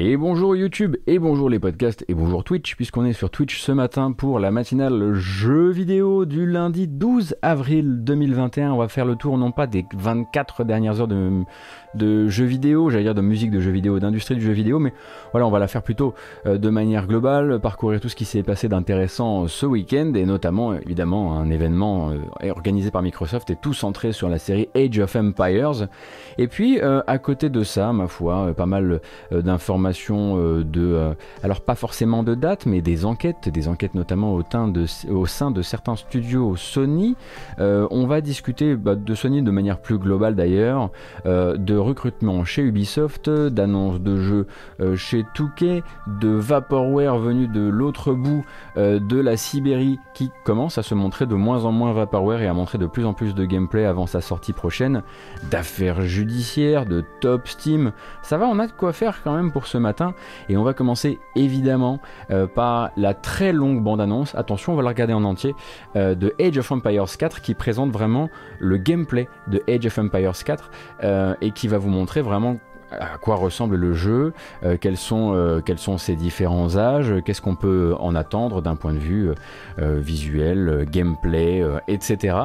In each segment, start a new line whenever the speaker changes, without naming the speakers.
Et bonjour YouTube, et bonjour les podcasts, et bonjour Twitch, puisqu'on est sur Twitch ce matin pour la matinale jeux vidéo du lundi 12 avril 2021. On va faire le tour non pas des 24 dernières heures de, de jeux vidéo, j'allais dire de musique de jeux vidéo, d'industrie du jeu vidéo, mais voilà, on va la faire plutôt euh, de manière globale, parcourir tout ce qui s'est passé d'intéressant ce week-end, et notamment évidemment un événement euh, organisé par Microsoft et tout centré sur la série Age of Empires. Et puis euh, à côté de ça, ma foi, pas mal d'informations de, alors pas forcément de date, mais des enquêtes, des enquêtes notamment au, sein de certains studios Sony. on va discuter bah, de Sony de manière plus globale d'ailleurs, de recrutement chez Ubisoft, d'annonces de jeux euh, chez Touquet, de Vaporware venu de l'autre bout euh, de la Sibérie qui commence à se montrer de moins en moins Vaporware et à montrer de plus en plus de gameplay avant sa sortie prochaine, d'affaires judiciaires, de top Steam. Ça va, on a de quoi faire quand même pour ce matin et on va commencer évidemment euh, par la très longue bande-annonce. Attention, on va la regarder en entier de Age of Empires 4 qui présente vraiment le gameplay de Age of Empires 4 et qui va vous montrer vraiment à quoi ressemble le jeu, euh, quels, sont, euh, quels sont ses différents âges, qu'est-ce qu'on peut en attendre d'un point de vue euh, visuel, gameplay, etc.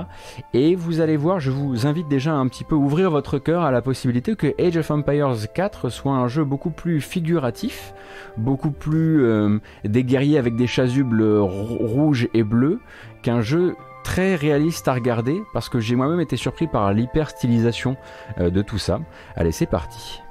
Et vous allez voir, je vous invite déjà un petit peu ouvrir votre cœur à la possibilité que Age of Empires 4 soit un jeu beaucoup plus figuratif, beaucoup plus des guerriers avec des chasubles rouges et bleus, qu'un jeu très réaliste à regarder parce que j'ai moi-même été surpris par l'hyper stylisation de tout ça. Allez, c'est parti.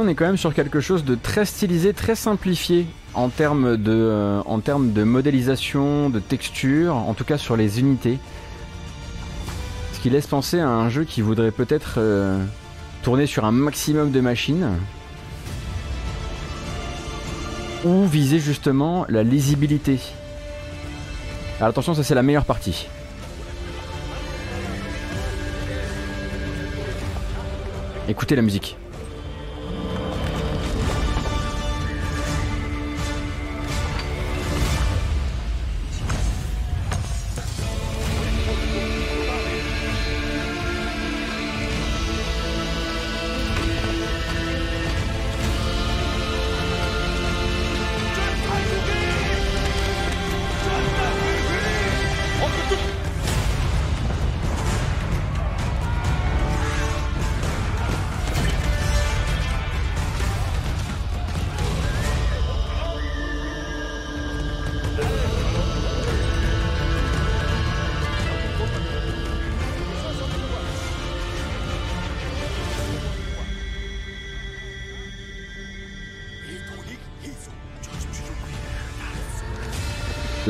On est quand même sur quelque chose de très stylisé, très simplifié en termes de, euh, en termes de modélisation, de texture, en tout cas sur les unités. Ce qui laisse penser à un jeu qui voudrait peut-être euh, tourner sur un maximum de machines. Ou viser justement la lisibilité. Alors attention, ça c'est la meilleure partie. Écoutez la musique.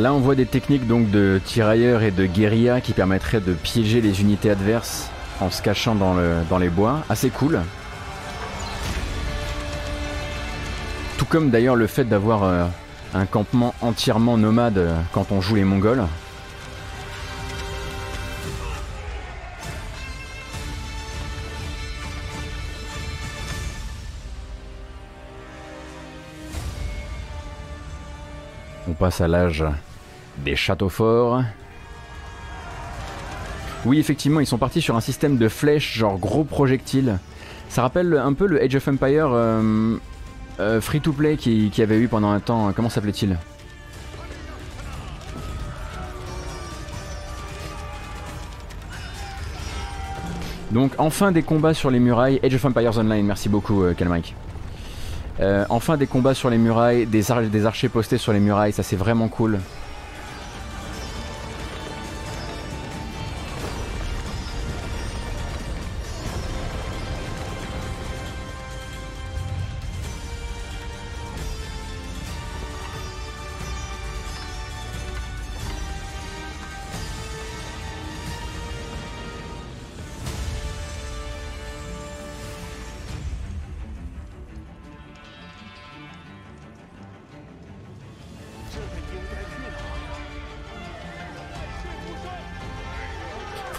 Là, on voit des techniques donc de tirailleurs et de guérilla qui permettraient de piéger les unités adverses en se cachant dans, le, dans les bois. Assez cool. Tout comme d'ailleurs le fait d'avoir euh, un campement entièrement nomade euh, quand on joue les Mongols. On passe à l'âge des châteaux forts. Oui, effectivement, ils sont partis sur un système de flèches, genre gros projectiles. Ça rappelle un peu le Age of Empire euh, euh, free-to-play qui, qui avait eu pendant un temps. Comment s'appelait-il? Donc enfin des combats sur les murailles. Age of Empires Online, merci beaucoup euh. Euh, enfin des combats sur les murailles, des archers postés sur les murailles, ça c'est vraiment cool.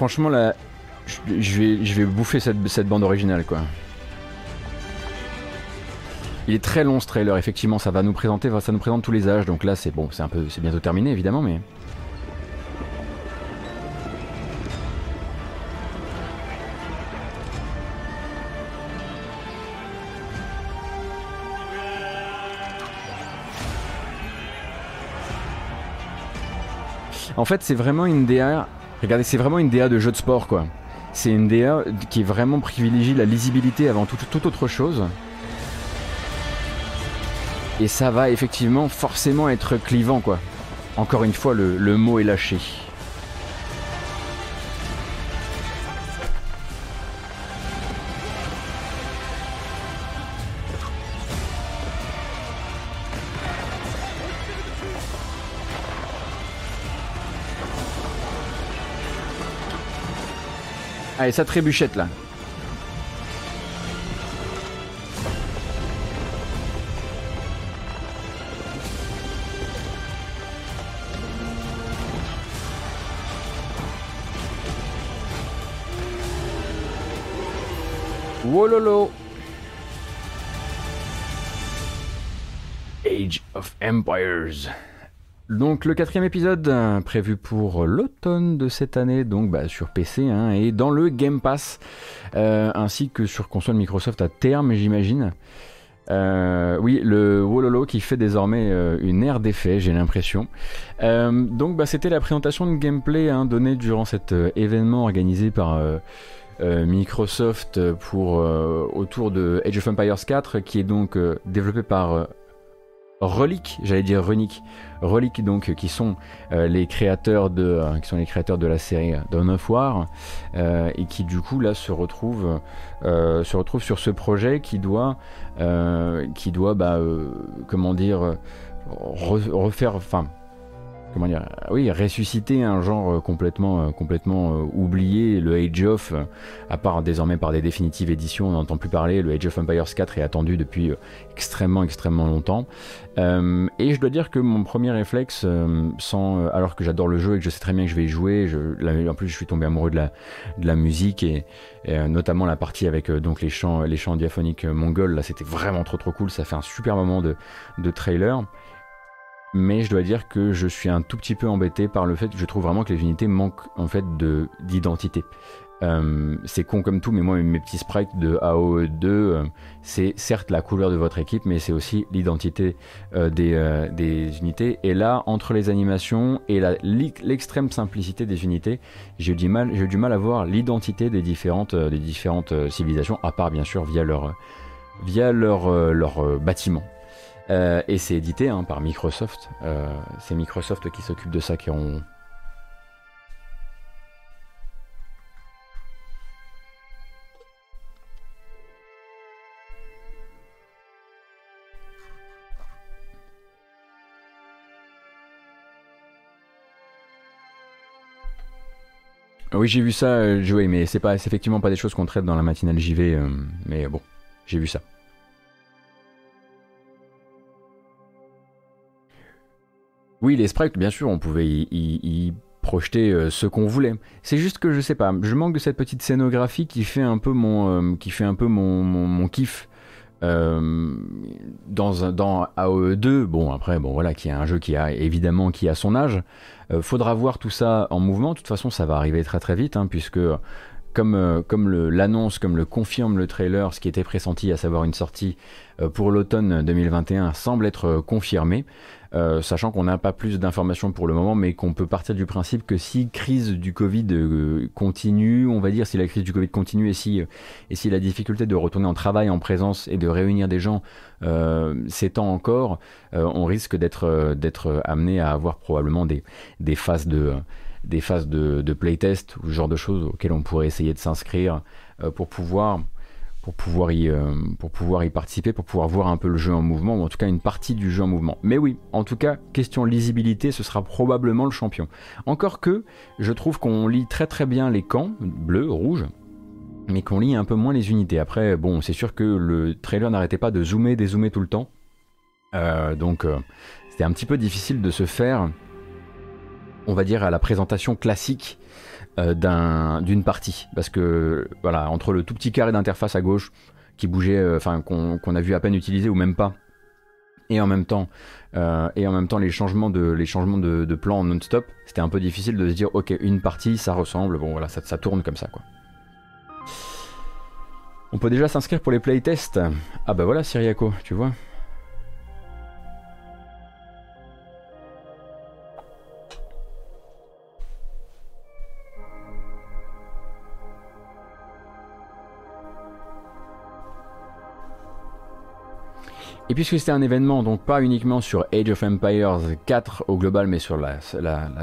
Franchement, là, je vais, bouffer cette, bande originale, quoi. Il est très long ce trailer, effectivement, ça va nous présenter, ça nous présente tous les âges, donc là c'est bon, c'est un peu, c'est bientôt terminé évidemment, mais. En fait, c'est vraiment une DA Regardez, c'est vraiment une DA de jeu de sport, quoi. C'est une DA qui vraiment privilégie la lisibilité avant toute, autre chose. Et ça va effectivement forcément être clivant, quoi. Encore une fois, le mot est lâché. Allez, ça trébuchette là. Wololo. Age of Empires. Donc le quatrième épisode euh, prévu pour l'automne de cette année, donc bah, sur PC hein, et dans le Game Pass, euh, ainsi que sur console Microsoft à terme, j'imagine. Euh, oui, le Wololo qui fait désormais une ère d'effet, j'ai l'impression. donc bah, c'était la présentation de gameplay hein, donnée durant cet événement organisé par Microsoft autour de Age of Empires 4, qui est donc développé par Relic, j'allais dire Runic, Relic donc qui sont euh, les créateurs de euh, qui sont les créateurs de la série Dawn of War euh, et qui du coup là se retrouvent se retrouvent sur ce projet qui doit qui doit bah, comment dire refaire enfin comment dire, oui, ressusciter un genre euh, complètement, euh, euh, oublié, le Age of, à part désormais par des définitives éditions, on n'entend plus parler, le Age of Empires 4 est attendu depuis extrêmement, extrêmement longtemps. et je dois dire que mon premier réflexe, alors que j'adore le jeu et que je sais très bien que je vais y jouer, en plus je suis tombé amoureux de la, musique et, notamment la partie avec donc les chants, diaphoniques mongols, là c'était vraiment trop trop cool, ça fait un super moment de trailer mais je dois dire que je suis un tout petit peu embêté par le fait que je trouve vraiment que les unités manquent en fait de d'identité. Euh, c'est con comme tout, mais moi mes petits sprites de AOE2, euh, c'est certes la couleur de votre équipe, mais c'est aussi l'identité euh, des, des, unités. Et là, entre les animations et l'extrême simplicité des unités, j'ai du mal, j'ai du mal à voir l'identité des différentes, des différentes civilisations, à part bien sûr via leur, via leur, leur bâtiment. Euh, et c'est édité hein, par Microsoft. Euh, c'est Microsoft qui s'occupe de ça, qui ont. Oui, j'ai vu ça euh, jouer, mais c'est pas, effectivement pas des choses qu'on traite dans la matinale JV. mais bon, j'ai vu ça. Oui, les sprites, bien sûr, on pouvait y, projeter euh, ce qu'on voulait. C'est juste que je sais pas, je manque de cette petite scénographie qui fait un peu mon, euh, qui fait un peu mon, mon, kiff. dans, dans AOE 2, bon après, bon voilà, qui est un jeu qui a évidemment qui a son âge. faudra voir tout ça en mouvement. De toute façon, ça va arriver très très vite, hein, puisque comme, euh, comme l'annonce, comme le confirme le trailer, ce qui était pressenti, à savoir une sortie euh, pour l'automne 2021, semble être euh, sachant qu'on n'a pas plus d'informations pour le moment, mais qu'on peut partir du principe que si crise du Covid continue, on va dire si la crise du Covid continue et si, et si la difficulté de retourner en travail en présence et de réunir des gens s'étend encore, on risque d'être amené à avoir probablement des, phases de de, playtest ou ce genre de choses auxquelles on pourrait essayer de s'inscrire euh, pour pouvoir pour pouvoir, y, euh, pour pouvoir y participer, pour pouvoir voir un peu le jeu en mouvement, ou en tout cas une partie du jeu en mouvement. Mais oui, en tout cas, question lisibilité, ce sera probablement le champion. Encore que, je trouve qu'on lit très très bien les camps, bleu, rouge, mais qu'on lit un peu moins les unités. Après, bon, c'est sûr que le trailer n'arrêtait pas de zoomer, dézoomer tout le temps. Euh, donc, c'était un petit peu difficile de se faire on va dire, à la présentation classique euh, d'une partie. Parce que, voilà, entre le tout petit carré d'interface à gauche qui bougeait, euh, enfin, qu'on a vu à peine utiliser ou même pas, et en même temps, euh, et en même temps les changements de, les changements de, plan non-stop, c'était un peu difficile de se dire, ok, une partie, ça ressemble, bon voilà, ça, ça tourne comme ça, quoi. On peut déjà s'inscrire pour les playtests? Ah bah voilà, Syriaco, tu vois. Et puisque c'était un événement, donc pas uniquement sur Age of Empires 4 au global, mais sur la,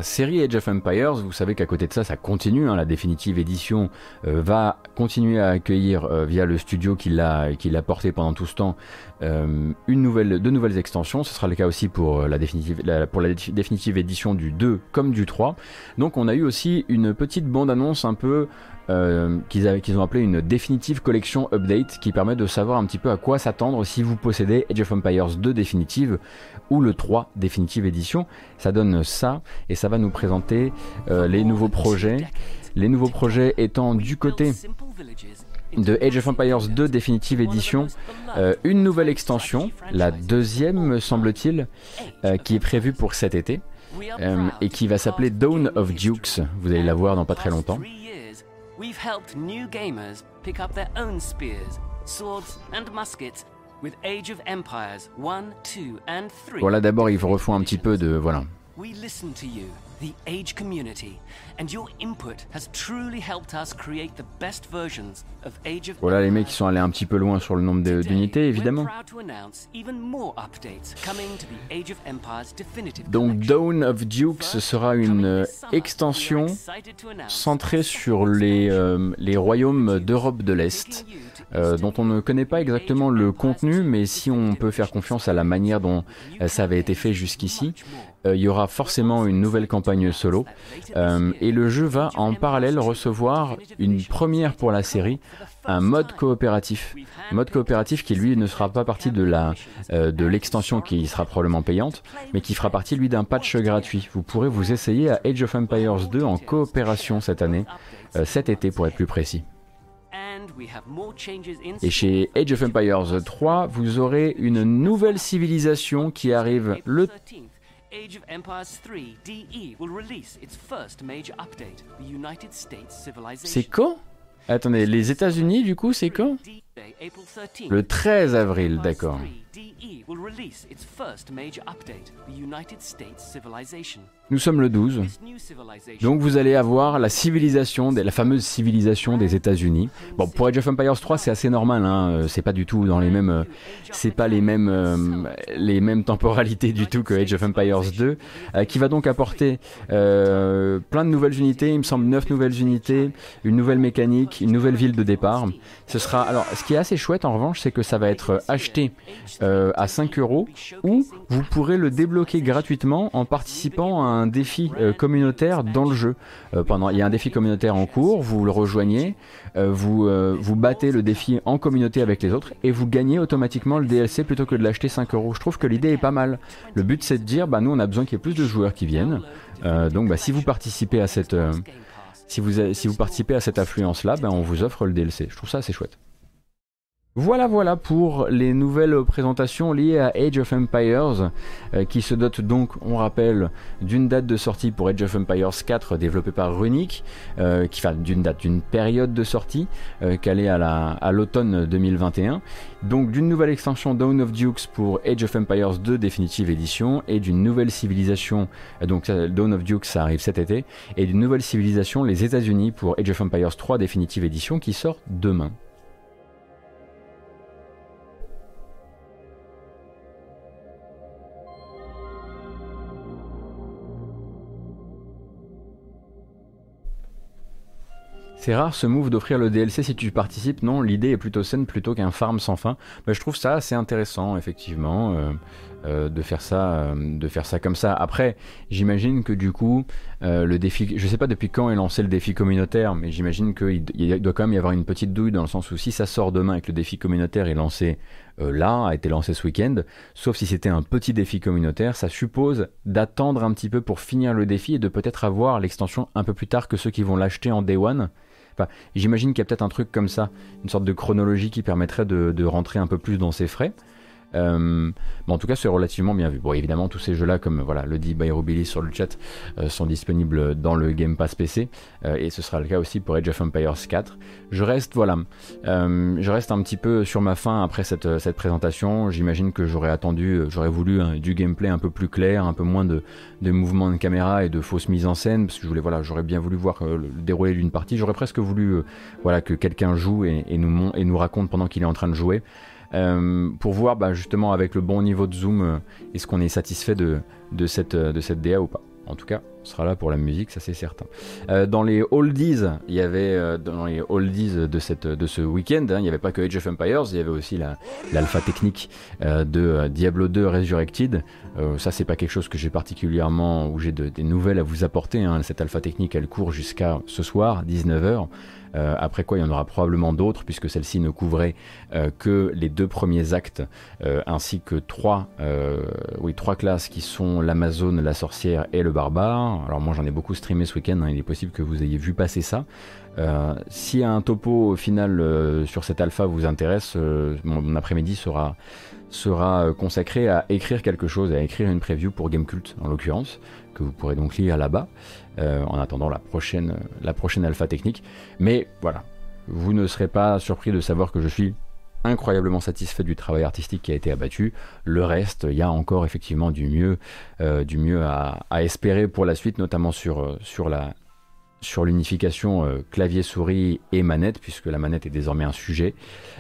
série Age of Empires, vous savez qu'à côté de ça, ça continue. Hein, la définitive édition euh, va continuer à accueillir euh, via le studio qui l'a porté pendant tout ce temps euh, une nouvelle, deux nouvelles extensions. Ce sera le cas aussi pour la définitive, pour la définitive édition du 2 comme du 3. Donc on a eu aussi une petite bande-annonce un peu euh, qu'ils ont appelé une définitive collection update qui permet de savoir un petit peu à quoi s'attendre si vous possédez Age of Empires 2 définitive ou le 3 définitive édition. Ça donne ça et ça va nous présenter euh, les nouveaux projets. Les nouveaux projets étant du côté de Age of Empires 2 définitive édition, euh, une nouvelle extension, la deuxième me semble-t-il, qui est prévue pour cet été. et qui va s'appeler Dawn of Dukes. Vous allez la voir dans pas très longtemps. We've helped new gamers pick up their own spears, swords and muskets with Age of Empires 1, 2 and 3. Voilà, d'abord, ils refont un petit peu de voilà. We listen to you the Age community, and your input has truly helped us create the best versions of Age of Voilà les mecs qui sont allés un petit peu loin sur le nombre d'unités évidemment. Donc Dawn of Dukes sera une euh, extension centrée sur les, euh, les royaumes d'Europe de l'Est, euh, dont on ne connaît pas exactement le contenu, mais si on peut faire confiance à la manière dont ça avait été fait jusqu'ici, euh, il y aura forcément une nouvelle campagne solo. Euh, et le jeu va en parallèle recevoir une première pour la série, un mode coopératif. Mode coopératif qui lui ne sera pas partie de la euh, de l'extension qui sera probablement payante, mais qui fera partie lui d'un patch gratuit. Vous pourrez vous essayer à Age of Empires 2 en coopération cette année, cet été pour être plus précis. Et chez Age of Empires 3, vous aurez une nouvelle civilisation qui arrive le Age of Empires 3 DE will release its first major update, the United States Civilization. C'est quand? Attendez, les États-Unis du coup, c'est quand? Le 13 avril, d'accord. Nous sommes le 12. Donc vous allez avoir la civilisation, la fameuse civilisation des États-Unis. Bon, pour Age of Empires 3, c'est assez normal. Hein. Euh, c'est pas du tout dans les mêmes, euh, c'est pas les mêmes, euh, les mêmes temporalités du tout que Age of Empires 2, qui va donc apporter plein de nouvelles unités. Il me semble 9 nouvelles unités, une nouvelle mécanique, une nouvelle ville de départ. Ce sera alors, ce qui est assez chouette en revanche, c'est que ça va être acheté à 5 euros ou vous pourrez le débloquer gratuitement en participant à un défi euh, communautaire dans le jeu. Euh, pendant, il y a un défi communautaire en cours, vous le rejoignez, euh, vous, vous battez le défi en communauté avec les autres et vous gagnez automatiquement le DLC plutôt que de l'acheter 5 euros. Je trouve que l'idée est pas mal. Le but c'est de dire, bah nous on a besoin qu'il y ait plus de joueurs qui viennent. donc bah, si vous participez à cette si vous, si vous participez à cette affluence là, ben on vous offre le DLC. Je trouve ça assez chouette. Voilà, voilà pour les nouvelles présentations liées à Age of Empires, euh, qui se dote donc, on rappelle, d'une date de sortie pour Age of Empires 4 développé par Runic, euh, qui enfin d'une date, d'une période de sortie euh, calée à l'automne 2021, donc d'une nouvelle extension Dawn of Dukes pour Age of Empires 2 définitive édition et d'une nouvelle civilisation, donc Dawn of Dukes ça arrive cet été, et d'une nouvelle civilisation les États-Unis pour Age of Empires 3 définitive édition qui sort demain. C'est rare ce move d'offrir le DLC si tu participes, non L'idée est plutôt saine plutôt qu'un farm sans fin. Mais je trouve ça assez intéressant, effectivement, euh, euh, de, faire ça, euh, de faire ça comme ça. Après, j'imagine que du coup, le défi. Je sais pas depuis quand est lancé le défi communautaire, mais j'imagine qu'il doit quand même y avoir une petite douille dans le sens où si ça sort demain et que le défi communautaire est lancé là, a été lancé ce week-end, sauf si c'était un petit défi communautaire, ça suppose d'attendre un petit peu pour finir le défi et de peut-être avoir l'extension un peu plus tard que ceux qui vont l'acheter en day one. J'imagine qu'il y a peut-être un truc comme ça, une sorte de chronologie qui permettrait de, rentrer un peu plus dans ses frais. Euh, mais en tout cas, c'est relativement bien vu. Bon, évidemment, tous ces jeux-là, comme voilà, le dit Byrobilly sur le chat, euh, sont disponibles dans le Game Pass PC, euh, et ce sera le cas aussi pour Age of Empires 4. Je reste, voilà, je reste un petit peu sur ma faim après cette, cette présentation. J'imagine que j'aurais attendu, j'aurais voulu du gameplay un peu plus clair, un peu moins de, de mouvements de caméra et de fausses mises en scène, parce que je voulais, voilà, j'aurais bien voulu voir le déroulé d'une partie. J'aurais presque voulu, voilà, que quelqu'un joue et, et, nous, et nous raconte pendant qu'il est en train de jouer. Euh, pour voir bah, justement avec le bon niveau de zoom, euh, est-ce qu'on est satisfait de, cette, de cette DA ou pas. En tout cas, on sera là pour la musique, ça c'est certain. Euh, dans les oldies, il y avait dans les oldies de, cette, de ce week-end, hein, il n'y avait pas que Age of Empires, il y avait aussi l'alpha technique de Diablo 2 Resurrected. ça c'est pas quelque chose que j'ai particulièrement, où j'ai des nouvelles à vous apporter. Hein. Cette alpha technique, elle court jusqu'à ce soir, 19h. Euh, après quoi, il y en aura probablement d'autres, puisque celle-ci ne couvrait euh, que les deux premiers actes, euh, ainsi que trois, oui, trois classes qui sont l'Amazone, la sorcière et le barbare. Alors moi j'en ai beaucoup streamé ce week-end, hein, il est possible que vous ayez vu passer ça. si un topo final sur cette alpha vous intéresse, mon, après-midi sera, sera consacré à écrire quelque chose, à écrire une preview pour Gamecult en l'occurrence, que vous pourrez donc lire là-bas. Euh, en attendant la prochaine, la prochaine alpha technique. Mais voilà, vous ne serez pas surpris de savoir que je suis incroyablement satisfait du travail artistique qui a été abattu. Le reste, il y a encore effectivement du mieux, euh, du mieux à, à, espérer pour la suite, notamment sur, euh, sur la, sur l'unification euh, clavier-souris et manette, puisque la manette est désormais un sujet.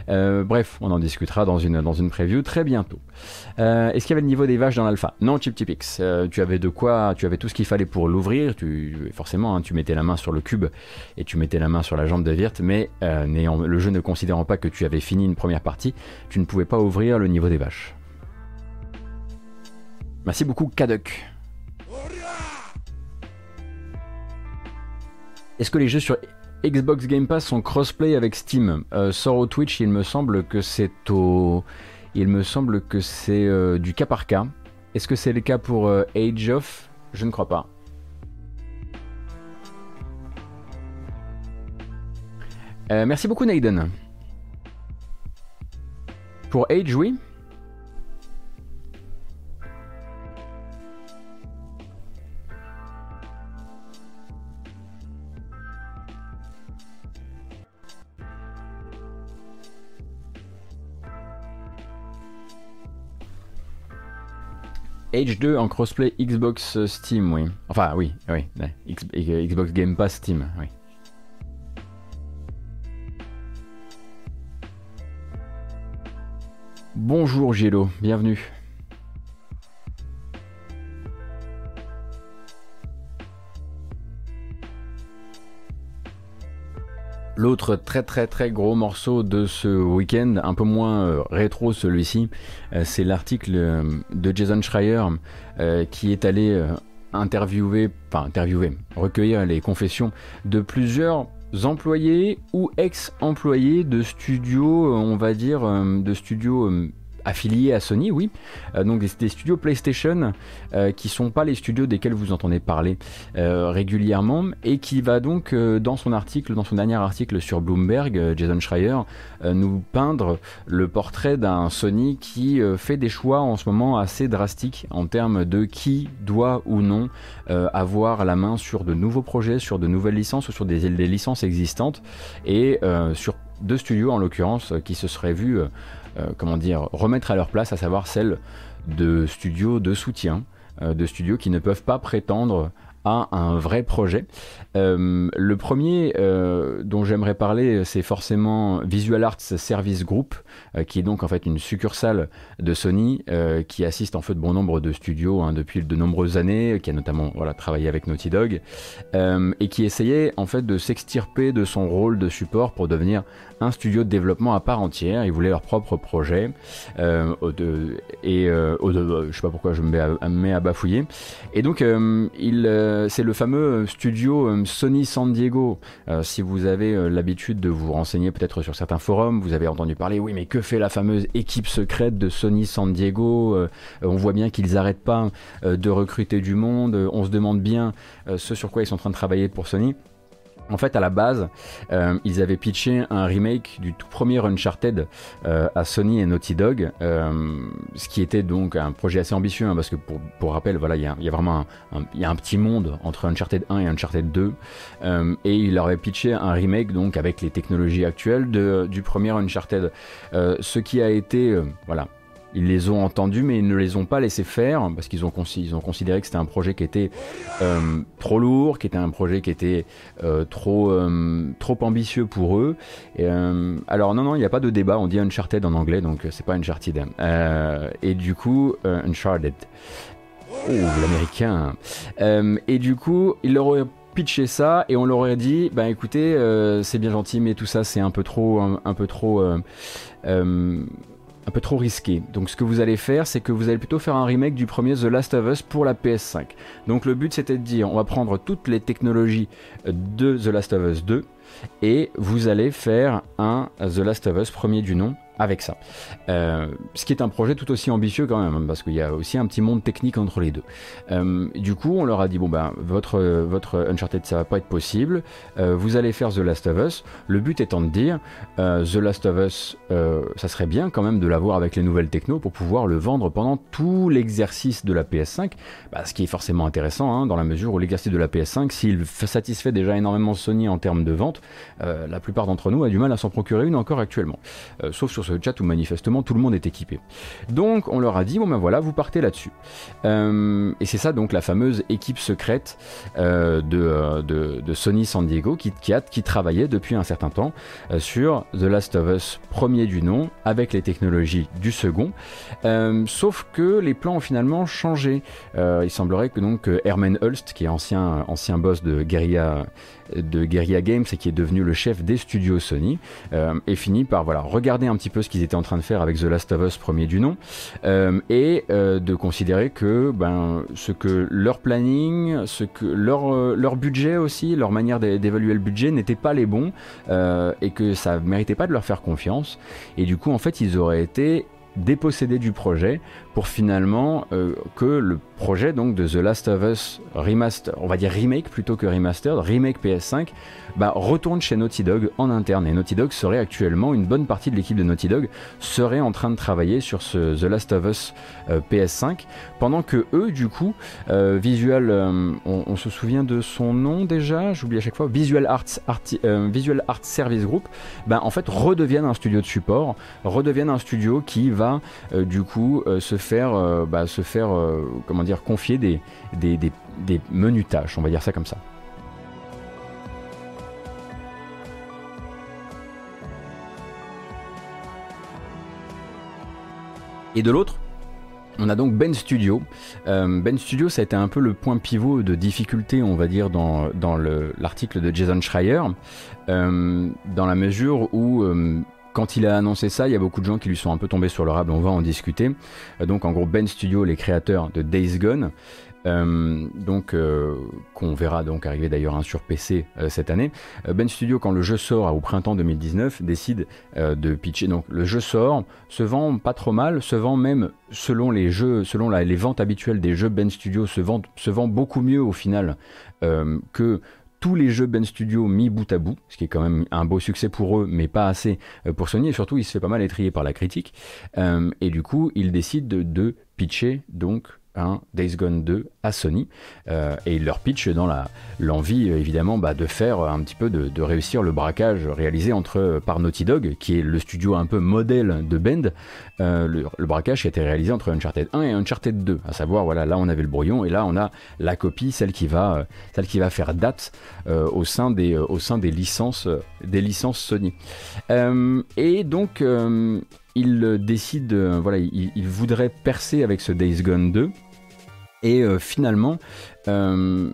Euh, bref, on en discutera dans une, dans une preview très bientôt. Euh, est-ce qu'il y avait le niveau des vaches dans l'alpha? Non, Chip Tipix. tu avais de quoi, tu avais tout ce qu'il fallait pour l'ouvrir. Tu, forcément, hein, tu mettais la main sur le cube et tu mettais la main sur la jambe de Virt, mais le jeu ne considérant pas que tu avais fini une première partie, tu ne pouvais pas ouvrir le niveau des vaches. Merci beaucoup, Kaduk. Est-ce que les jeux sur Xbox Game Pass sont crossplay avec Steam? Euh, Sort au Twitch, il me semble que c'est au... Il me semble que c'est euh, du cas par cas. Est-ce que c'est le cas pour euh, Age of? Je ne crois pas. merci beaucoup Naiden. Pour Age, oui? Age 2 en crossplay Xbox euh, Steam, oui. Enfin, oui, oui. Xbox Game Pass Steam, oui. Bonjour Gélo, bienvenue. L'autre très très très gros morceau de ce week-end, un peu moins euh, rétro celui-ci, euh, c'est l'article euh, de Jason Schreier qui est allé interviewer, enfin interviewer, recueillir les confessions de plusieurs employés ou ex-employés de studios, on va dire, de studios affiliés à Sony, oui. donc des, studios PlayStation qui sont pas les studios desquels vous entendez parler régulièrement et qui va donc dans son article, dans son dernier article sur Bloomberg, Jason Schreier nous peindre le portrait d'un Sony qui fait des choix en ce moment assez drastiques en termes de qui doit ou non avoir la main sur de nouveaux projets, sur de nouvelles licences ou sur des, des licences existantes et sur deux studios en l'occurrence qui se seraient vus, euh, euh, comment dire, remettre à leur place, à savoir celle de studios de soutien, euh, de studios qui ne peuvent pas prétendre un vrai projet. Euh, le premier euh, dont j'aimerais parler, c'est forcément Visual Arts Service Group, euh, qui est donc en fait une succursale de Sony qui assiste en fait bon nombre de studios hein, depuis de nombreuses années, qui a notamment voilà, travaillé avec Naughty Dog, et qui essayait en fait de s'extirper de son rôle de support pour devenir un studio de développement à part entière. Ils voulaient leur propre projet. Et je sais pas pourquoi je me mets à, à bafouiller. Et donc, il euh, c'est le fameux studio euh, Sony San Diego. Euh, si vous avez l'habitude de vous renseigner peut-être sur certains forums, vous avez entendu parler, oui, mais que fait la fameuse équipe secrète de Sony San Diego On voit bien qu'ils n'arrêtent pas de recruter du monde. On se demande bien ce sur quoi ils sont en train de travailler pour Sony. En fait, à la base, euh, ils avaient pitché un remake du tout premier Uncharted euh, à Sony et Naughty Dog, euh, ce qui était donc un projet assez ambitieux, hein, parce que pour, pour, rappel, voilà, il y a, vraiment un, y a un petit monde entre Uncharted 1 et Uncharted 2, et il leur avait pitché un remake donc avec les technologies actuelles de, du premier Uncharted, ce qui a été, voilà, ils les ont entendus, mais ils ne les ont pas laissés faire parce qu'ils ont, ont, considéré que c'était un projet qui était euh, trop lourd, qui était un projet qui était euh, trop, euh, trop ambitieux pour eux. alors non, non, il n'y a pas de débat. On dit Uncharted en anglais, donc c'est pas Uncharted. et du coup, Uncharted. Oh, l'américain. et du coup, il leur aurait pitché ça et on leur aurait dit, bah écoutez, c'est bien gentil, mais tout ça c'est un peu trop, un peu trop un peu trop risqué. Donc ce que vous allez faire, c'est que vous allez plutôt faire un remake du premier The Last of Us pour la PS5. Donc le but c'était de dire, on va prendre toutes les technologies de The Last of Us 2 et vous allez faire un The Last of Us premier du nom avec ça. Euh, ce qui est un projet tout aussi ambitieux quand même, parce qu'il y a aussi un petit monde technique entre les deux. Euh, du coup, on leur a dit bon ben votre votre Uncharted ça va pas être possible. Euh, vous allez faire The Last of Us. Le but étant de dire The Last of Us, ça serait bien quand même de l'avoir avec les nouvelles techno pour pouvoir le vendre pendant tout l'exercice de la PS5. Bah, ce qui est forcément intéressant hein, dans la mesure où l'exercice de la PS5, s'il satisfait déjà énormément Sony en termes de vente, la plupart d'entre nous a du mal à s'en procurer une encore actuellement. sauf sur ce chat où manifestement tout le monde est équipé. Donc on leur a dit bon ben voilà vous partez là-dessus. Euh, et c'est ça donc la fameuse équipe secrète euh, euh, de, de, Sony San Diego qui, travaillait depuis un certain temps sur The Last of Us premier du nom avec les technologies du second. sauf que les plans ont finalement changé. il semblerait que donc Herman Hulst qui est ancien, ancien boss de Guerrilla de Guerrilla Games et qui est devenu le chef des studios Sony, et finit par voilà, regarder un petit peu ce qu'ils étaient en train de faire avec The Last of Us premier du nom, euh, et euh, de considérer que ben, ce que leur planning, ce que leur, leur budget aussi, leur manière d'évaluer le budget n'était pas les bons, et que ça méritait pas de leur faire confiance, et du coup en fait ils auraient été dépossédés du projet pour finalement que le projet donc de The Last of Us remaster, on va dire remake plutôt que remastered, remake PS5, bah, retourne chez Naughty Dog en interne. Et Naughty Dog serait actuellement, une bonne partie de l'équipe de Naughty Dog serait en train de travailler sur ce The Last of Us euh, PS5, pendant que eux, du coup, euh, Visual, euh, on, se souvient de son nom déjà, j'oublie à chaque fois, Visual Arts, Visual Arts Service Group, bah, en fait redeviennent un studio de support, redeviennent un studio qui va du coup se faire, bah, se faire comment dire, confier des, des, tâches, on va dire ça comme ça. Et de l'autre, on a donc Ben Studio. Euh, ben Studio, ça a été un peu le point pivot de difficulté, on va dire, dans, l'article de Jason Schreier, euh, dans la mesure où euh, quand il a annoncé ça, il y a beaucoup de gens qui lui sont un peu tombés sur le rable, on va en discuter. Donc en gros, Ben Studio, les créateurs de Days Gone, donc qu'on verra donc arriver d'ailleurs un sur PC cette année. ben Studio, quand le jeu sort au printemps 2019, décide de pitcher. Donc le jeu sort, se vend pas trop mal, se vend même selon les jeux, selon les ventes habituelles des jeux Ben Studio, se vend, beaucoup mieux au final que tous les jeux Ben Studio mis bout à bout, ce qui est quand même un beau succès pour eux, mais pas assez euh, pour Sony, et surtout il se fait pas mal étrier par la critique, euh, et du coup il décide de pitcher donc un Days Gone 2 à Sony euh, et leur pitch dans l'envie évidemment bah, de faire un petit peu de, réussir le braquage réalisé entre par Naughty Dog qui est le studio un peu modèle de Bend euh, le, braquage qui a été réalisé entre Uncharted 1 et Uncharted 2 à savoir voilà là on avait le brouillon et là on a la copie celle qui va celle qui va faire date euh, au sein des au sein des licences des licences Sony. Et donc il décide, voilà, il, il, voudrait percer avec ce Days Gone 2 et euh, finalement, euh,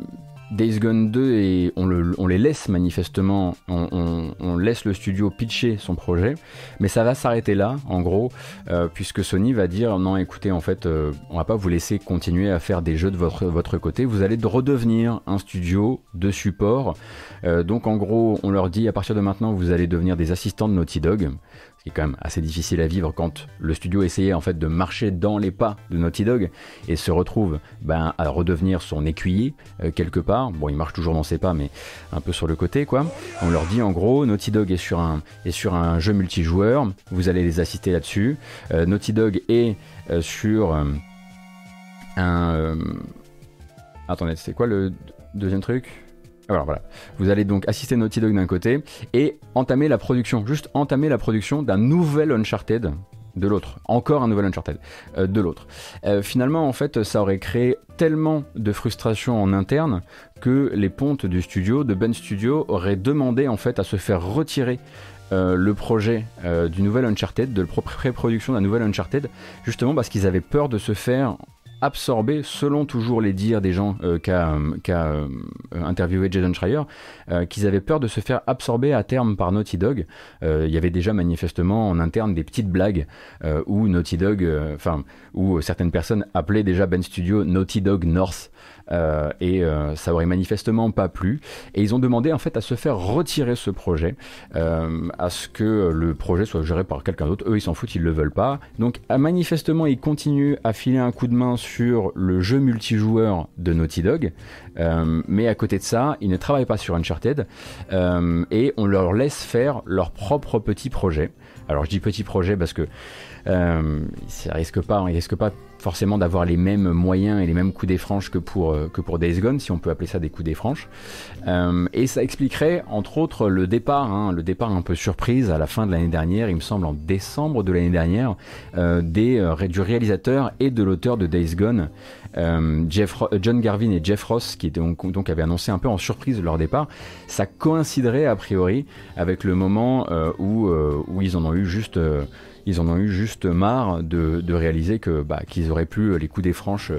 Days Gone 2, et on, les laisse manifestement, on, laisse le studio pitcher son projet, mais ça va s'arrêter là, en gros, euh, puisque Sony va dire non, écoutez, en fait, on va pas vous laisser continuer à faire des jeux de votre, votre côté, vous allez redevenir un studio de support. donc en gros, on leur dit à partir de maintenant, vous allez devenir des assistants de Naughty Dog qui est quand même assez difficile à vivre quand le studio essayait en fait de marcher dans les pas de Naughty Dog et se retrouve ben, à redevenir son écuyer euh, quelque part. Bon, il marche toujours dans ses pas, mais un peu sur le côté quoi. On leur dit en gros, Naughty Dog est sur un, jeu multijoueur, vous allez les assister là-dessus. Euh, Naughty Dog est euh, sur un... attendez, c'est quoi le deuxième truc? Alors voilà, vous allez donc assister Naughty Dog d'un côté et entamer la production, juste entamer la production d'un nouvel Uncharted de l'autre, encore un nouvel Uncharted euh, de l'autre. Euh, finalement, en fait, ça aurait créé tellement de frustration en interne que les pontes du studio, de Ben Studio, auraient demandé en fait à se faire retirer euh, le projet du nouvel Uncharted, de la pré-production d'un nouvel Uncharted, justement parce qu'ils avaient peur de se faire absorbé, selon toujours les dires des gens euh, qu'a euh, interviewé Jason Schreier, euh, qu'ils avaient peur de se faire absorber à terme par Naughty Dog. Il y avait déjà manifestement en interne des petites blagues où Naughty Dog, enfin, où certaines personnes appelaient déjà Ben Studio Naughty Dog North. Euh, et euh, ça aurait manifestement pas plu. Et ils ont demandé en fait à se faire retirer ce projet, euh, à ce que le projet soit géré par quelqu'un d'autre. Eux, ils s'en foutent, ils le veulent pas. Donc manifestement, ils continuent à filer un coup de main sur le jeu multijoueur de Naughty Dog. mais à côté de ça, ils ne travaillent pas sur Uncharted et on leur laisse faire leur propre petit projet. Alors je dis petit projet parce que euh, ça risque pas, il risque pas forcément d'avoir les mêmes moyens et les mêmes coups des franches que pour, euh, que pour Days Gone, si on peut appeler ça des coups des franches. Euh, et ça expliquerait, entre autres, le départ, hein, le départ un peu surprise à la fin de l'année dernière, il me semble en décembre de l'année dernière, des, du réalisateur et de l'auteur de Days Gone, Jeff, John Garvin et Jeff Ross, qui donc, donc avaient annoncé un peu en surprise leur départ. Ça coïnciderait a priori avec le moment où, où ils en ont eu juste ils en ont eu juste marre de, réaliser que bah, qu'ils auraient plus les coups des franches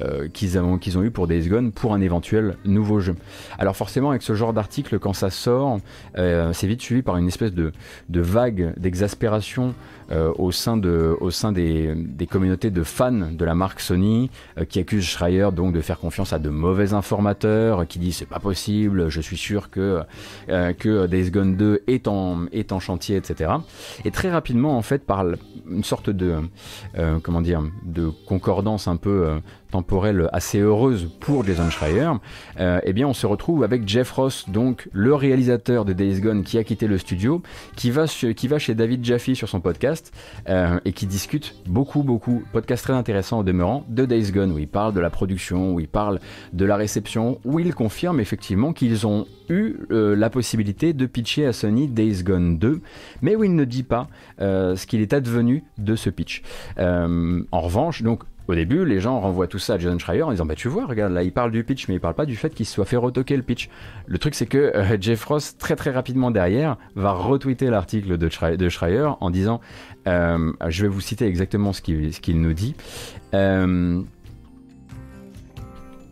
euh, qu'ils ont, qu'ils ont eu pour Days Gone pour un éventuel nouveau jeu. Alors forcément avec ce genre d'article quand ça sort, euh, c'est vite suivi par une espèce de, de vague d'exaspération euh, au sein, de, au sein des, des, communautés de fans de la marque Sony qui accusent Schreier donc de faire confiance à de mauvais informateurs qui disent c'est pas possible, je suis sûr que, que Days Gone 2 est en, est en chantier, etc. Et très rapidement en fait par une sorte de euh, comment dire de concordance un peu euh, temporelle assez heureuse pour Jason Schreier, euh, eh bien on se retrouve avec Jeff Ross, donc le réalisateur de Days Gone qui a quitté le studio, qui va, qui va chez David Jaffe sur son podcast et qui discute beaucoup beaucoup, podcast très intéressant au demeurant, de Days Gone où il parle de la production, où il parle de la réception, où il confirme effectivement qu'ils ont eu la possibilité de pitcher à Sony Days Gone 2, mais où il ne dit pas ce qu'il est advenu de ce pitch. Euh, en revanche, donc au début, les gens renvoient tout ça à Jason Schreier en disant Bah, tu vois, regarde, là, il parle du pitch, mais il parle pas du fait qu'il se soit fait retoquer le pitch. Le truc, c'est que euh, Jeff Ross, très très rapidement derrière, va retweeter l'article de, Schreier, en disant euh, Je vais vous citer exactement ce qu'il nous dit. Euh,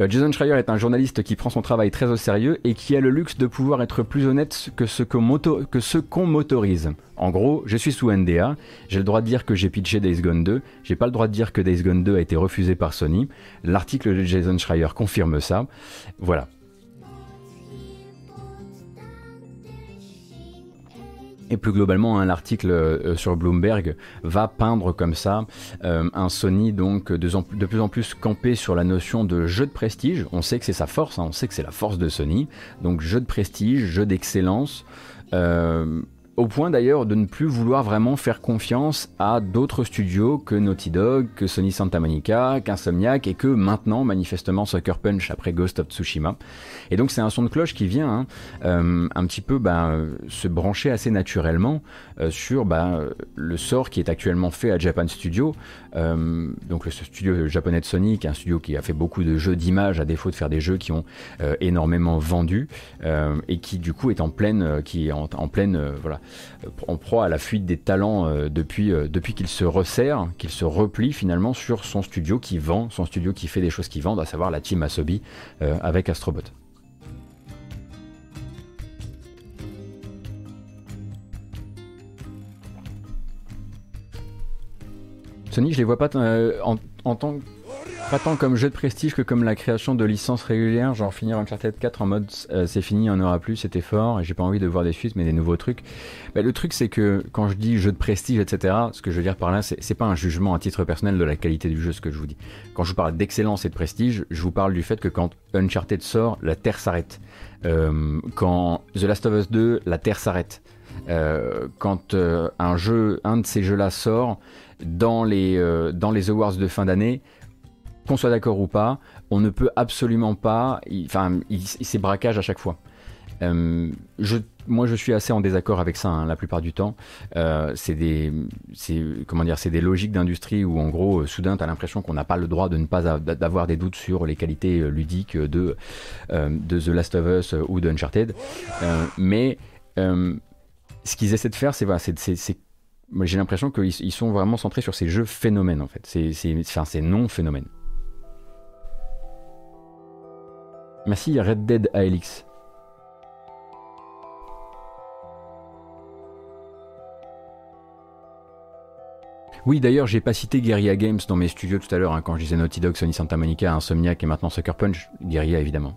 Jason Schreier est un journaliste qui prend son travail très au sérieux et qui a le luxe de pouvoir être plus honnête que ce qu'on motorise. En gros, je suis sous NDA, j'ai le droit de dire que j'ai pitché Days Gone 2, j'ai pas le droit de dire que Days Gone 2 a été refusé par Sony. L'article de Jason Schreier confirme ça. Voilà. Et plus globalement, hein, l'article euh, sur Bloomberg va peindre comme ça euh, un Sony donc de, plus en plus campé sur la notion de jeu de prestige. On sait que c'est sa force, hein, on sait que c'est la force de Sony. Donc jeu de prestige, jeu d'excellence. Euh, au point d'ailleurs de ne plus vouloir vraiment faire confiance à d'autres studios que Naughty Dog, que Sony Santa Monica, qu'Insomniac et que maintenant manifestement Sucker Punch après Ghost of Tsushima. Et donc c'est un son de cloche qui vient hein, euh, un petit peu bah, se brancher assez naturellement euh, sur bah, le sort qui est actuellement fait à Japan Studio, euh, donc le studio japonais de Sony, un studio qui a fait beaucoup de jeux d'image à défaut de faire des jeux qui ont énormément vendu et qui du coup est en pleine, qui est en, pleine voilà en proie à la fuite des talents euh, depuis, euh, depuis qu'il se resserre, qu'il se replie finalement sur son studio qui vend, son studio qui fait des choses qui vendent, à savoir la team Asobi euh, avec Astrobot. Sony, je les vois pas en, en tant comme jeu de prestige que comme la création de licences régulières, genre finir Uncharted 4 en mode euh, c'est fini, on aura plus, c'était fort, et j'ai pas envie de voir des suites, mais des nouveaux trucs. Bah, le truc, c'est que quand je dis jeu de prestige, etc., ce que je veux dire par là, c'est pas un jugement à titre personnel de la qualité du jeu, ce que je vous dis. Quand je vous parle d'excellence et de prestige, je vous parle du fait que quand Uncharted sort, la Terre s'arrête. Euh, quand The Last of Us 2, la Terre s'arrête. Euh, quand un jeu, un de ces jeux-là sort dans les, dans les awards de fin d'année, qu'on soit d'accord ou pas, on ne peut absolument pas. Enfin, c'est braquage à chaque fois. Euh, moi, je suis assez en désaccord avec ça hein, la plupart du temps. Euh, c'est des, comment dire, c'est des logiques d'industrie où en gros, euh, soudain, tu as l'impression qu'on n'a pas le droit de ne pas d'avoir des doutes sur les qualités ludiques de de The Last of Us ou d'Uncharted. mais ce qu'ils essaient de faire, c'est voilà, c'est j'ai l'impression qu'ils sont vraiment centrés sur ces jeux phénomènes en fait. C'est enfin, ces non phénomènes. Merci Red Dead ALX. Oui, d'ailleurs, j'ai pas cité Guerrilla Games dans mes studios tout à l'heure, hein, quand je disais Naughty Dog, Sony Santa Monica, Insomniac et maintenant Sucker Punch. Guerrilla, évidemment.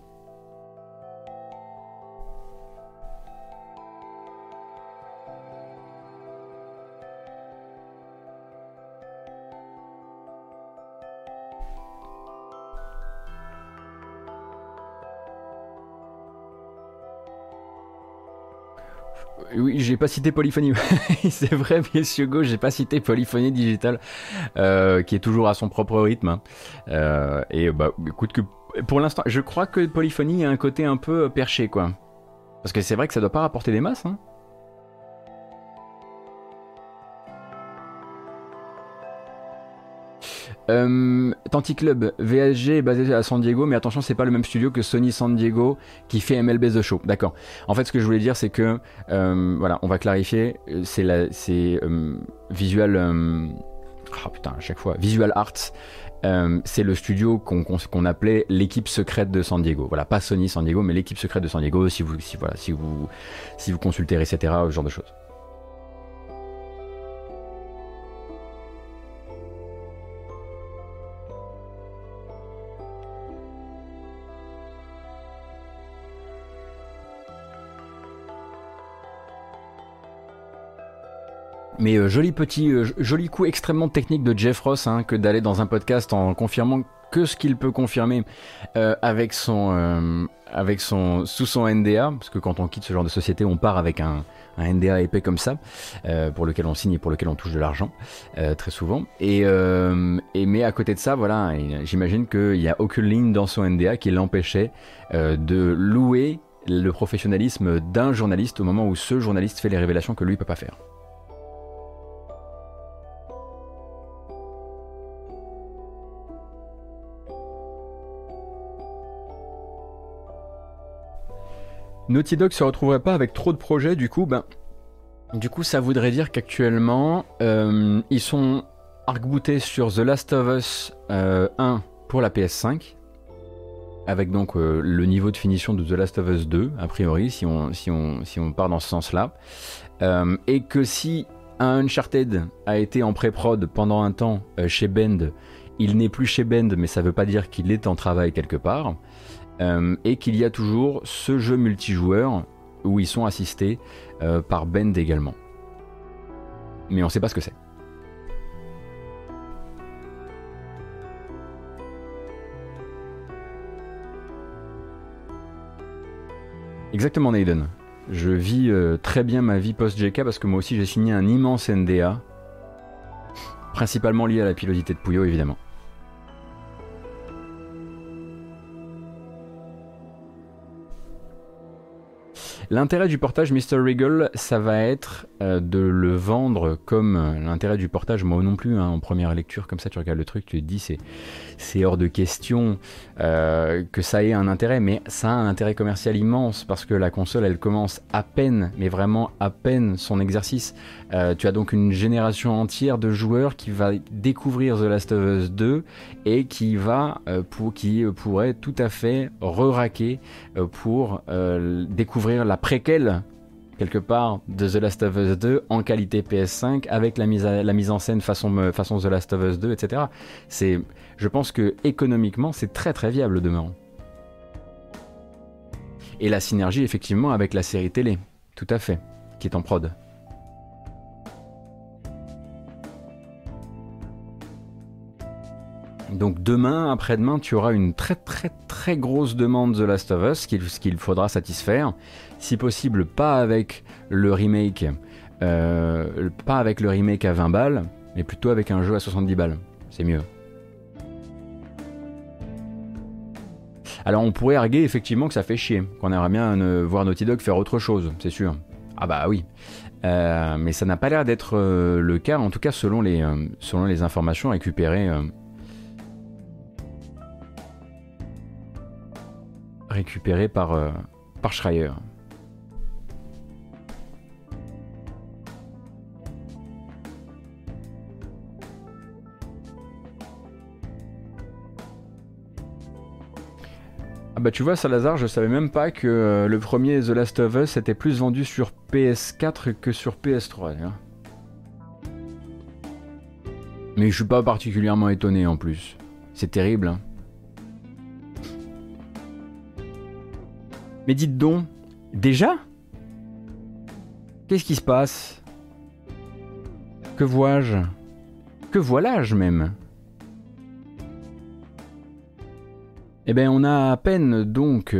Oui, j'ai pas cité Polyphonie. c'est vrai, Monsieur Go, j'ai pas cité Polyphonie Digital, euh, qui est toujours à son propre rythme. Hein. Euh, et bah, écoute que pour l'instant, je crois que Polyphonie a un côté un peu perché, quoi. Parce que c'est vrai que ça doit pas rapporter des masses. Hein. Euh, Tanti Club, VSG est basé à San Diego, mais attention, c'est pas le même studio que Sony San Diego qui fait MLB The Show. D'accord. En fait, ce que je voulais dire, c'est que, euh, voilà, on va clarifier. C'est la, c'est euh, Visual. oh putain, à chaque fois. Visual Arts. c'est le studio qu'on appelait l'équipe secrète de San Diego. Voilà, pas Sony San Diego, mais l'équipe secrète de San Diego. Si vous, si, voilà, si vous, si vous consultez, etc., ce genre de choses. Mais euh, joli petit, euh, joli coup extrêmement technique de Jeff Ross hein, que d'aller dans un podcast en confirmant que ce qu'il peut confirmer euh, avec son, avec son, sous son NDA, parce que quand on quitte ce genre de société, on part avec un, NDA épais comme ça, pour lequel on signe et pour lequel on touche de l'argent très souvent. Et, mais à côté de ça, voilà, j'imagine qu'il n'y a aucune ligne dans son NDA qui l'empêchait de louer le professionnalisme d'un journaliste au moment où ce journaliste fait les révélations que lui peut pas faire. Naughty Dog se retrouverait pas avec trop de projets, du coup, ben, du coup, ça voudrait dire qu'actuellement, euh, ils sont arc-boutés sur The Last of Us 1 euh, pour la PS5. avec donc le niveau de finition de The Last of Us 2, a priori, si on, si on, si on part dans ce sens-là. et que si un Uncharted a été en pré-prod pendant un temps chez Bend, il n'est plus chez Bend, mais ça ne veut pas dire qu'il est en travail quelque part. Et qu'il y a toujours ce jeu multijoueur où ils sont assistés par Bend également. Mais on ne sait pas ce que c'est. Exactement, Naden. Je vis euh, très bien ma vie post-GK parce que moi aussi j'ai signé un immense NDA, principalement lié à la pilosité de Pouillot évidemment. L'intérêt du portage Mr. Regal, ça va être euh, de le vendre comme euh, l'intérêt du portage, moi non plus, hein, en première lecture, comme ça tu regardes le truc, tu te dis c'est, hors de question euh, que ça ait un intérêt, mais ça a un intérêt commercial immense parce que la console elle commence à peine, mais vraiment à peine son exercice. tu as donc une génération entière de joueurs qui va découvrir The Last of Us 2 et qui va qui pourrait tout à fait re-raquer pour découvrir la préquelle quelque part de The Last of Us 2 en qualité PS5 avec la mise, la mise en scène façon, façon The Last of Us 2, etc. C'est, je pense que économiquement, c'est très très viable demain. Et la synergie effectivement avec la série télé, tout à fait, qui est en prod. Donc demain, après-demain, tu auras une très très très grosse demande The Last of Us qu'il faudra satisfaire. Si possible, pas avec le remake, euh, à 20 balles, mais plutôt avec un jeu à 70 balles. C'est mieux. Alors on pourrait arguer effectivement que ça fait chier, qu'on aimerait bien euh, voir Naughty Dog faire autre chose, c'est sûr. Ah bah oui. Euh, mais ça n'a pas l'air d'être le cas, en tout cas selon les, informations récupérées récupéré par, euh, par Schreier. Ah bah tu vois Salazar, je savais même pas que euh, le premier The Last of Us était plus vendu sur PS4 que sur PS3. Hein. Mais je suis pas particulièrement étonné en plus. C'est terrible. Hein. Mais dites donc, déjà? Qu'est-ce qui se passe? Que vois-je? Que voilà-je même? Eh bien, on a à peine donc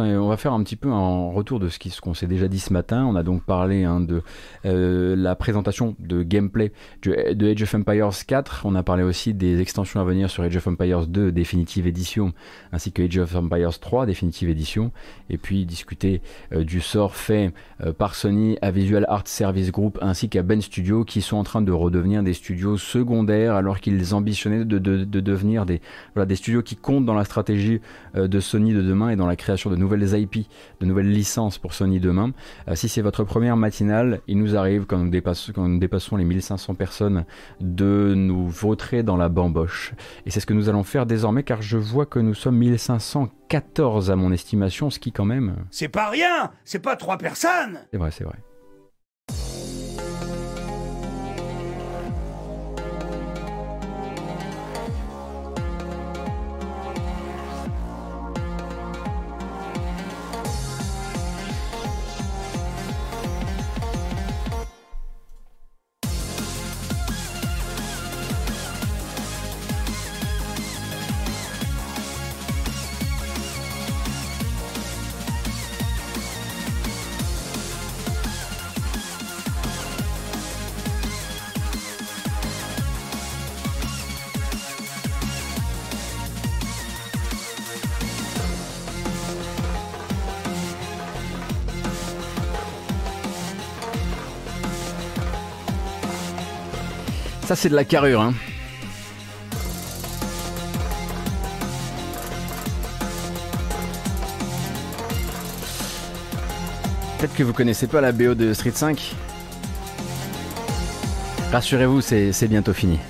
on va faire un petit peu un retour de ce qu'on s'est déjà dit ce matin. On a donc parlé hein, de euh, la présentation de gameplay de Age of Empires 4. On a parlé aussi des extensions à venir sur Age of Empires 2 Définitive Edition ainsi que Age of Empires 3 Définitive Edition. Et puis discuter euh, du sort fait euh, par Sony à Visual Art Service Group ainsi qu'à Ben Studio qui sont en train de redevenir des studios secondaires alors qu'ils ambitionnaient de, devenir des studios qui comptent dans la stratégie de Sony de demain et dans la création de nouveaux nouvelles IP, de nouvelles licences pour Sony demain. Euh, si c'est votre première matinale, il nous arrive quand nous, quand nous dépassons les 1500 personnes de nous vautrer dans la bamboche. Et c'est ce que nous allons faire désormais car je vois que nous sommes 1514 à mon estimation, ce qui quand même...
C'est pas rien C'est pas trois personnes
C'est vrai, c'est vrai. Ça, c'est de la carrure. Hein. Peut-être que vous connaissez pas la BO de Street 5. Rassurez-vous, c'est bientôt fini.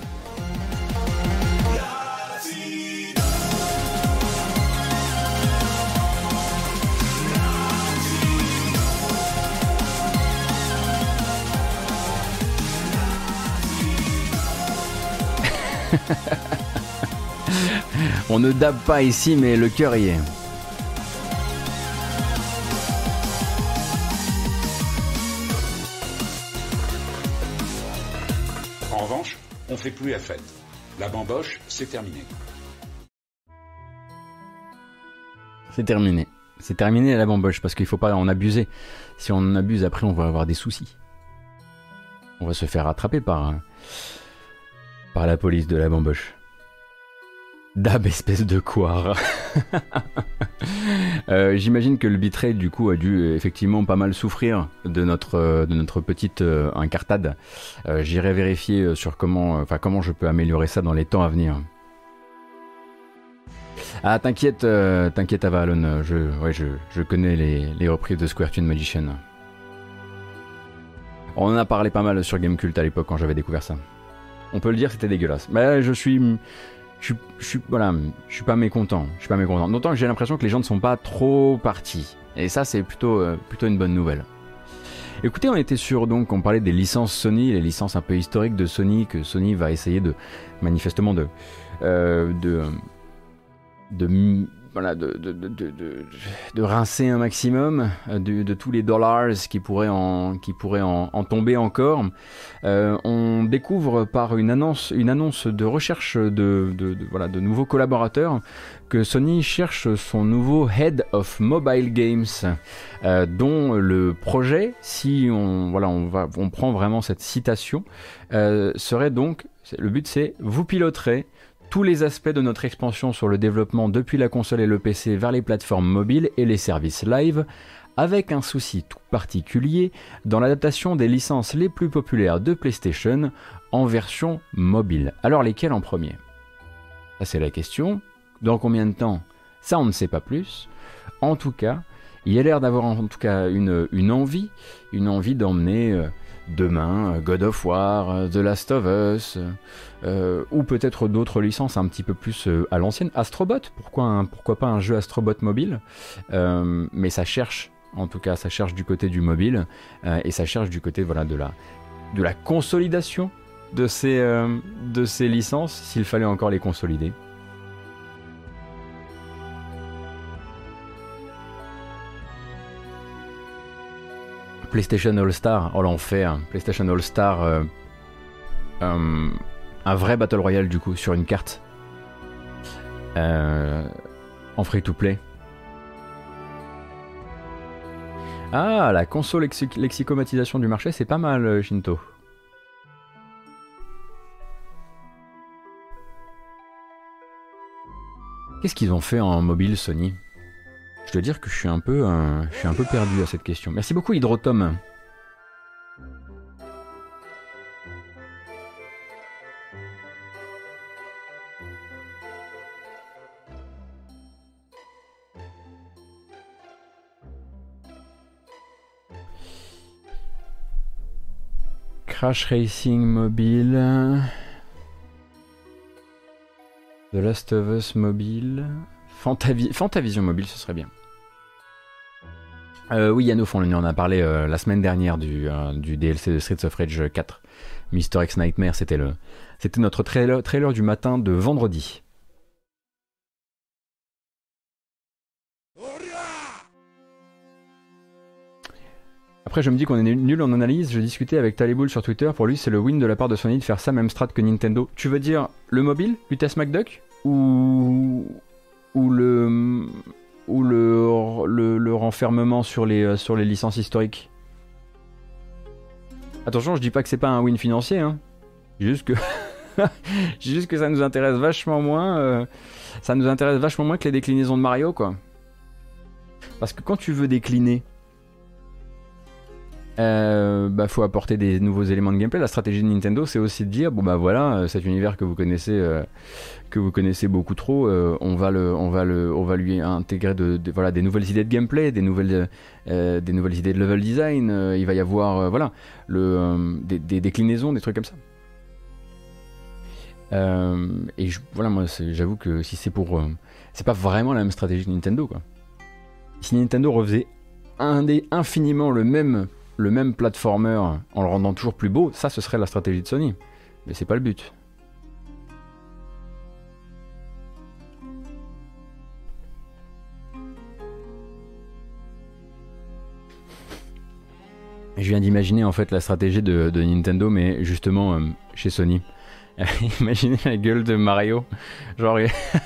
Ne dab pas ici, mais le cœur y est.
En revanche, on fait plus la fête. La bamboche, c'est terminé.
C'est terminé. C'est terminé la bamboche parce qu'il faut pas en abuser. Si on en abuse, après, on va avoir des soucis. On va se faire rattraper par, par la police de la bamboche. Dab, espèce de quoi euh, J'imagine que le bitrate du coup a dû effectivement pas mal souffrir de notre de notre petite euh, incartade. Euh, j'irai vérifier sur comment comment je peux améliorer ça dans les temps à venir. Ah t'inquiète t'inquiète Avalon, je ouais je, je connais les, les reprises de Square Tune Magician. On en a parlé pas mal sur Gamecult à l'époque quand j'avais découvert ça. On peut le dire, c'était dégueulasse. Mais je suis je, je, suis voilà, je suis pas mécontent. Je suis pas mécontent. D'autant que j'ai l'impression que les gens ne sont pas trop partis. Et ça, c'est plutôt, euh, plutôt une bonne nouvelle. Écoutez, on était sur donc, on parlait des licences Sony, les licences un peu historiques de Sony que Sony va essayer de manifestement de euh, de, de de, rincer un maximum euh, de, tous les dollars qui pourraient en, qui pourraient en, tomber encore. Euh, on découvre par une annonce, une annonce de recherche de, voilà, de nouveaux collaborateurs que Sony cherche son nouveau Head of Mobile Games, euh, dont le projet, si on, voilà, on, va, on prend vraiment cette citation, serait donc, le but c'est vous piloterez tous les aspects de notre expansion sur le développement depuis la console et le PC vers les plateformes mobiles et les services live, avec un souci tout particulier dans l'adaptation des licences les plus populaires de PlayStation en version mobile. Alors lesquelles en premier? C'est la question. Dans combien de temps? Ça on ne sait pas plus. En tout cas, il y a l'air d'avoir en tout cas une, une envie, une envie d'emmener euh, demain euh, God of War, euh, The Last of Us, euh, ou peut-être d'autres licences un petit peu plus à l'ancienne. Astrobot, pourquoi, pourquoi pas un jeu Astrobot mobile? Mais ça cherche, en tout cas, ça cherche du côté du mobile, et ça cherche du côté voilà, de, la, de la consolidation de ces, de ces licences, s'il fallait encore les consolider. PlayStation All Star, oh l'enfer, PlayStation All Star, euh, euh, un vrai Battle Royale du coup sur une carte euh, en free to play. Ah, la console lexicomatisation du marché, c'est pas mal, Shinto. Qu'est-ce qu'ils ont fait en mobile, Sony? Je dois dire que je suis un peu, euh, je suis un peu perdu à cette question. Merci beaucoup Hydrotom. Crash Racing Mobile. The Last of Us Mobile. Fantavision Mobile, ce serait bien. Euh, oui, Yannouf, on en a parlé euh, la semaine dernière du, euh, DLC de Streets of Rage 4. Mister X Nightmare, c'était notre trailer, du matin de vendredi. Après, je me dis qu'on est nul en analyse. Je discutais avec Taliboul sur Twitter. Pour lui, c'est le win de la part de Sony de faire ça même strat que Nintendo. Tu veux dire le mobile, Lutès McDuck Ou, ou le ou le, le, renfermement sur les, euh, sur les licences historiques. Attention, je dis pas que c'est pas un win financier, hein. Juste que. juste que ça nous intéresse vachement moins. Euh, ça nous intéresse vachement moins que les déclinaisons de Mario, quoi. Parce que quand tu veux décliner euh, bah, faut apporter des nouveaux éléments de gameplay. La stratégie de Nintendo, c'est aussi de dire bon bah voilà, euh, cet univers que vous connaissez, euh, que vous connaissez beaucoup trop, euh, on va le, on va le, on va lui intégrer de, voilà des nouvelles idées de gameplay, des nouvelles, des nouvelles idées de level design. il va y avoir voilà des, déclinaisons, des trucs comme ça. et voilà, moi, j'avoue que si c'est pour, c'est pas vraiment la même stratégie de Nintendo. Si Nintendo refaisait infiniment le même le même platformer en le rendant toujours plus beau, ça ce serait la stratégie de Sony. Mais c'est pas le but. Je viens d'imaginer en fait la stratégie de, Nintendo, mais justement euh, chez Sony. Imaginez la gueule de Mario. Genre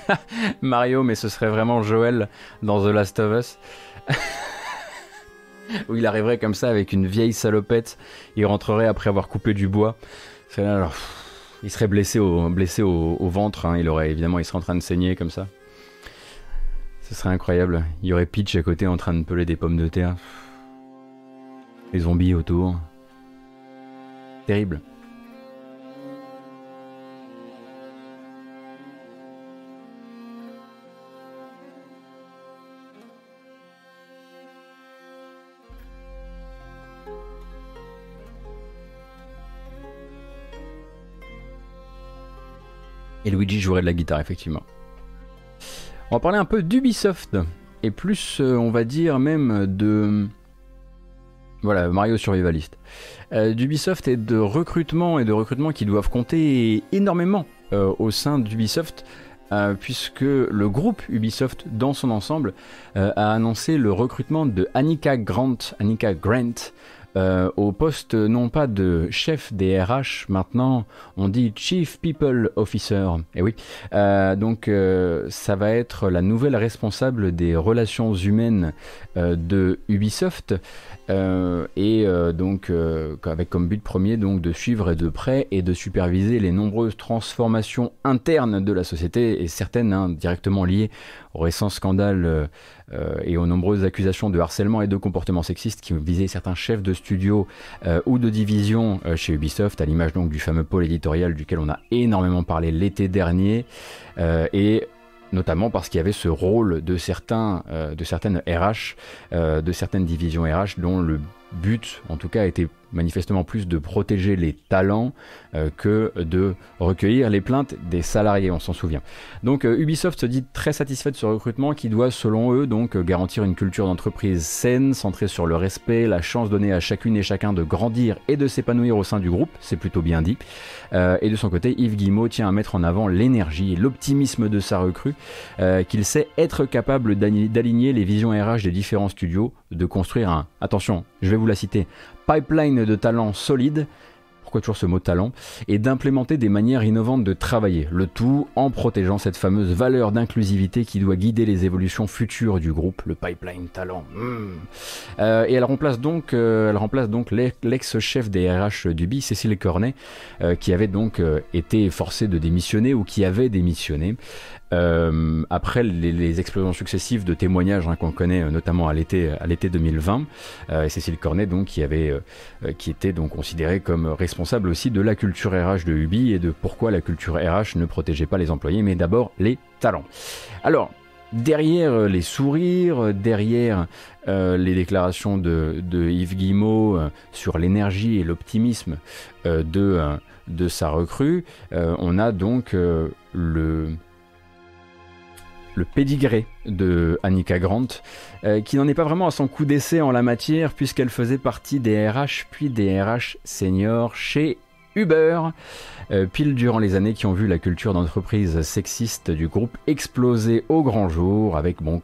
Mario, mais ce serait vraiment Joel dans The Last of Us. Où il arriverait comme ça avec une vieille salopette. Il rentrerait après avoir coupé du bois. Il serait blessé au, blessé au, ventre. Hein. Il aurait évidemment, il serait en train de saigner comme ça. Ce serait incroyable. Il y aurait Peach à côté en train de peler des pommes de terre. Les zombies autour. Terrible. Et Luigi jouerait de la guitare, effectivement. On va parler un peu d'Ubisoft. Et plus, euh, on va dire, même de. Voilà, Mario Survivaliste. Euh, D'Ubisoft et de recrutement et de recrutement qui doivent compter énormément euh, au sein d'Ubisoft. puisque le groupe Ubisoft dans son ensemble a annoncé le recrutement de Annika Grant euh, au poste non pas de chef des RH, maintenant on dit Chief People Officer. Et eh oui, euh, donc euh, ça va être la nouvelle responsable des relations humaines de Ubisoft. et donc avec comme but premier donc de suivre de près et de superviser les nombreuses transformations internes de la société et certaines hein, directement liées au récent scandale et aux nombreuses accusations de harcèlement et de comportement sexiste qui visaient certains chefs de studio euh, ou de division euh, chez Ubisoft, à l'image donc du fameux pôle éditorial duquel on a énormément parlé l'été dernier, et notamment parce qu'il y avait ce rôle de certains, de certaines RH, de certaines divisions RH dont le but, en tout cas, était manifestement plus de protéger les talents euh, que de recueillir les plaintes des salariés, on s'en souvient. Donc euh, Ubisoft se dit très satisfait de ce recrutement qui doit, selon eux, donc euh, garantir une culture d'entreprise saine, centrée sur le respect, la chance donnée à chacune et chacun de grandir et de s'épanouir au sein du groupe, c'est plutôt bien dit. et de son côté, Yves Guillemot tient à mettre en avant l'énergie et l'optimisme de sa recrue, qu'il sait être capable d'aligner les visions RH des différents studios, de construire un, attention, je vais vous la citer, pipeline de talent solide pourquoi toujours ce mot talent, et d'implémenter des manières innovantes de travailler, le tout en protégeant cette fameuse valeur d'inclusivité qui doit guider les évolutions futures du groupe, le pipeline talent. Hmm. Euh, et elle remplace donc, euh, elle remplace donc l'ex-chef des RH d'Ubi, Cécile Cornet, euh, qui avait donc été forcée de démissionner ou qui avait démissionné. Euh, après les, explosions successives de témoignages hein, qu'on connaît euh, notamment à l'été à l'été 2020, euh, et Cécile Cornet donc qui avait qui était donc considérée comme responsable aussi de la culture RH de Ubi et de pourquoi la culture RH ne protégeait pas les employés mais d'abord les talents. Alors derrière les sourires, derrière les déclarations de, Yves Guillemot sur l'énergie et l'optimisme de, de sa recrue, on a donc le le pédigré de Annika Grant, euh, qui n'en est pas vraiment à son coup d'essai en la matière, puisqu'elle faisait partie des RH puis des RH seniors chez Uber, euh, pile durant les années qui ont vu la culture d'entreprise sexiste du groupe exploser au grand jour, avec bon,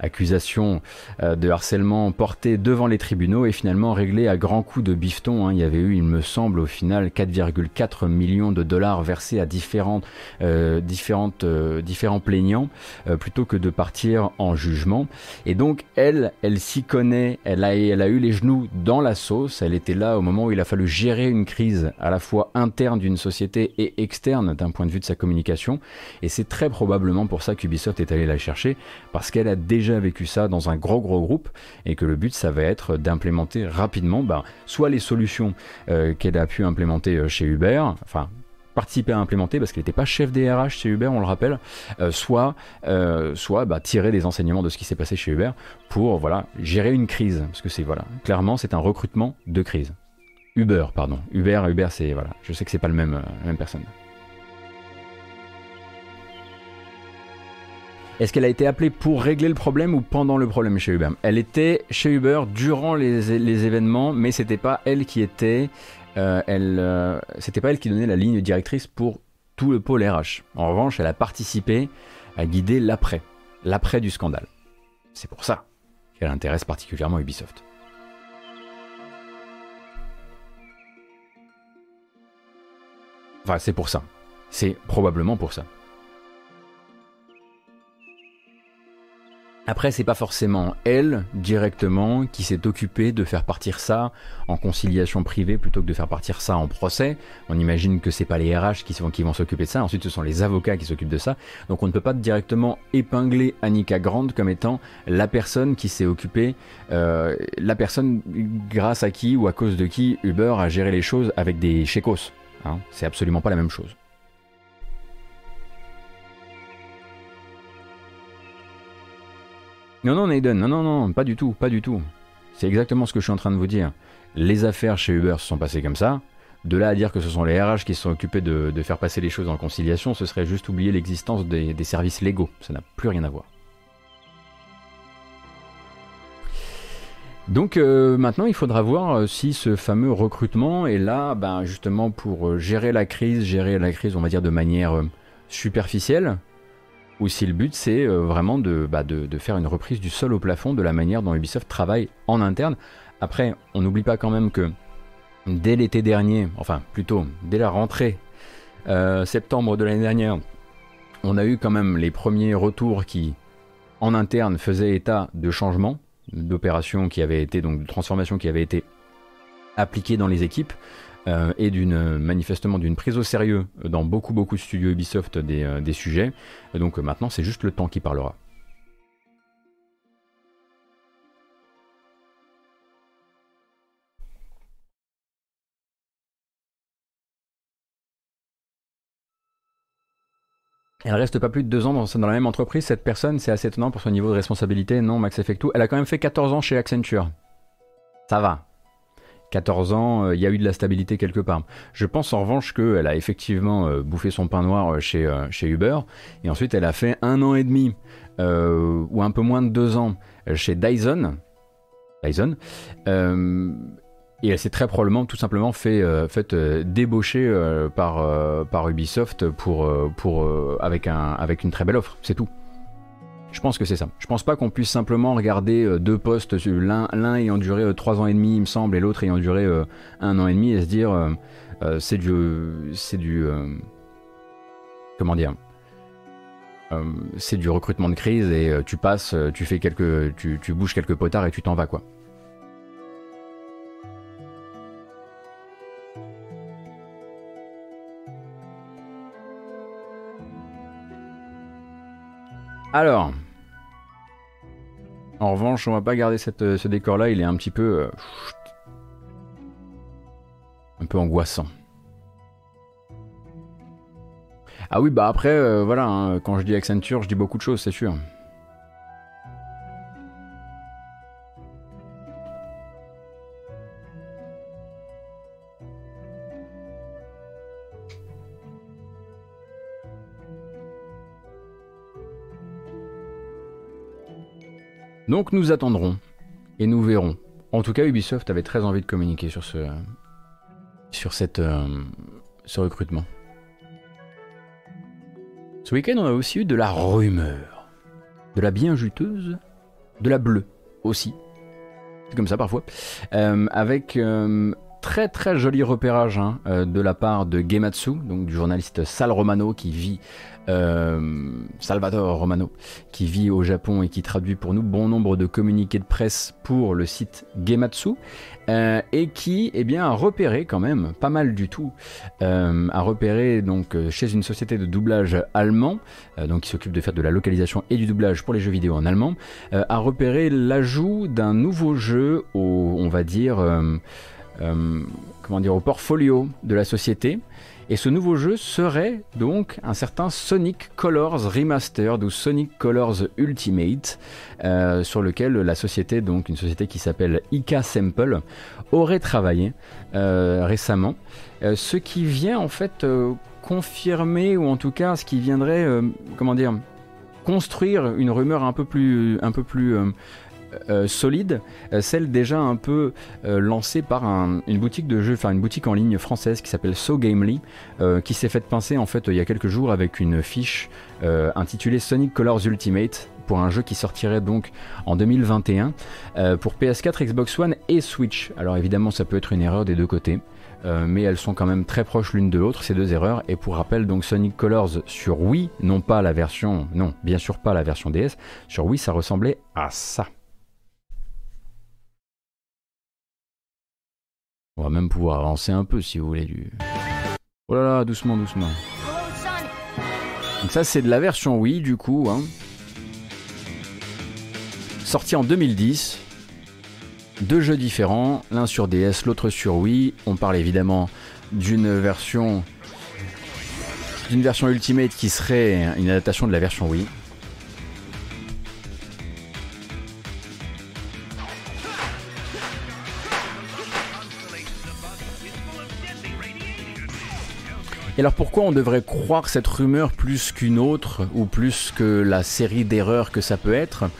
accusation euh, de harcèlement portée devant les tribunaux et finalement réglée à grands coups de bifton. Hein. Il y avait eu, il me semble, au final 4,4 millions de dollars versés à différentes, euh, différentes, euh, différents plaignants plutôt que de partir en jugement. Et donc elle, elle s'y connaît, elle a, elle a eu les genoux dans la sauce, elle était là au moment où il a fallu gérer une crise à la fois interne d'une société et externe d'un point de vue de sa communication. Et c'est très probablement pour ça qu'Ubisoft est allé la chercher, parce qu'elle a déjà vécu ça dans un gros gros groupe et que le but ça va être d'implémenter rapidement ben, soit les solutions euh, qu'elle a pu implémenter euh, chez Uber, enfin participer à implémenter parce qu'elle n'était pas chef des RH chez Uber, on le rappelle, euh, soit, soit bah, tirer des enseignements de ce qui s'est passé chez Uber pour voilà gérer une crise parce que c'est voilà clairement c'est un recrutement de crise. Uber pardon, Uber Uber c'est voilà, je sais que c'est pas le même la même personne. Est-ce qu'elle a été appelée pour régler le problème ou pendant le problème chez Uber? Elle était chez Uber durant les, événements, mais c'était pas elle qui était. Euh, euh, c'était pas elle qui donnait la ligne directrice pour tout le pôle RH. En revanche, elle a participé à guider l'après, l'après du scandale. C'est pour ça qu'elle intéresse particulièrement Ubisoft. Enfin, c'est pour ça. C'est probablement pour ça. Après, c'est pas forcément elle directement qui s'est occupée de faire partir ça en conciliation privée plutôt que de faire partir ça en procès. On imagine que c'est pas les RH qui, vont s'occuper de ça. Ensuite, ce sont les avocats qui s'occupent de ça. Donc, on ne peut pas directement épingler Annika Grande comme étant la personne qui s'est occupée, euh, la personne grâce à qui ou à cause de qui Uber a géré les choses avec des chécos. Hein. c'est absolument pas la même chose. Non, non, Naden, non, non, non, pas du tout, pas du tout. C'est exactement ce que je suis en train de vous dire. Les affaires chez Uber se sont passées comme ça. De là à dire que ce sont les RH qui se sont occupés de, faire passer les choses en conciliation, ce serait juste oublier l'existence des, services légaux. Ça n'a plus rien à voir. Donc euh, maintenant, il faudra voir euh, si ce fameux recrutement est là, ben, justement pour euh, gérer la crise, gérer la crise, on va dire de manière superficielle, ou si le but c'est euh, vraiment bah, de, faire une reprise du sol au plafond de la manière dont Ubisoft travaille en interne. Après, on n'oublie pas quand même que dès l'été dernier, enfin plutôt dès la rentrée euh, septembre de l'année dernière, on a eu quand même les premiers retours qui, en interne, faisaient état de changements, d'opérations qui avaient été, donc de transformations qui avaient été appliquées dans les équipes. Euh, et d'une manifestement d'une prise au sérieux dans beaucoup beaucoup de studios Ubisoft des, euh, sujets. Donc euh, maintenant c'est juste le temps qui parlera. Elle reste pas plus de deux ans dans, dans la même entreprise. Cette personne, c'est assez étonnant pour son niveau de responsabilité. Non, Max Effectu. Elle a quand même fait 14 ans chez Accenture. Ça va. 14 ans, euh, il y a eu de la stabilité quelque part. Je pense en revanche qu'elle a effectivement euh, bouffé son pain noir euh, chez, chez Uber, et ensuite elle a fait un an et demi, ou un peu moins de deux ans, chez Dyson. Dyson. et elle s'est très probablement tout simplement fait, débaucher par, Ubisoft avec une très belle offre, c'est tout. Je pense que c'est ça. Je pense pas qu'on puisse simplement regarder euh, deux postes, l'un ayant duré 3 euh, ans et demi, il me semble, et l'autre ayant duré euh, un an et demi, et se dire c'est du. C'est du. comment dire C'est du recrutement de crise et tu passes, tu fais quelques. Tu bouges quelques potards et tu t'en vas, quoi. Alors, en revanche, on va pas garder euh, ce décor-là, il est un petit peu... Euh, un peu angoissant. Ah oui, bah après, euh, voilà, hein, quand je dis Accenture, je dis beaucoup de choses, c'est sûr. Donc nous attendrons et nous verrons. En tout cas, Ubisoft avait très envie de communiquer sur ce, sur cette, euh, ce recrutement. Ce week-end, on a aussi eu de la rumeur, de la bien juteuse, de la bleue aussi. C'est comme ça parfois. Euh, avec euh, très très joli repérage hein, de la part de Gematsu, donc du journaliste Sal Romano qui vit euh, Salvatore Romano, qui vit au Japon et qui traduit pour nous bon nombre de communiqués de presse pour le site Gematsu, euh, et qui eh bien, a repéré quand même pas mal du tout, euh, a repéré donc chez une société de doublage allemand, donc qui s'occupe de faire de la localisation et du doublage pour les jeux vidéo en allemand, a repéré l'ajout d'un nouveau jeu au, on va dire, comment dire, au portfolio de la société. Et ce nouveau jeu serait donc un certain Sonic Colors Remastered ou Sonic Colors Ultimate, euh, sur lequel la société, donc une société qui s'appelle Ika Sample, aurait travaillé euh, récemment. Euh, ce qui vient en fait confirmer, ou en tout cas ce qui viendrait, comment dire, construire une rumeur un peu plus, un peu plus euh, solide, euh, celle déjà un peu euh, lancée par une boutique de jeux, enfin une boutique en ligne française qui s'appelle So Gamely, qui s'est fait pincer en fait il y a quelques jours avec une fiche intitulée Sonic Colors Ultimate pour un jeu qui sortirait donc en 2021 pour PS4, Xbox One et Switch. Alors évidemment ça peut être une erreur des deux côtés. mais elles sont quand même très proches l'une de l'autre, ces deux erreurs. Et pour rappel, donc Sonic Colors sur Wii, non pas la version, non, bien sûr pas la version DS, sur Wii ça ressemblait à ça. On va même pouvoir avancer un peu si vous voulez du... Oh là là, doucement, doucement. Donc ça c'est de la version Wii du coup. Hein. Sorti en 2010. Deux jeux différents, l'un sur DS, l'autre sur Wii. On parle évidemment d'une version d'une version Ultimate qui serait une adaptation de la version Wii. Et alors pourquoi on devrait croire cette rumeur plus qu'une autre, ou plus que la série d'erreurs que ça peut être?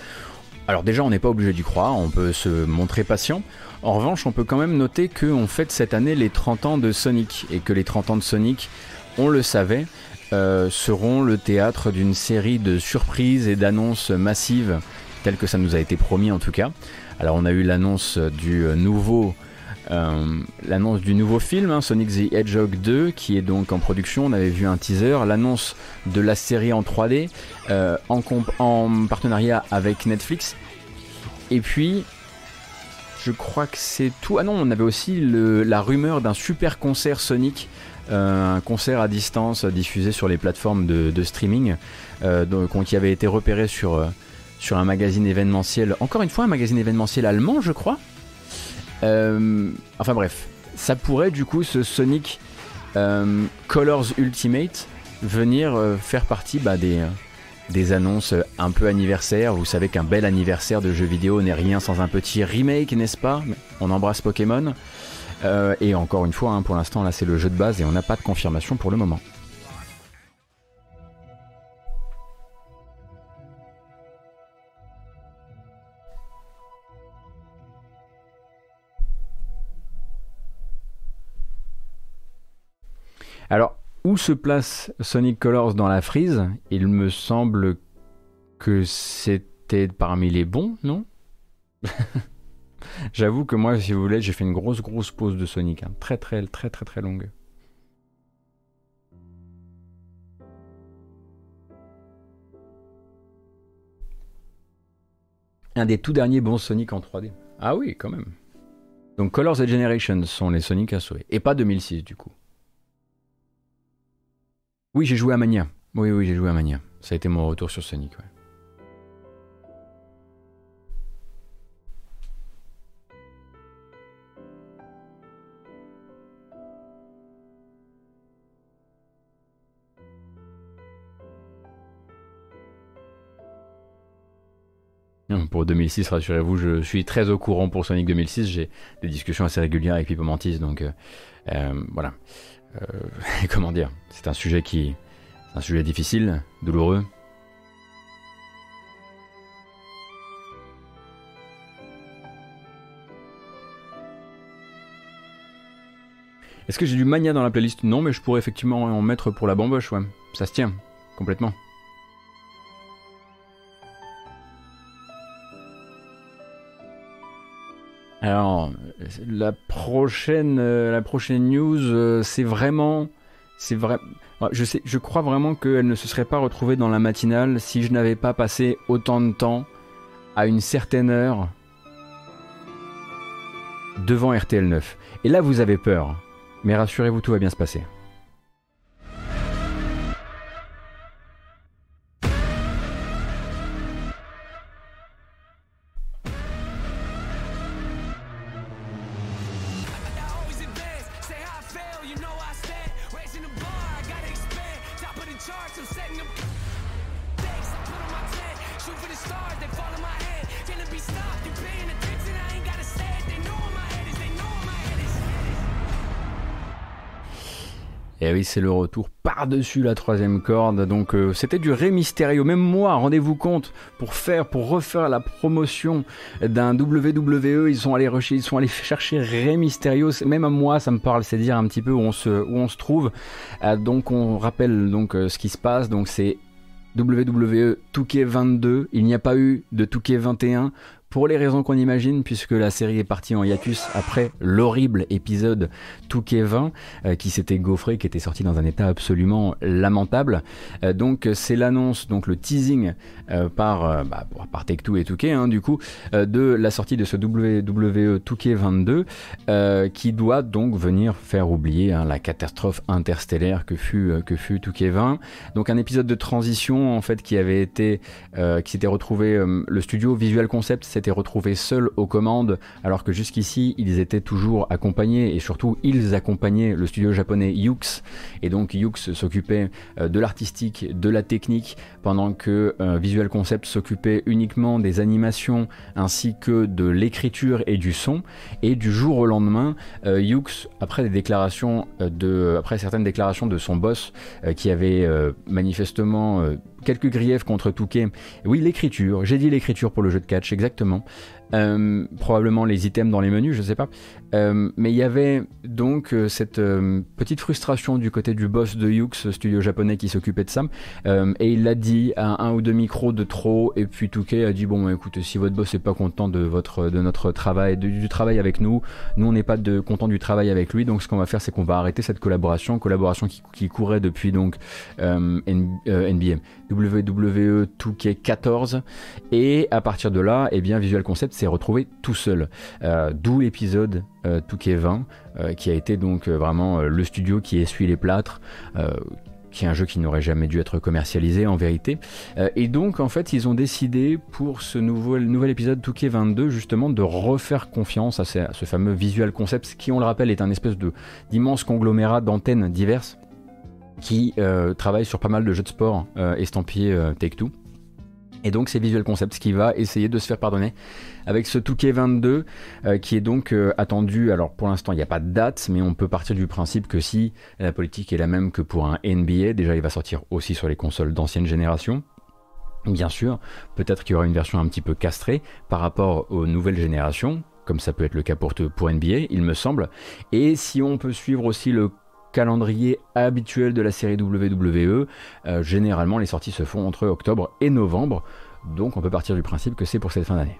Alors déjà on n'est pas obligé d'y croire, on peut se montrer patient. En revanche on peut quand même noter qu'on fête cette année les 30 ans de Sonic, et que les 30 ans de Sonic, on le savait, euh, seront le théâtre d'une série de surprises et d'annonces massives, telles que ça nous a été promis en tout cas. Alors on a eu l'annonce du nouveau euh, l'annonce du nouveau film, hein, Sonic the Hedgehog 2, qui est donc en production. On avait vu un teaser, l'annonce de la série en 3D euh, en, en, partenariat avec Netflix. Et puis, je crois que c'est tout. Ah non, on avait aussi la rumeur d'un super concert Sonic. Euh, un concert à distance diffusé sur les plateformes de, streaming qui avait été repéré sur, un magazine événementiel, encore une fois un magazine événementiel allemand je crois, enfin bref, ça pourrait du coup ce Sonic euh, Colors Ultimate venir euh, faire partie bah, des, des annonces un peu anniversaires. Vous savez qu'un bel anniversaire de jeu vidéo n'est rien sans un petit remake, n'est-ce pas? On embrasse Pokémon. et encore une fois, hein, pour l'instant, là c'est le jeu de base et on n'a pas de confirmation pour le moment. Alors, où se place Sonic Colors dans la frise? Il me semble que c'était parmi les bons, non? J'avoue que moi, si vous voulez, j'ai fait une grosse, grosse pause de Sonic. Hein. Très, très, très, très, très longue. Un des tout derniers bons Sonic en 3D. Ah oui, quand même. Donc Colors et Generations sont les Sonic à sauver. Et pas 2006 du coup. Oui, j'ai joué à Mania. Oui, oui, j'ai joué à Mania. Ça a été mon retour sur Sonic. Pour 2006, rassurez-vous, je suis très au courant pour Sonic 2006. J'ai des discussions assez régulières avec Pipo Mantis, donc euh, euh, voilà. Euh, comment dire? C'est un sujet qui, un sujet difficile, douloureux. Est-ce que j'ai du mania dans la playlist? Non, mais je pourrais effectivement en mettre pour la bamboche, ouais. Ça se tient, complètement. Alors, la prochaine, euh, la prochaine news, euh, c'est vraiment, c'est vrai. Je je crois vraiment qu'elle ne se serait pas retrouvée dans la matinale si je n'avais pas passé autant de temps à une certaine heure devant RTL 9. Et là, vous avez peur, mais rassurez-vous, tout va bien se passer. C'est le retour par-dessus la troisième corde. Donc euh, c'était du Ré Mysterio. Même moi, rendez-vous compte, pour faire, pour refaire la promotion d'un WWE, ils sont allés ils sont allés chercher Ré Mysterio. Même à moi, ça me parle, c'est dire un petit peu où on se, trouve. Euh, donc on rappelle donc euh, ce qui se passe. Donc c'est WWE Touquet 22. Il n'y a pas eu de Touquet 21 pour les raisons qu'on imagine, puisque la série est partie en hiatus après l'horrible épisode Touquet 20, euh, qui s'était gaufré, qui était sorti dans un état absolument lamentable. Euh, donc c'est l'annonce, donc le teasing euh, par, bah, et Touquet, hein, du coup, de la sortie de ce WWE Touquet 22, qui doit donc venir faire oublier hein, la catastrophe interstellaire que fut, que fut Touquet 20. Donc un épisode de transition, en fait, qui avait été, qui s'était retrouvé, le studio Visual Concept retrouvés seuls aux commandes, alors que jusqu'ici ils étaient toujours accompagnés et surtout ils accompagnaient le studio japonais Yux. Et donc Yux s'occupait euh, de l'artistique, de la technique, pendant que euh, Visual Concept s'occupait uniquement des animations ainsi que de l'écriture et du son. Et du jour au lendemain, euh, Yux, après des déclarations de, après certaines déclarations de son boss qui avait manifestement quelques griefs contre Touquet. Oui, l'écriture. J'ai dit l'écriture pour le jeu de catch, exactement. Euh, probablement les items dans les menus, je sais pas. Euh, mais il y avait donc euh, cette petite frustration du côté du boss de Yux, studio japonais qui s'occupait de ça. et il l'a dit à un ou deux micros de trop. Et puis Touquet a dit bon, écoutez, si votre boss n'est pas content de votre de notre travail, du travail avec nous, nous on n'est pas de, content du travail avec lui. Donc ce qu'on va faire, c'est qu'on va arrêter cette collaboration, collaboration qui, qui courait depuis donc NBA, WWE 2K14. Et à partir de là, eh bien Visual Concept s'est retrouvé tout seul. Euh, d'où l'épisode euh, 20, euh, qui a été donc euh, vraiment le studio qui essuie les plâtres qui est un jeu qui n'aurait jamais dû être commercialisé en vérité. et donc en fait ils ont décidé pour ce nouvel épisode Touquet 22 justement de refaire confiance à ce, fameux Visual Concept qui on le rappelle est un espèce d'immense conglomérat d'antennes diverses qui travaille sur pas mal de jeux de sport estampillés Take-Two. Et donc c'est Visual Concepts qui va essayer de se faire pardonner avec ce Touquet 22 euh, qui est donc euh, attendu. Alors pour l'instant il n'y a pas de date, mais on peut partir du principe que si la politique est la même que pour un NBA, déjà il va sortir aussi sur les consoles d'ancienne génération. Bien sûr, peut-être qu'il y aura une version un petit peu castrée par rapport aux nouvelles générations, comme ça peut être le cas pour NBA, il me semble. Et si on peut suivre aussi le calendrier habituel de la série WWE. Euh, généralement, les sorties se font entre octobre et novembre, donc on peut partir du principe que c'est pour cette fin d'année.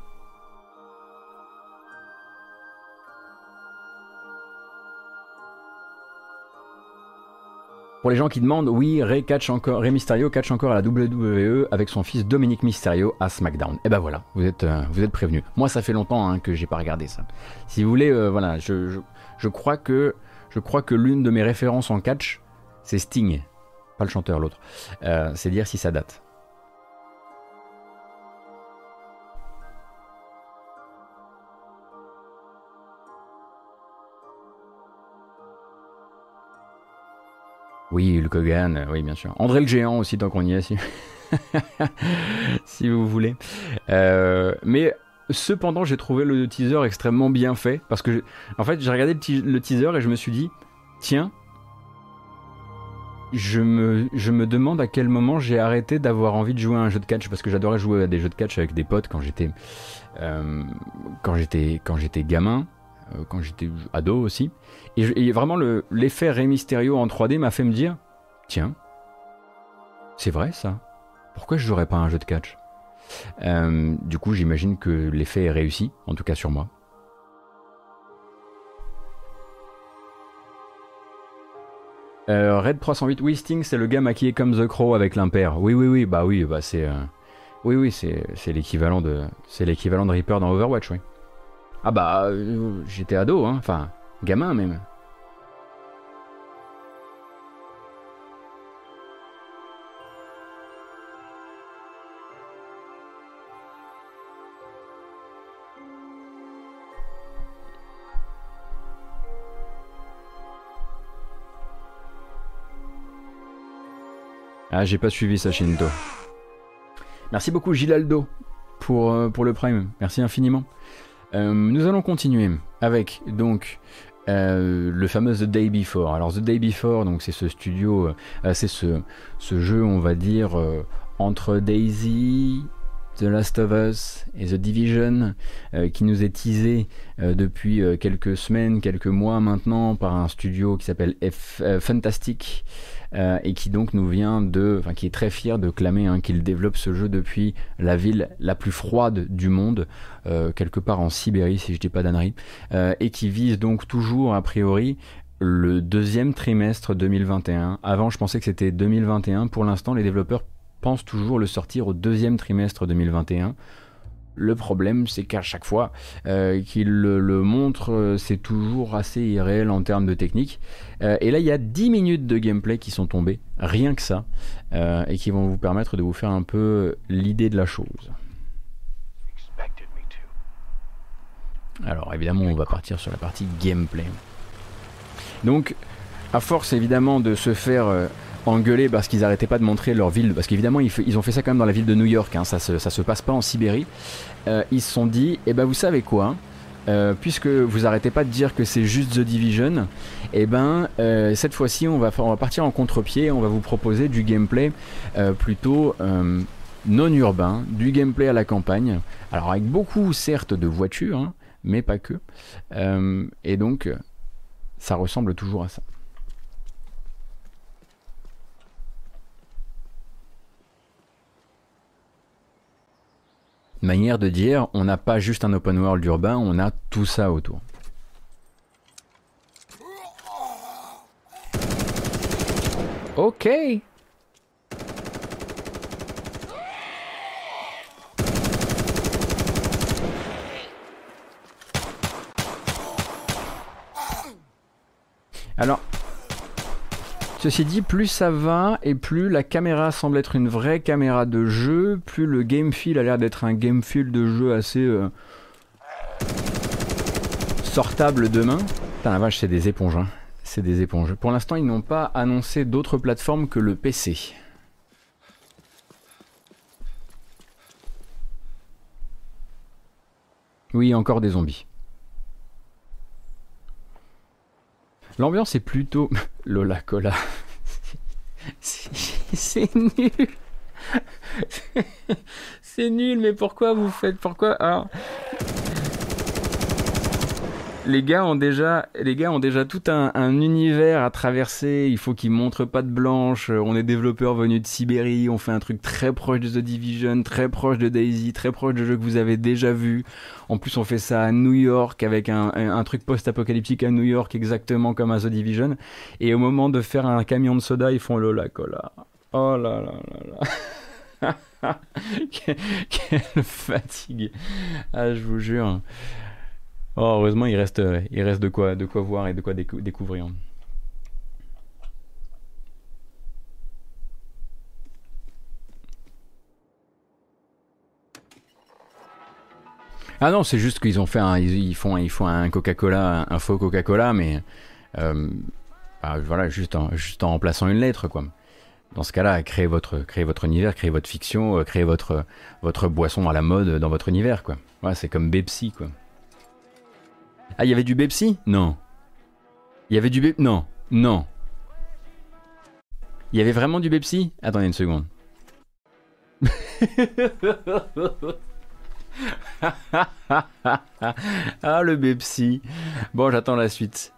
Pour les gens qui demandent, oui, Ray, catch encore, Mysterio catch encore à la WWE avec son fils Dominique Mysterio à SmackDown. Et eh ben voilà, vous êtes, euh, vous êtes prévenus. Moi, ça fait longtemps hein, que j'ai pas regardé ça. Si vous voulez, euh, voilà, je, crois que je crois que l'une de mes références en catch, c'est Sting. Pas le chanteur, l'autre. Euh, c'est dire si ça date. Oui, le Kogan, euh, oui, bien sûr. André le Géant aussi, tant qu'on y est, si, si vous voulez. Euh, mais Cependant, j'ai trouvé le teaser extrêmement bien fait parce que, en fait, j'ai regardé le, teaser et je me suis dit, tiens, je me, demande à quel moment j'ai arrêté d'avoir envie de jouer à un jeu de catch parce que j'adorais jouer à des jeux de catch avec des potes quand j'étais, euh, quand j'étais, quand j'étais gamin, euh, quand j'étais ado aussi. Et, vraiment, l'effet Rey Mysterio en 3D m'a fait me dire, tiens, c'est vrai ça. Pourquoi je jouerais pas à un jeu de catch? Euh, du coup, j'imagine que l'effet est réussi, en tout cas sur moi. Euh, Red 308, oui, Sting, c'est le gars maquillé comme The Crow avec l'impair. Oui, oui, oui, bah oui, bah c'est. Euh, oui, oui, c'est l'équivalent de. C'est l'équivalent de Reaper dans Overwatch, oui. Ah bah, j'étais ado, hein, enfin, gamin même. Ah, j'ai pas suivi ça, Shinto. Merci beaucoup, Gilaldo, pour, euh, pour le Prime. Merci infiniment. Euh, nous allons continuer avec donc euh, le fameux The Day Before. Alors The Day Before, donc c'est ce studio, c'est ce, ce jeu, on va dire, entre Daisy, The Last of Us et The Division, qui nous est teasé depuis quelques semaines, quelques mois maintenant par un studio qui s'appelle Fantastic. Euh, et qui donc nous vient de, enfin qui est très fier de clamer hein, qu'il développe ce jeu depuis la ville la plus froide du monde, euh, quelque part en Sibérie si je dis pas d'annerie, et qui vise donc toujours a priori le deuxième trimestre 2021. Avant je pensais que c'était 2021, pour l'instant les développeurs pensent toujours le sortir au deuxième trimestre 2021. Le problème, c'est qu'à chaque fois euh, qu'il le, montre, euh, c'est toujours assez irréel en termes de technique. Euh, et là, il y a 10 minutes de gameplay qui sont tombées, rien que ça, et qui vont vous permettre de vous faire un peu l'idée de la chose. Alors évidemment, on va partir sur la partie gameplay. Donc, à force évidemment de se faire engueuler parce qu'ils arrêtaient pas de montrer leur ville, parce qu'évidemment ils, ont fait ça quand même dans la ville de New York, hein, ça, se, ça se passe pas en Sibérie. Euh, ils se sont dit, eh ben vous savez quoi euh, puisque vous arrêtez pas de dire que c'est juste The Division, et eh ben euh, cette fois-ci on va, on va partir en contre-pied, on va vous proposer du gameplay plutôt non urbain, du gameplay à la campagne, alors avec beaucoup certes de voitures, hein, mais pas que, et donc ça ressemble toujours à ça. Manière de dire on n'a pas juste un open world urbain, on a tout ça autour. Ok. Alors, Ceci dit, plus ça va et plus la caméra semble être une vraie caméra de jeu, plus le game feel a l'air d'être un game feel de jeu assez euh, sortable demain. Putain la vache, c'est des éponges. Hein. C'est des éponges. Pour l'instant, ils n'ont pas annoncé d'autres plateformes que le PC. Oui, encore des zombies. L'ambiance est plutôt. Lola Cola. C'est nul. C'est nul, mais pourquoi vous faites. Pourquoi. Alors? Les gars ont déjà, les gars ont déjà tout un, univers à traverser. Il faut qu'ils montrent pas de blanche. On est développeurs venus de Sibérie. On fait un truc très proche de The Division, très proche de Daisy, très proche de jeux que vous avez déjà vus. En plus, on fait ça à New York avec un, truc post-apocalyptique à New York exactement comme à The Division. Et au moment de faire un camion de soda, ils font Lola Cola. Oh là là là là. Quelle fatigue. Ah, je vous jure. Oh, heureusement, il reste, euh, il reste de, quoi, de quoi voir et de quoi découvrir. Ah non, c'est juste qu'ils ont fait un, ils, font, ils font un Coca-Cola, un faux Coca-Cola, mais euh, bah, voilà, juste en, juste remplaçant une lettre, quoi. Dans ce cas-là, créez votre, créez votre univers, créez votre fiction, euh, créez votre, votre boisson à la mode dans votre univers, quoi. C'est comme Pepsi, quoi. Ah, il y avait du Pepsi? Non. Il y avait du Pepsi Non. Non. Il y avait vraiment du Pepsi? Attendez une seconde. ah, le Pepsi. Bon, j'attends la suite.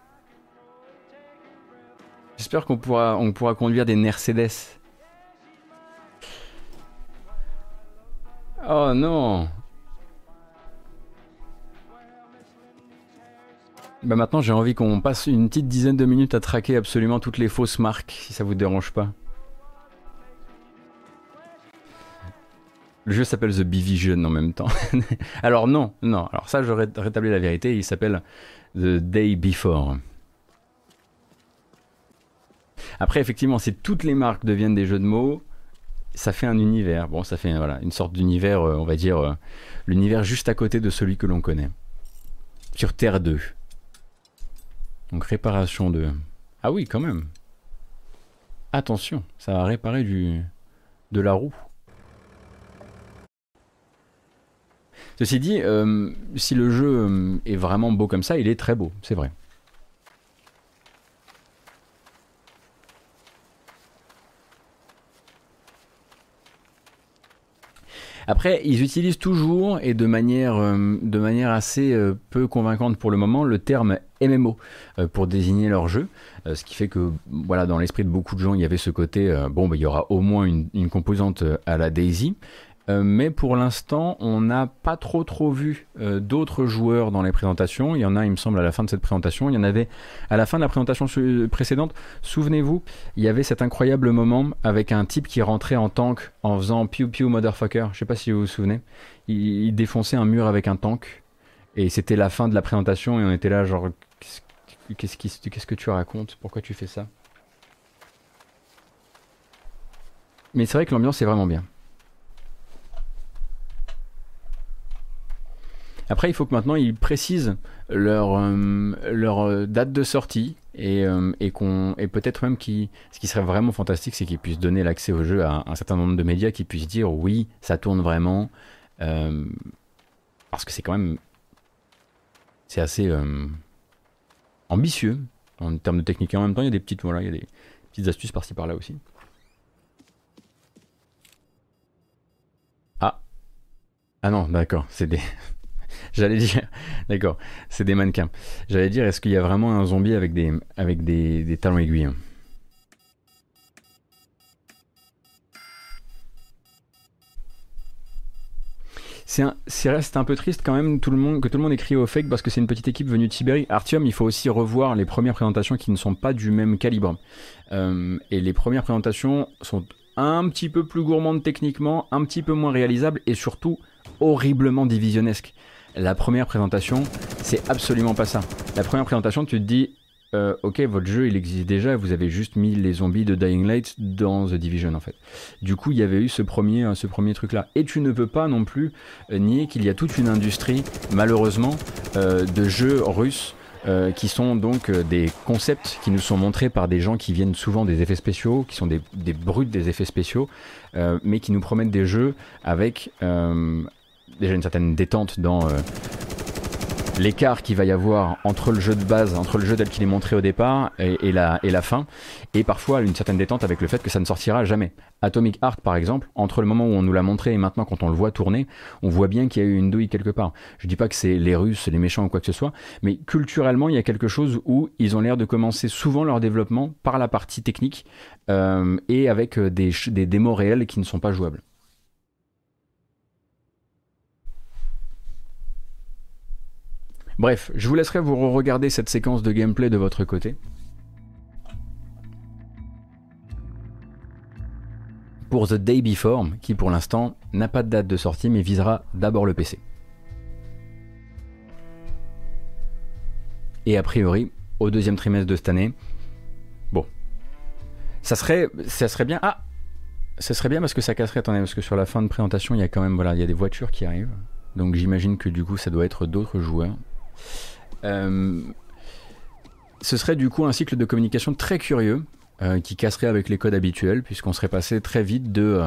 J'espère qu'on pourra, on pourra conduire des Mercedes. Oh non Bah maintenant j'ai envie qu'on passe une petite dizaine de minutes à traquer absolument toutes les fausses marques, si ça vous dérange pas. Le jeu s'appelle The Vision en même temps. alors non, non, alors ça je rétablis la vérité, il s'appelle The Day Before. Après effectivement si toutes les marques deviennent des jeux de mots, ça fait un univers. Bon ça fait voilà, une sorte d'univers, euh, on va dire, euh, l'univers juste à côté de celui que l'on connaît. Sur Terre 2. Donc réparation de... Ah oui, quand même. Attention, ça va réparer du... de la roue. Ceci dit, euh, si le jeu euh, est vraiment beau comme ça, il est très beau, c'est vrai. Après, ils utilisent toujours, et de manière, euh, de manière assez peu convaincante pour le moment, le terme MMO pour désigner leur jeu, ce qui fait que voilà dans l'esprit de beaucoup de gens il y avait ce côté bon bah, il y aura au moins une, composante à la Daisy, euh, mais pour l'instant, on n'a pas trop trop vu euh, d'autres joueurs dans les présentations. Il y en a, il me semble, à la fin de cette présentation. Il y en avait à la fin de la présentation précédente. Souvenez-vous, il y avait cet incroyable moment avec un type qui rentrait en tank en faisant pew pew motherfucker. Je sais pas si vous vous souvenez. Il, défonçait un mur avec un tank. Et c'était la fin de la présentation et on était là genre qu'est-ce que tu racontes? Pourquoi tu fais ça? Mais c'est vrai que l'ambiance est vraiment bien. Après, il faut que maintenant ils précisent leur, euh, euh, date de sortie et, euh, et peut-être même qui, ce qui serait vraiment fantastique, c'est qu'ils puissent donner l'accès au jeu à un certain nombre de médias qui puissent dire oui, ça tourne vraiment. parce que c'est quand même. C'est assez ambitieux en termes de technique. Et en même temps, il y a des petites, voilà, il y a des petites astuces par-ci par-là aussi. Ah. Ah non, d'accord, c'est des. J'allais dire, d'accord, c'est des mannequins. J'allais dire, est-ce qu'il y a vraiment un zombie avec des, avec des, talons aiguilles C'est reste un peu triste quand même que tout le monde écrit au fake parce que c'est une petite équipe venue de Sibérie. Artium, il faut aussi revoir les premières présentations qui ne sont pas du même calibre. Euh, et les premières présentations sont un petit peu plus gourmandes techniquement, un petit peu moins réalisables et surtout horriblement divisionnesques. La première présentation, c'est absolument pas ça. La première présentation, tu te dis, euh, ok, votre jeu il existe déjà, vous avez juste mis les zombies de Dying Light dans The Division en fait. Du coup, il y avait eu ce premier, euh, ce premier truc là. Et tu ne peux pas non plus euh, nier qu'il y a toute une industrie, malheureusement, de jeux russes. qui sont donc des concepts qui nous sont montrés par des gens qui viennent souvent des effets spéciaux, qui sont des, des brutes des effets spéciaux, mais qui nous promettent des jeux avec déjà une certaine détente dans l'écart qu'il va y avoir entre le jeu de base, entre le jeu tel qu'il est montré au départ et, la, fin, et parfois une certaine détente avec le fait que ça ne sortira jamais. Atomic Heart par exemple, entre le moment où on nous l'a montré et maintenant quand on le voit tourner, on voit bien qu'il y a eu une douille quelque part. Je dis pas que c'est les Russes, les méchants ou quoi que ce soit, mais culturellement il y a quelque chose où ils ont l'air de commencer souvent leur développement par la partie technique euh, et avec euh, des, des démos réelles qui ne sont pas jouables. Bref, je vous laisserai vous regarder cette séquence de gameplay de votre côté. Pour The Day Before, qui pour l'instant n'a pas de date de sortie mais visera d'abord le PC. Et a priori, au deuxième trimestre de cette année, bon, ça serait, bien. Ah, ça serait bien parce que ça casserait. Attendez, parce que sur la fin de présentation, il y a quand même, voilà, des voitures qui arrivent. Donc j'imagine que du coup, ça doit être d'autres joueurs. Euh, ce serait du coup un cycle de communication très curieux euh, qui casserait avec les codes habituels puisqu'on serait passé très vite de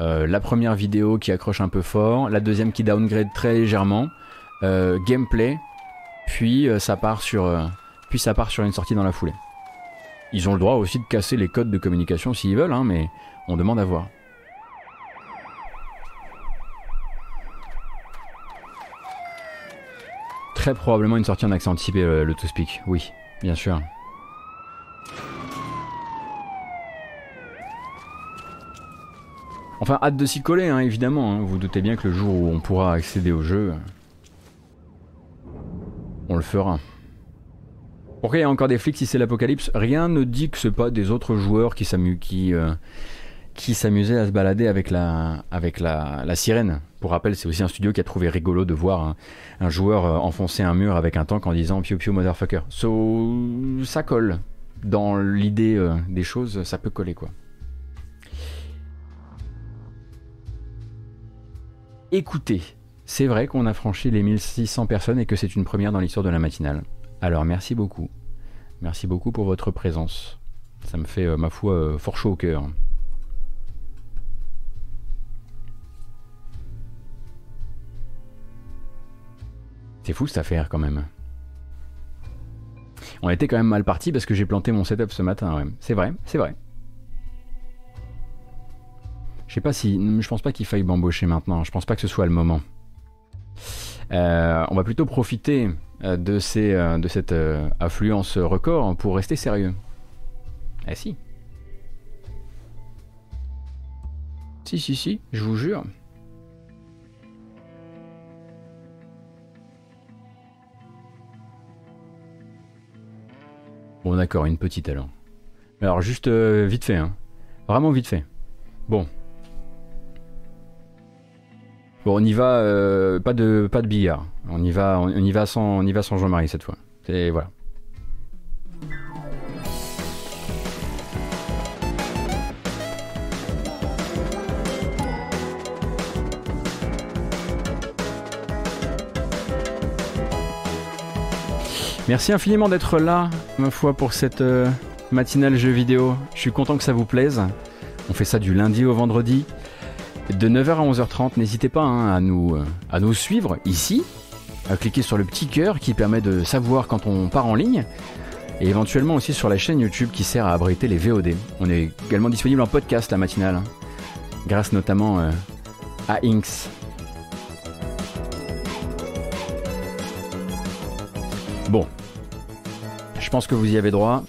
euh, la première vidéo qui accroche un peu fort, la deuxième qui downgrade très légèrement, gameplay, puis ça part sur une sortie dans la foulée. Ils ont le droit aussi de casser les codes de communication s'ils veulent, hein, mais on demande à voir. Très probablement une sortie en accès anticipé, le, le to-speak. Oui, bien sûr. Enfin, hâte de s'y coller, hein, évidemment. Hein. Vous, doutez bien que le jour où on pourra accéder au jeu, on le fera. Pourquoi il y a encore des flics si c'est l'apocalypse Rien ne dit que ce pas des autres joueurs qui s'amusent qui, euh, qui s'amusait à se balader avec la, avec la, la sirène. Pour rappel, c'est aussi un studio qui a trouvé rigolo de voir un, joueur euh, enfoncer un mur avec un tank en disant Piu Piu Motherfucker. So, ça colle. Dans l'idée euh, des choses, ça peut coller quoi. Écoutez, c'est vrai qu'on a franchi les 1600 personnes et que c'est une première dans l'histoire de la matinale. Alors merci beaucoup. Merci beaucoup pour votre présence. Ça me fait, euh, ma foi, fort chaud au cœur. C'est fou cette affaire quand même. On était quand même mal parti parce que j'ai planté mon setup ce matin. Ouais. C'est vrai, c'est vrai. Je sais pas si, je pense pas qu'il faille m'embaucher maintenant. Je pense pas que ce soit le moment. Euh, on va plutôt profiter de, ces, de cette affluence record pour rester sérieux. Eh si. Si, si, si, je vous jure. Bon d'accord, une petite alors. Alors juste vite fait, hein. Vraiment vite fait. Bon. Bon, on y va, euh, pas de pas de billard. On y va, on, sans, on y va sans Jean-Marie cette fois. C'est voilà. Merci infiniment d'être là, ma foi, pour cette euh, matinale jeu vidéo. Je suis content que ça vous plaise. On fait ça du lundi au vendredi. De 9h à 11h30, n'hésitez pas hein, à, nous, euh, à nous suivre ici, à cliquer sur le petit cœur qui permet de savoir quand on part en ligne, et éventuellement aussi sur la chaîne YouTube qui sert à abriter les VOD. On est également disponible en podcast la matinale, hein, grâce notamment euh, à Inks. Pense que vous y avez droit.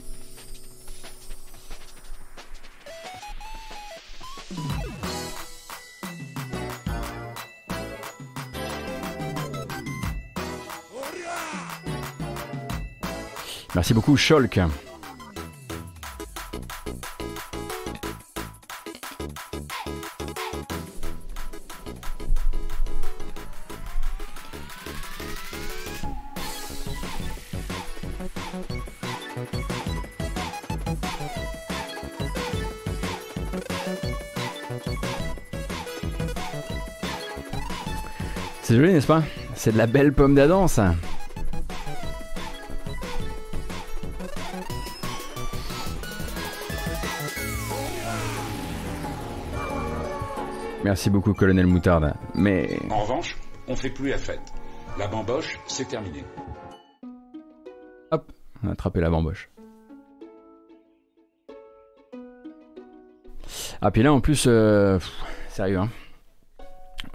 Merci beaucoup, Scholk. C'est joli, n'est-ce pas? C'est de la belle pomme d'Adam, ça. Merci beaucoup, colonel Moutarde. Mais.
En revanche, on fait plus la fête. La bamboche, c'est terminé.
Hop, on a attrapé la bamboche. Ah, puis là, en plus, euh, sérieux, hein.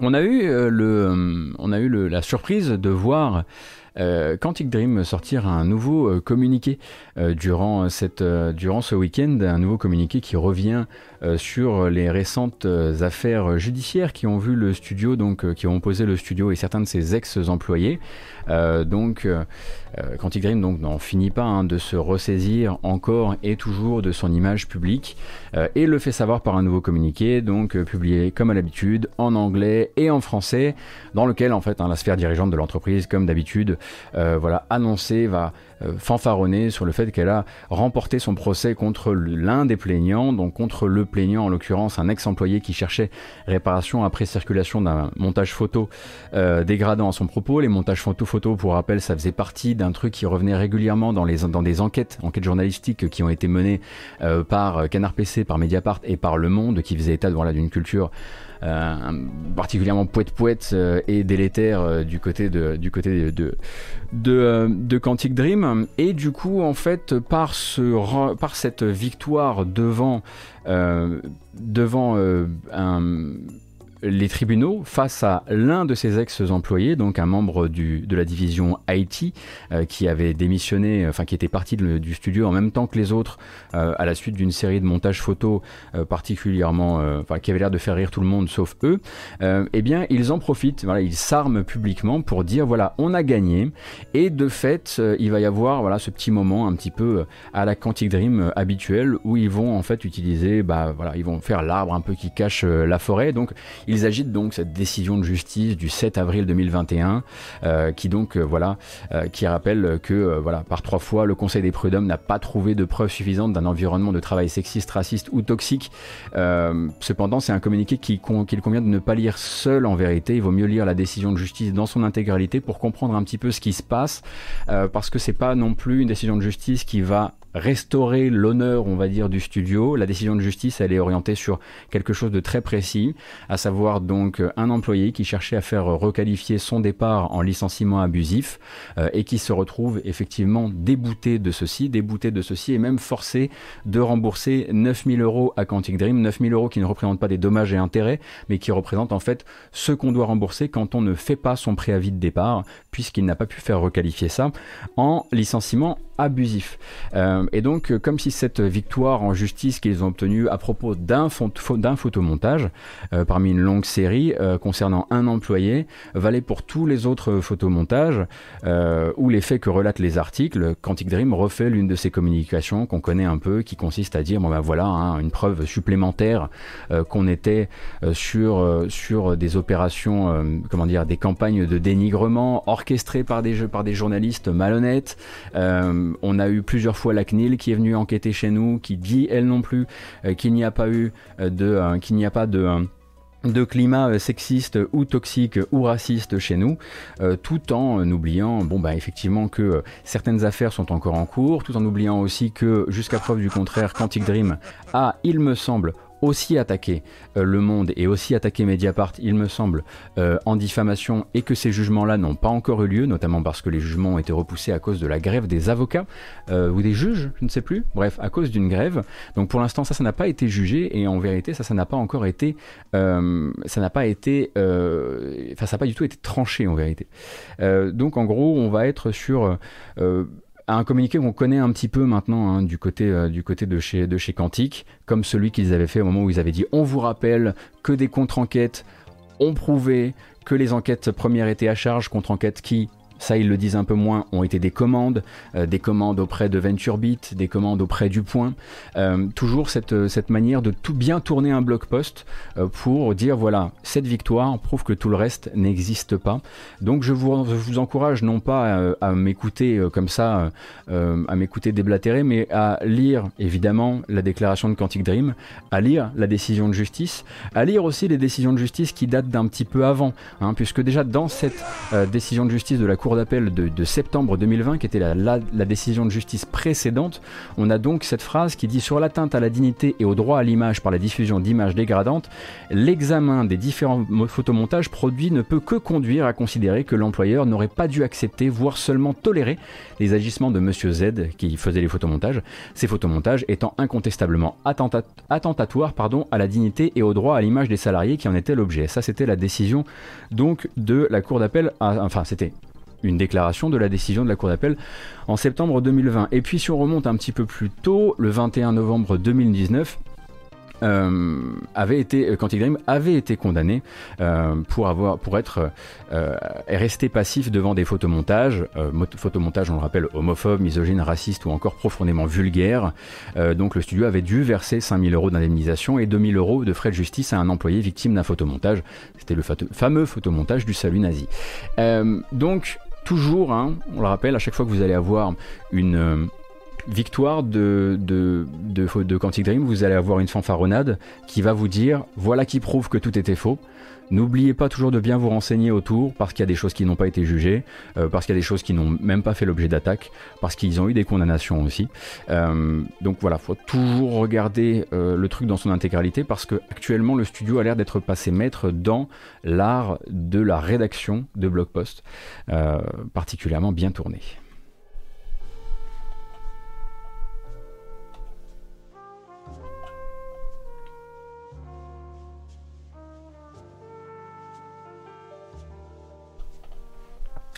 On a eu, euh, le, euh, on a eu la surprise de voir euh, Quantic Dream sortir un nouveau euh, communiqué euh, durant, durant ce week-end, un nouveau communiqué qui revient sur les récentes affaires judiciaires qui ont vu le studio, donc qui ont opposé le studio et certains de ses ex-employés. donc Quantic Dream donc n'en finit pas hein, de se ressaisir encore et toujours de son image publique. Et le fait savoir par un nouveau communiqué, donc publié comme à l'habitude en anglais et en français, dans lequel en fait hein, la sphère dirigeante de l'entreprise, comme d'habitude, euh, voilà, annoncé, va euh, fanfaronner sur le fait qu'elle a remporté son procès contre l'un des plaignants, donc contre le plaignant en l'occurrence un ex-employé qui cherchait réparation après circulation d'un montage photo euh, dégradant à son propos. Les montages photo photo, pour rappel, ça faisait partie d'un truc qui revenait régulièrement dans, les, dans des enquêtes, enquêtes journalistiques qui ont été menées par Canard PC, par Mediapart et par Le Monde, qui faisait état voilà, d'une culture euh, particulièrement poète-poète euh, et délétère euh, du côté de, du côté de, de, de, Quantic Dream. Et du coup, en fait, par, ce, par cette victoire devant, devant un les tribunaux face à l'un de ses ex-employés, donc un membre de la division IT, euh, qui avait démissionné, enfin qui était parti du studio en même temps que les autres, euh, à la suite d'une série de montages photos euh, particulièrement, enfin qui avait l'air de faire rire tout le monde sauf eux. eh bien, ils en profitent, voilà, ils s'arment publiquement pour dire voilà, on a gagné, et de fait, il va y avoir voilà ce petit moment un petit peu à la Quantic Dream habituelle où ils vont en fait utiliser, bah voilà, ils vont faire l'arbre un peu qui cache la forêt, donc ils agitent donc cette décision de justice du 7 avril 2021, euh, qui donc euh, voilà, euh, qui rappelle que voilà, par trois fois, le Conseil des prud'hommes n'a pas trouvé de preuves suffisantes d'un environnement de travail sexiste, raciste ou toxique. cependant, c'est un communiqué qu'il convient de ne pas lire seul en vérité. Il vaut mieux lire la décision de justice dans son intégralité pour comprendre un petit peu ce qui se passe, parce que c'est pas non plus une décision de justice qui va restaurer l'honneur, on va dire, du studio. La décision de justice, elle est orientée sur quelque chose de très précis, à savoir donc un employé qui cherchait à faire requalifier son départ en licenciement abusif euh, et qui se retrouve effectivement débouté de ceci, débouté de ceci et même forcé de rembourser 9000 euros à Quantic Dream, 9000 euros qui ne représentent pas des dommages et intérêts, mais qui représentent en fait ce qu'on doit rembourser quand on ne fait pas son préavis de départ, puisqu'il n'a pas pu faire requalifier ça en licenciement abusif. Euh, et donc, euh, comme si cette victoire en justice qu'ils ont obtenue à propos d'un photomontage, euh, parmi une longue série concernant un employé, valait pour tous les autres photomontages ou les faits que relatent les articles. Quantic Dream refait l'une de ces communications qu'on connaît un peu, qui consiste à dire bon ben voilà, hein, une preuve supplémentaire qu'on était sur, sur des opérations, comment dire, des campagnes de dénigrement orchestrées par des, par des journalistes malhonnêtes. Euh, on a eu plusieurs fois la CNIL qui est venue enquêter chez nous, qui dit elle non plus euh, qu'il n'y a pas eu euh, de, qu'il n'y a pas de de climat sexiste ou toxique ou raciste chez nous, tout en oubliant, bon bah effectivement que certaines affaires sont encore en cours, tout en oubliant aussi que jusqu'à preuve du contraire, Quantic Dream a, il me semble, aussi attaqué euh, Le Monde et aussi attaqué Mediapart, il me semble, euh, en diffamation et que ces jugements-là n'ont pas encore eu lieu, notamment parce que les jugements ont été repoussés à cause de la grève des avocats euh, ou des juges, je ne sais plus, bref, à cause d'une grève. Donc pour l'instant, ça, ça n'a pas été jugé et en vérité, ça, ça n'a pas encore été, ça n'a pas été, enfin, ça n'a pas du tout été tranché en vérité. donc en gros, on va être sur un communiqué qu'on connaît un petit peu maintenant hein, du, côté, euh, du côté de chez, de chez Quantique, comme celui qu'ils avaient fait au moment où ils avaient dit on vous rappelle que des contre-enquêtes ont prouvé que les enquêtes premières étaient à charge, contre-enquêtes qui ça ils le disent un peu moins, ont été des commandes, euh, des commandes auprès de VentureBeat, des commandes auprès du Point. Euh, toujours cette, euh, cette manière de tout bien tourner un blog post pour dire voilà, cette victoire prouve que tout le reste n'existe pas. Donc je vous, vous encourage non pas à, m'écouter comme ça, à m'écouter déblatérer, mais à lire évidemment la déclaration de Quantic Dream, à lire la décision de justice, à lire aussi les décisions de justice qui datent d'un petit peu avant, hein, puisque déjà dans cette décision de justice de la Cour d'appel de, septembre 2020, qui était la, la, décision de justice précédente, on a donc cette phrase qui dit sur l'atteinte à la dignité et au droit à l'image par la diffusion d'images dégradantes, l'examen des différents photomontages produits ne peut que conduire à considérer que l'employeur n'aurait pas dû accepter, voire seulement tolérer, les agissements de Monsieur Z qui faisait les photomontages, ces photomontages étant incontestablement attentatoires pardon, à la dignité et au droit à l'image des salariés qui en étaient l'objet. Ça, c'était la décision donc de la Cour d'appel, enfin c'était une déclaration de la décision de la Cour d'appel en septembre 2020. Et puis si on remonte un petit peu plus tôt, le 21 novembre 2019, euh, avait été, Dream avait été condamné euh, pour avoir, pour être euh, resté passif devant des photomontages, photomontages, on le rappelle, homophobes, misogynes, racistes ou encore profondément vulgaires. donc le studio avait dû verser 5000 euros d'indemnisation et 2000 euros de frais de justice à un employé victime d'un photomontage. C'était le fameux photomontage du salut nazi. donc toujours, hein, on le rappelle, à chaque fois que vous allez avoir une euh, victoire de, de, de, Quantic Dream, vous allez avoir une fanfaronnade qui va vous dire voilà qui prouve que tout était faux. N'oubliez pas toujours de bien vous renseigner autour parce qu'il y a des choses qui n'ont pas été jugées, euh, parce qu'il y a des choses qui n'ont même pas fait l'objet d'attaque, parce qu'ils ont eu des condamnations aussi. Euh, donc voilà, faut toujours regarder euh, le truc dans son intégralité parce que actuellement le studio a l'air d'être passé maître dans l'art de la rédaction de blog post, particulièrement bien tourné.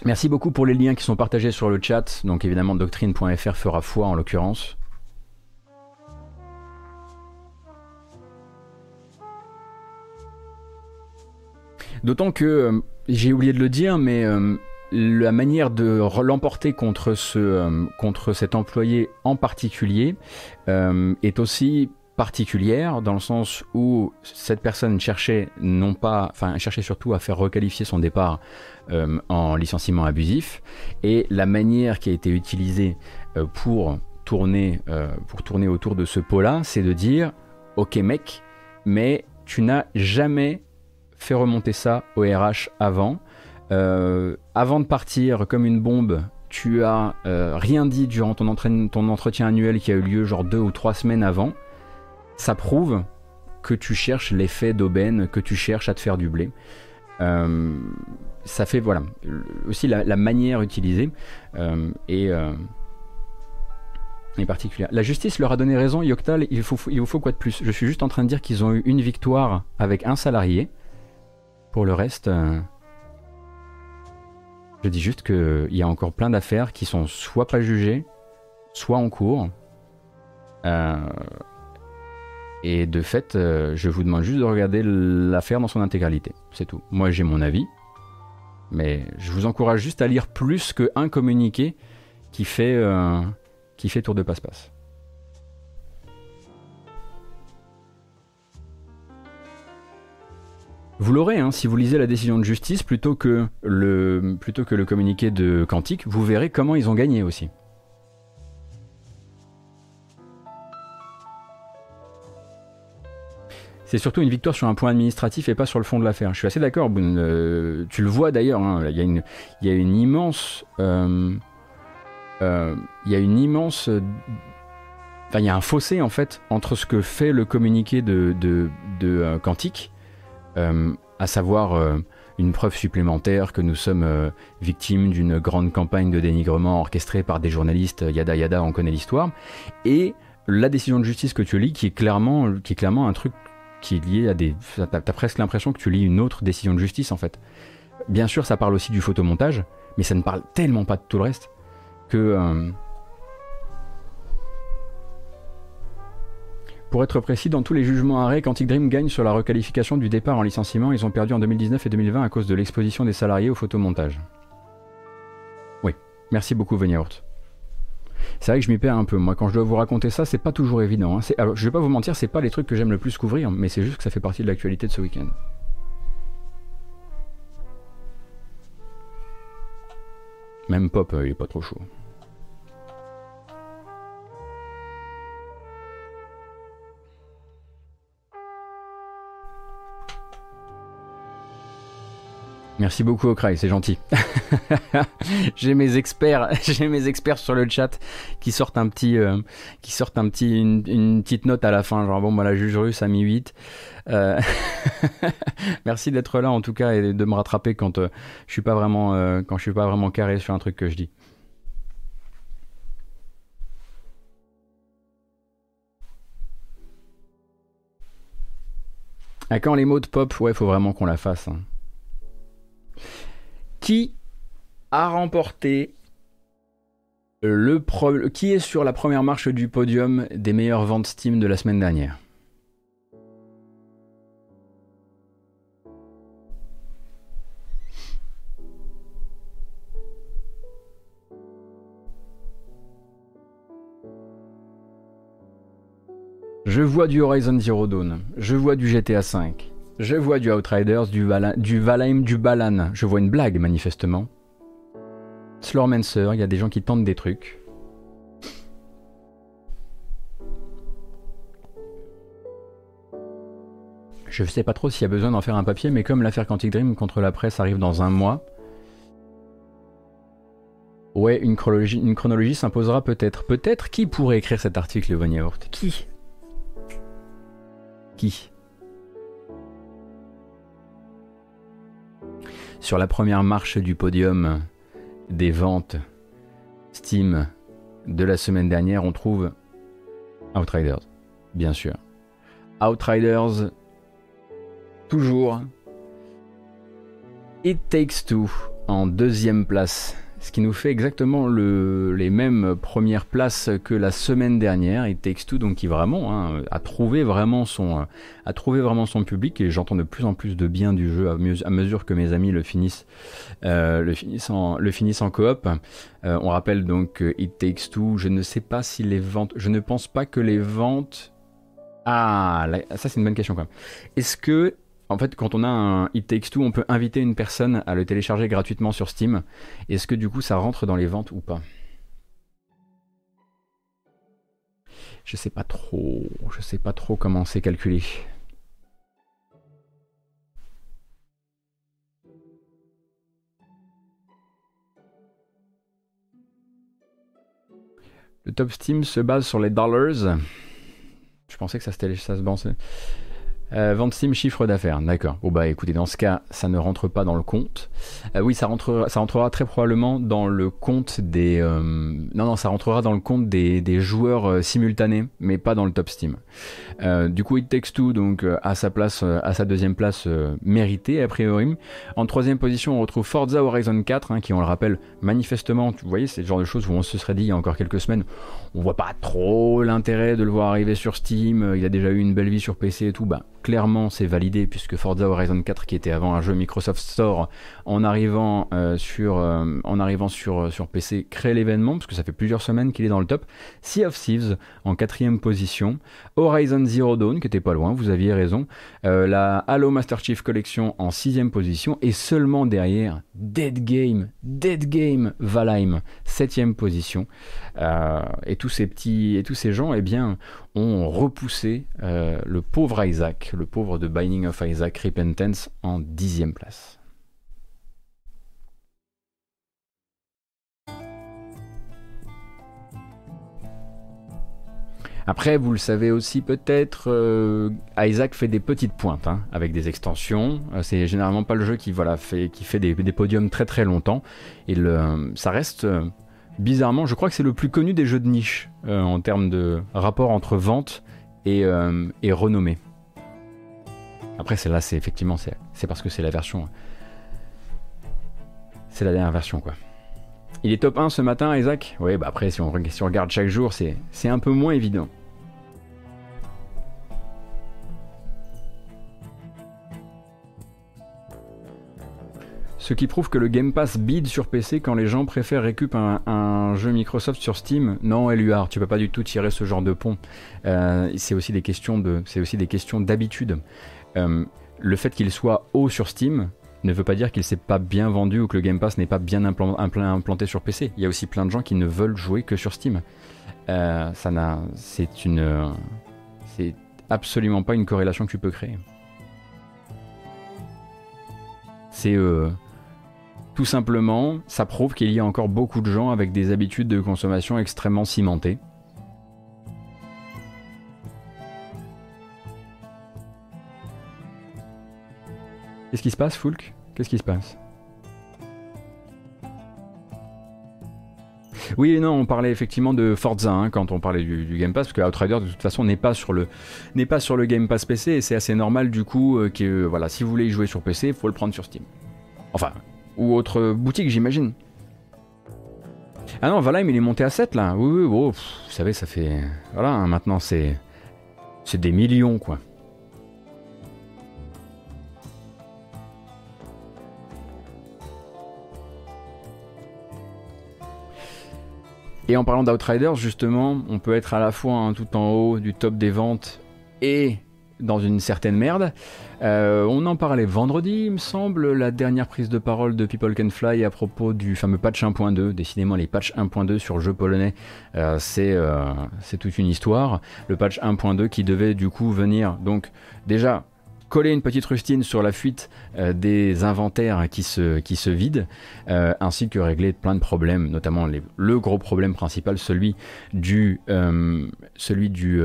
Merci beaucoup pour les liens qui sont partagés sur le chat. Donc évidemment, doctrine.fr fera foi en l'occurrence. D'autant que, euh, j'ai oublié de le dire, mais euh, la manière de l'emporter contre, ce, euh, contre cet employé en particulier est aussi particulière dans le sens où cette personne cherchait non pas, enfin cherchait surtout à faire requalifier son départ euh, en licenciement abusif et la manière qui a été utilisée euh, pour tourner euh, pour tourner autour de ce pot-là, c'est de dire ok mec, mais tu n'as jamais fait remonter ça au RH avant. avant de partir comme une bombe tu as rien dit durant ton, ton, entretien annuel qui a eu lieu genre deux ou trois semaines avant, ça prouve que tu cherches l'effet d'aubaine, que tu cherches à te faire du blé. Euh, ça fait, voilà, aussi la, manière utilisée euh, est, particulière. La justice leur a donné raison, Yoctal, il, faut, il vous faut quoi de plus? Je suis juste en train de dire qu'ils ont eu une victoire avec un salarié. Pour le reste... Je dis juste qu'il y a encore plein d'affaires qui sont soit pas jugées, soit en cours. Euh, et de fait, euh, je vous demande juste de regarder l'affaire dans son intégralité. C'est tout. Moi, j'ai mon avis. Mais je vous encourage juste à lire plus qu'un communiqué qui fait, euh, qui fait tour de passe-passe. Vous l'aurez, hein, si vous lisez la décision de justice plutôt que, le, plutôt que le communiqué de Quantique, vous verrez comment ils ont gagné aussi. C'est surtout une victoire sur un point administratif et pas sur le fond de l'affaire. Je suis assez d'accord, euh, tu le vois d'ailleurs, hein, il, y a une, immense... Euh, euh, il y a une immense... Enfin, il y a un fossé en fait entre ce que fait le communiqué de, Quantique à savoir une preuve supplémentaire que nous sommes victimes d'une grande campagne de dénigrement orchestrée par des journalistes, yada yada, on connaît l'histoire, et la décision de justice que tu lis, qui est clairement, qui est clairement un truc qui est lié à des... T'as as presque l'impression que tu lis une autre décision de justice en fait. Bien sûr, ça parle aussi du photomontage, mais ça ne parle tellement pas de tout le reste que... Pour être précis, dans tous les jugements arrêts, Quantic Dream gagne sur la requalification du départ en licenciement. Ils ont perdu en 2019 et 2020 à cause de l'exposition des salariés au photomontage. Oui, merci beaucoup Veniaourt. C'est vrai que je m'y perds un peu. Moi, quand je dois vous raconter ça, c'est pas toujours évident. Hein. Alors, je vais pas vous mentir, c'est pas les trucs que j'aime le plus couvrir, mais c'est juste que ça fait partie de l'actualité de ce week-end. Même Pop, euh, il est pas trop chaud. Merci beaucoup Okrai, c'est gentil. j'ai mes experts, j'ai mes experts sur le chat qui sortent un petit, euh, qui sortent un petit, une, petite note à la fin, genre bon, moi la juge russe a mis 8. Euh, merci d'être là en tout cas et de me rattraper quand euh, je suis pas vraiment, quand je suis pas vraiment carré sur un truc que je dis. À quand les mots de pop, ouais, faut vraiment qu'on la fasse. Hein qui a remporté le qui est sur la première marche du podium des meilleures ventes Steam de la semaine dernière? Je vois du Horizon Zero Dawn, je vois du GTA V, je vois du Outriders, du, Valheim, du Balan. Je vois une blague, manifestement. Slormancer, il y a des gens qui tentent des trucs. Je sais pas trop s'il y a besoin d'en faire un papier, mais comme l'affaire Quantic Dream contre la presse arrive dans un mois, ouais, une chronologie, s'imposera peut-être. Peut-être qui pourrait écrire cet article, Von Qui? Qui? Sur la première marche du podium des ventes Steam de la semaine dernière, on trouve Outriders, bien sûr. Outriders, toujours. It Takes Two en deuxième place ce qui nous fait exactement les mêmes premières places que la semaine dernière. It Takes Two, donc qui vraiment hein, a trouvé vraiment son public et j'entends de plus en plus de bien du jeu à, mesure que mes amis le finissent euh, le finissent en coop. Euh, on rappelle donc It Takes Two. Je ne sais pas si les ventes, je ne pense pas que les ventes ah, ça c'est une bonne question quand même. Est-ce que en fait, quand on a un It Takes Two, on peut inviter une personne à le télécharger gratuitement sur Steam. Est-ce que du coup ça rentre dans les ventes ou pas? Je sais pas trop. Je sais pas trop comment c'est calculé. Le top Steam se base sur les dollars. Je pensais que ça, se balançait. Vente Steam, chiffre d'affaires, d'accord. Bon bah écoutez, dans ce cas, ça ne rentre pas dans le compte. Euh, oui, ça rentrera, ça très probablement dans le compte des... Euh, non, non, ça rentrera dans le compte des, des joueurs euh, simultanés, mais pas dans le top Steam. Du coup, It Takes Two, donc, à sa place, à sa deuxième place méritée, a priori. En troisième position, on retrouve Forza Horizon 4, hein, qui, on le rappelle, manifestement, vous voyez, c'est le genre de choses où on se serait dit il y a encore quelques semaines, on voit pas trop l'intérêt de le voir arriver sur Steam, il a déjà eu une belle vie sur PC et tout, bah clairement c'est validé puisque Forza Horizon 4 qui était avant un jeu Microsoft Store en arrivant euh, sur euh, euh, PC crée l'événement parce que ça fait plusieurs semaines qu'il est dans le top. Sea of Thieves en quatrième position Horizon Zero Dawn qui était pas loin vous aviez raison la Halo Master Chief Collection en sixième position et seulement derrière Dead Game Dead Game Valheim septième position et tous ces petits et tous ces gens eh bien ont repoussé le pauvre Isaac le pauvre de Binding of Isaac Repentance en dixième place. Après, vous le savez aussi peut-être, euh, Isaac fait des petites pointes hein, avec des extensions. Euh, c'est généralement pas le jeu qui, voilà, fait, qui fait des, podiums très très longtemps. Et ça reste euh, bizarrement, je crois que c'est le plus connu des jeux de niche en termes de rapport entre vente et, renommée. Après, celle-là, c'est effectivement, c'est parce que c'est la version. C'est la dernière version, quoi. Il est top 1 ce matin, Isaac? Oui, bah après, si on, regarde chaque jour, c'est un peu moins évident. Ce qui prouve que le Game Pass bide sur PC quand les gens préfèrent récupérer un, jeu Microsoft sur Steam. Non, Eluard, tu peux pas du tout tirer ce genre de pont. Euh, c'est aussi des questions d'habitude. Euh, le fait qu'il soit haut sur Steam, ne veut pas dire qu'il s'est pas bien vendu ou que le Game Pass n'est pas bien implanté sur PC. Il y a aussi plein de gens qui ne veulent jouer que sur Steam. Euh, c'est c'est absolument pas une corrélation que tu peux créer. C'est tout simplement, ça prouve qu'il y a encore beaucoup de gens avec des habitudes de consommation extrêmement cimentées. Qu'est-ce qui se passe, Fulk Qu'est-ce qui se passe? Oui et non, on parlait effectivement de Forza hein, quand on parlait du, Game Pass, parce que Outrider de toute façon n'est pas sur le pas sur le Game Pass PC et c'est assez normal du coup euh, que voilà, si vous voulez y jouer sur PC, il faut le prendre sur Steam. Enfin, ou autre boutique, j'imagine. Ah non, Valheim il est monté à 7 là. Oui, oui, vous savez, ça fait voilà, hein, maintenant c'est c'est des millions quoi. Et en parlant d'Outriders, justement, on peut être à la fois hein, tout en haut du top des ventes et dans une certaine merde. Euh, on en parlait vendredi, il me semble, la dernière prise de parole de People Can Fly à propos du fameux patch 1.2. Décidément, les patchs 1.2 sur le jeu polonais, euh, euh, c'est toute une histoire. Le patch 1.2 qui devait du coup venir, donc déjà coller une petite rustine sur la fuite euh, des inventaires qui se, qui se vident, ainsi que régler plein de problèmes, notamment le gros problème principal, celui du, euh, celui du,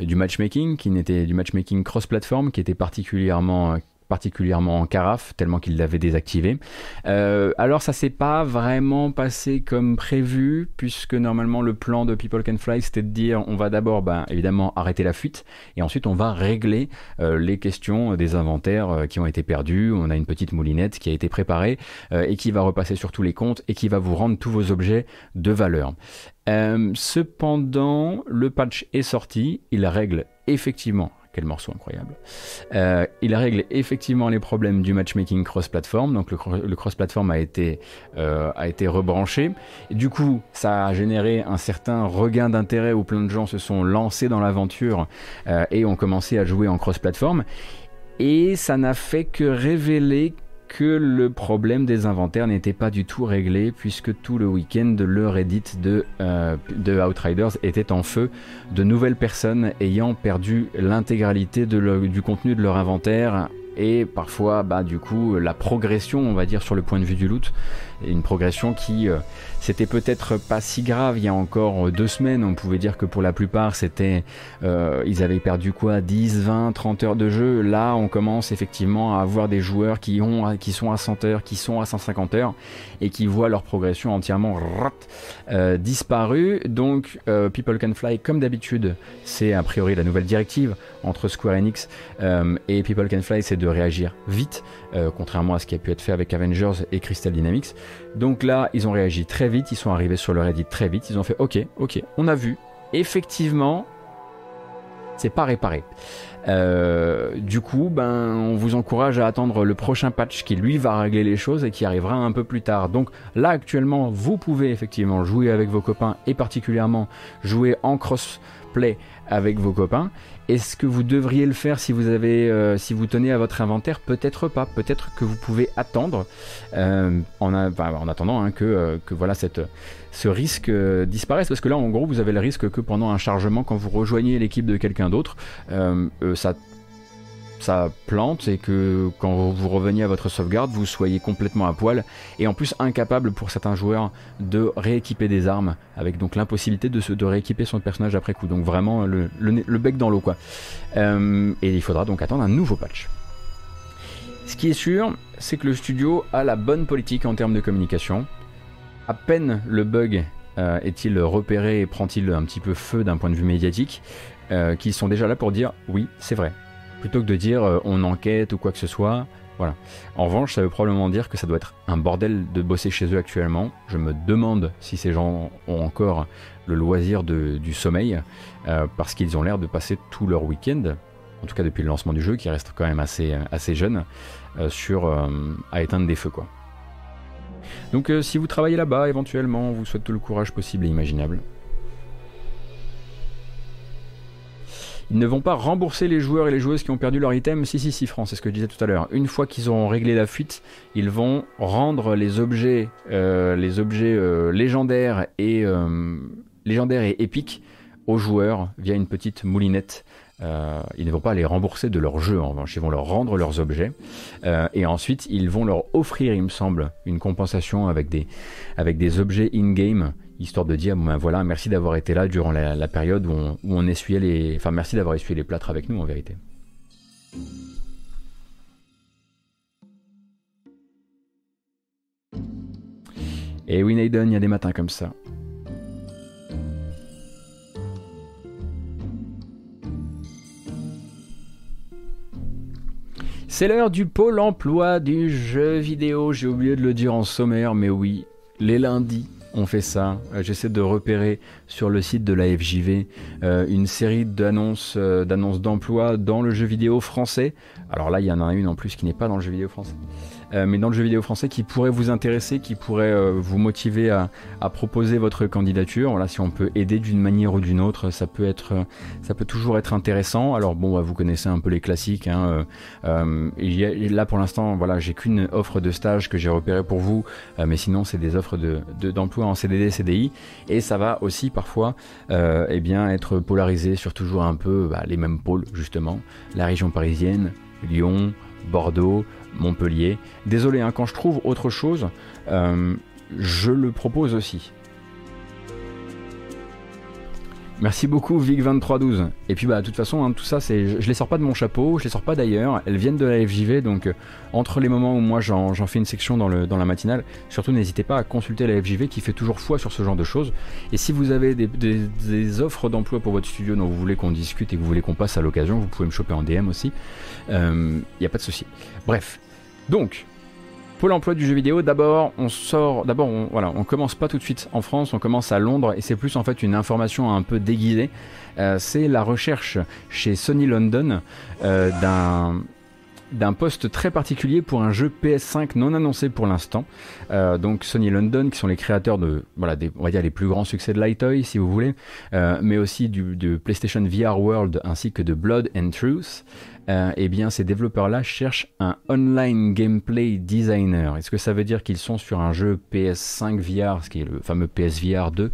du matchmaking, qui n'était du matchmaking cross-platform, qui était particulièrement particulièrement en carafe, tellement qu'il l'avait désactivé. Euh, alors ça s'est pas vraiment passé comme prévu, puisque normalement le plan de People Can Fly c'était de dire on va d'abord ben, évidemment arrêter la fuite, et ensuite on va régler euh, les questions des inventaires euh, qui ont été perdus. On a une petite moulinette qui a été préparée et qui va repasser sur tous les comptes et qui va vous rendre tous vos objets de valeur. cependant, le patch est sorti, il règle effectivement quel morceau incroyable. Euh, il règle effectivement les problèmes du matchmaking cross-platform. Donc le, cross-platform a été, euh, rebranché. Du coup, ça a généré un certain regain d'intérêt où plein de gens se sont lancés dans l'aventure euh, et ont commencé à jouer en cross-platform. Et ça n'a fait que révéler que le problème des inventaires n'était pas du tout réglé puisque tout le week-end le Reddit de, euh, de Outriders était en feu. De nouvelles personnes ayant perdu l'intégralité du contenu de leur inventaire et parfois bah du coup la progression on va dire sur le point de vue du loot. Une progression qui c'était peut-être pas si grave il y a encore deux semaines. On pouvait dire que pour la plupart c'était ils avaient perdu quoi 10, 20, 30 heures de jeu. Là on commence effectivement à avoir des joueurs qui ont qui sont à 100 heures, qui sont à 150 heures et qui voient leur progression entièrement euh, disparue. Donc People Can Fly comme d'habitude c'est a priori la nouvelle directive entre Square Enix euh, et People Can Fly, c'est de réagir vite, euh, contrairement à ce qui a pu être fait avec Avengers et Crystal Dynamics. Donc là, ils ont réagi très vite, ils sont arrivés sur le Reddit très vite, ils ont fait OK, OK, on a vu, effectivement, c'est pas réparé. Euh, du coup, ben, on vous encourage à attendre le prochain patch qui lui va régler les choses et qui arrivera un peu plus tard. Donc là, actuellement, vous pouvez effectivement jouer avec vos copains et particulièrement jouer en crossplay avec vos copains. Est-ce que vous devriez le faire si vous avez, euh, si vous tenez à votre inventaire? Peut-être pas. Peut-être que vous pouvez attendre euh, en, en, attendant hein, que, euh, que, voilà cette, ce risque disparaisse. Parce que là, en gros, vous avez le risque que pendant un chargement, quand vous rejoignez l'équipe de quelqu'un d'autre, ça ça plante et que quand vous reveniez à votre sauvegarde, vous soyez complètement à poil et en plus incapable pour certains joueurs de rééquiper des armes avec donc l'impossibilité de, rééquiper son personnage après coup. Donc vraiment le, le, bec dans l'eau quoi. Euh, et il faudra donc attendre un nouveau patch. Ce qui est sûr, c'est que le studio a la bonne politique en termes de communication. À peine le bug euh, est-il repéré et prend-il un petit peu feu d'un point de vue médiatique, euh, qu'ils sont déjà là pour dire oui, c'est vrai, plutôt que de dire euh, on enquête ou quoi que ce soit. Voilà. En revanche, ça veut probablement dire que ça doit être un bordel de bosser chez eux actuellement. Je me demande si ces gens ont encore le loisir du sommeil, euh, parce qu'ils ont l'air de passer tout leur week-end, en tout cas depuis le lancement du jeu, qui reste quand même assez, assez jeune, euh, sur, à éteindre des feux. Quoi. Donc si vous travaillez là-bas, éventuellement, on vous souhaite tout le courage possible et imaginable. Ils ne vont pas rembourser les joueurs et les joueuses qui ont perdu leur item. Si, si, si, France, c'est ce que je disais tout à l'heure. Une fois qu'ils auront réglé la fuite, ils vont rendre les objets, euh, les objets euh, légendaires, et, euh, légendaires et épiques aux joueurs via une petite moulinette. ils ne vont pas les rembourser de leur jeu en revanche, ils vont leur rendre leurs objets et ensuite ils vont leur offrir, il me semble, une compensation avec des, avec des objets in-game histoire de dire ben voilà merci d'avoir été là durant la, période où on, essuyait les enfin merci d'avoir essuyé les plâtres avec nous en vérité. Et oui Naiden il y a des matins comme ça. C'est l'heure du pôle emploi du jeu vidéo. J'ai oublié de le dire en sommaire, mais oui, les lundis, on fait ça. Euh, j'essaie de repérer sur le site de la FJV euh, une série d'annonces euh, d'annonces d'emploi dans le jeu vidéo français. Alors là, il y en a une en plus qui n'est pas dans le jeu vidéo français. Euh, mais dans le jeu vidéo français qui pourrait vous intéresser, qui pourrait euh, vous motiver à, proposer votre candidature. Voilà, si on peut aider d'une manière ou d'une autre, ça peut être, ça peut toujours être intéressant. Alors bon, bah, vous connaissez un peu les classiques. Hein, euh, là pour l'instant, voilà, j'ai qu'une offre de stage que j'ai repérée pour vous, mais sinon c'est des offres de, d'emploi en CDD, CDI, et ça va aussi parfois, eh bien, être polarisé sur toujours un peu bah, les mêmes pôles justement, la région parisienne, Lyon, Bordeaux, Montpellier. Désolé, hein, quand je trouve autre chose, euh, je le propose aussi. Merci beaucoup Vic2312. Et puis bah de toute façon hein, tout ça c'est je, les sors pas de mon chapeau, je les sors pas d'ailleurs, elles viennent de la FJV donc euh, entre les moments où moi j'en fais une section dans la matinale, surtout n'hésitez pas à consulter la FJV qui fait toujours foi sur ce genre de choses. Et si vous avez des, offres d'emploi pour votre studio dont vous voulez qu'on discute et que vous voulez qu'on passe à l'occasion, vous pouvez me choper en DM aussi. Il euh, n'y a pas de souci. Bref. Donc, Pôle emploi du jeu vidéo, d'abord on sort, d'abord on, voilà, on commence pas tout de suite en France, on commence à Londres et c'est plus en fait une information un peu déguisée. Euh, c'est la recherche chez Sony London euh, d'un d'un poste très particulier pour un jeu PS5 non annoncé pour l'instant. Euh, donc Sony London, qui sont les créateurs de, voilà, des, on va dire les plus grands succès de Lightoy, si vous voulez, mais aussi du, de PlayStation VR World ainsi que de Blood and Truth. Euh, eh bien ces développeurs-là cherchent un online gameplay designer. Est-ce que ça veut dire qu'ils sont sur un jeu PS5 VR, ce qui est le fameux PSVR 2,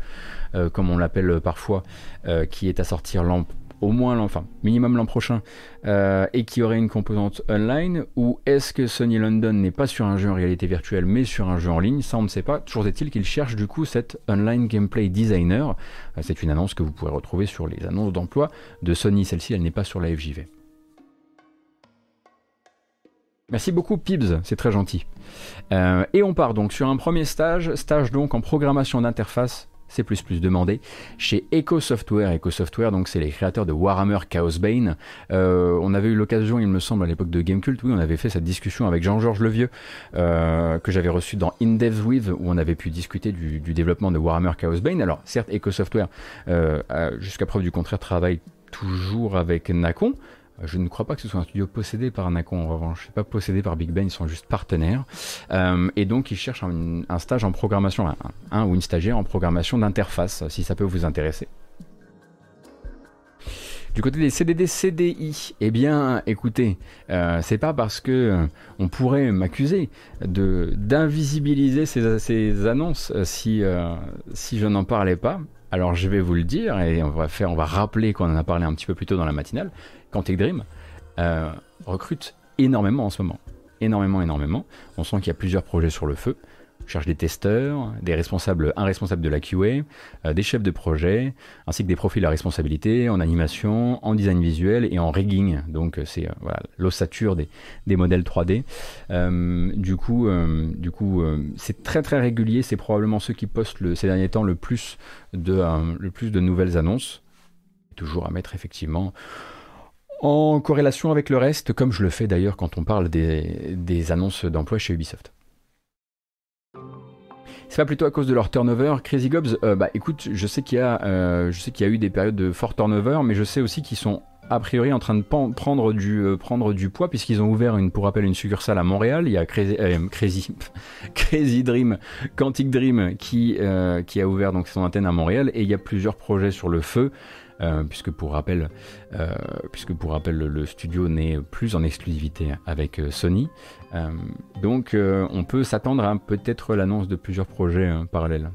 euh, comme on l'appelle parfois, euh, qui est à sortir l'an au moins, enfin, minimum l'an prochain, euh, et qui aurait une composante online, ou est-ce que Sony London n'est pas sur un jeu en réalité virtuelle, mais sur un jeu en ligne? Ça, on ne sait pas. Toujours est-il qu'il cherche du coup cette online gameplay designer. Euh, c'est une annonce que vous pourrez retrouver sur les annonces d'emploi de Sony. Celle-ci, elle n'est pas sur la FJV. Merci beaucoup Pibs, c'est très gentil. Euh, et on part donc sur un premier stage, stage donc en programmation d'interface C++ demandé chez Eco Software. Eco Software, donc c'est les créateurs de Warhammer Chaos Bane. Euh, on avait eu l'occasion, il me semble, à l'époque de Gamecult, oui, on avait fait cette discussion avec Jean-Georges Levieux euh, que j'avais reçu dans In Devs With où on avait pu discuter du, développement de Warhammer Chaos Bane. Alors certes, Eco Software, euh, jusqu'à preuve du contraire, travaille toujours avec Nacon. Je ne crois pas que ce soit un studio possédé par Nacon en revanche. pas possédé par Big Ben, ils sont juste partenaires. Euh, et donc ils cherchent un, stage en programmation, ou une stagiaire en programmation d'interface, si ça peut vous intéresser. Du côté des CDD CDI, eh bien, écoutez, euh, c'est pas parce que euh, on pourrait m'accuser d'invisibiliser ces, annonces si je n'en parlais pas. Alors je vais vous le dire et on va faire, on va rappeler qu'on en a parlé un petit peu plus tôt dans la matinale. Quantic Dream euh, recrute énormément en ce moment. Énormément, énormément. On sent qu'il y a plusieurs projets sur le feu. Cherche des testeurs, des responsables, un responsable de la QA, euh, des chefs de projet, ainsi que des profils à responsabilité en animation, en design visuel et en rigging. Donc c'est euh, l'ossature des, modèles 3D. du coup, c'est très très régulier. C'est probablement ceux qui postent ces derniers temps le plus de nouvelles annonces. Toujours à mettre effectivement en corrélation avec le reste, comme je le fais d'ailleurs quand on parle des, annonces d'emploi chez Ubisoft. C'est pas plutôt à cause de leur turnover, Crazy Gobs euh, Bah écoute, je sais qu'il y a, euh, je sais qu'il y a eu des périodes de fort turnover, mais je sais aussi qu'ils sont a priori en train de prendre du, euh, prendre du poids puisqu'ils ont ouvert une, pour rappel une succursale à Montréal. Il y a Crazy, Crazy, Crazy, Dream, Quantic Dream qui, qui a ouvert donc son antenne à Montréal et il y a plusieurs projets sur le feu. Euh, puisque pour rappel, euh, puisque pour rappel le, studio n'est plus en exclusivité avec euh, Sony. donc on peut s'attendre à peut-être l'annonce de plusieurs projets parallèles.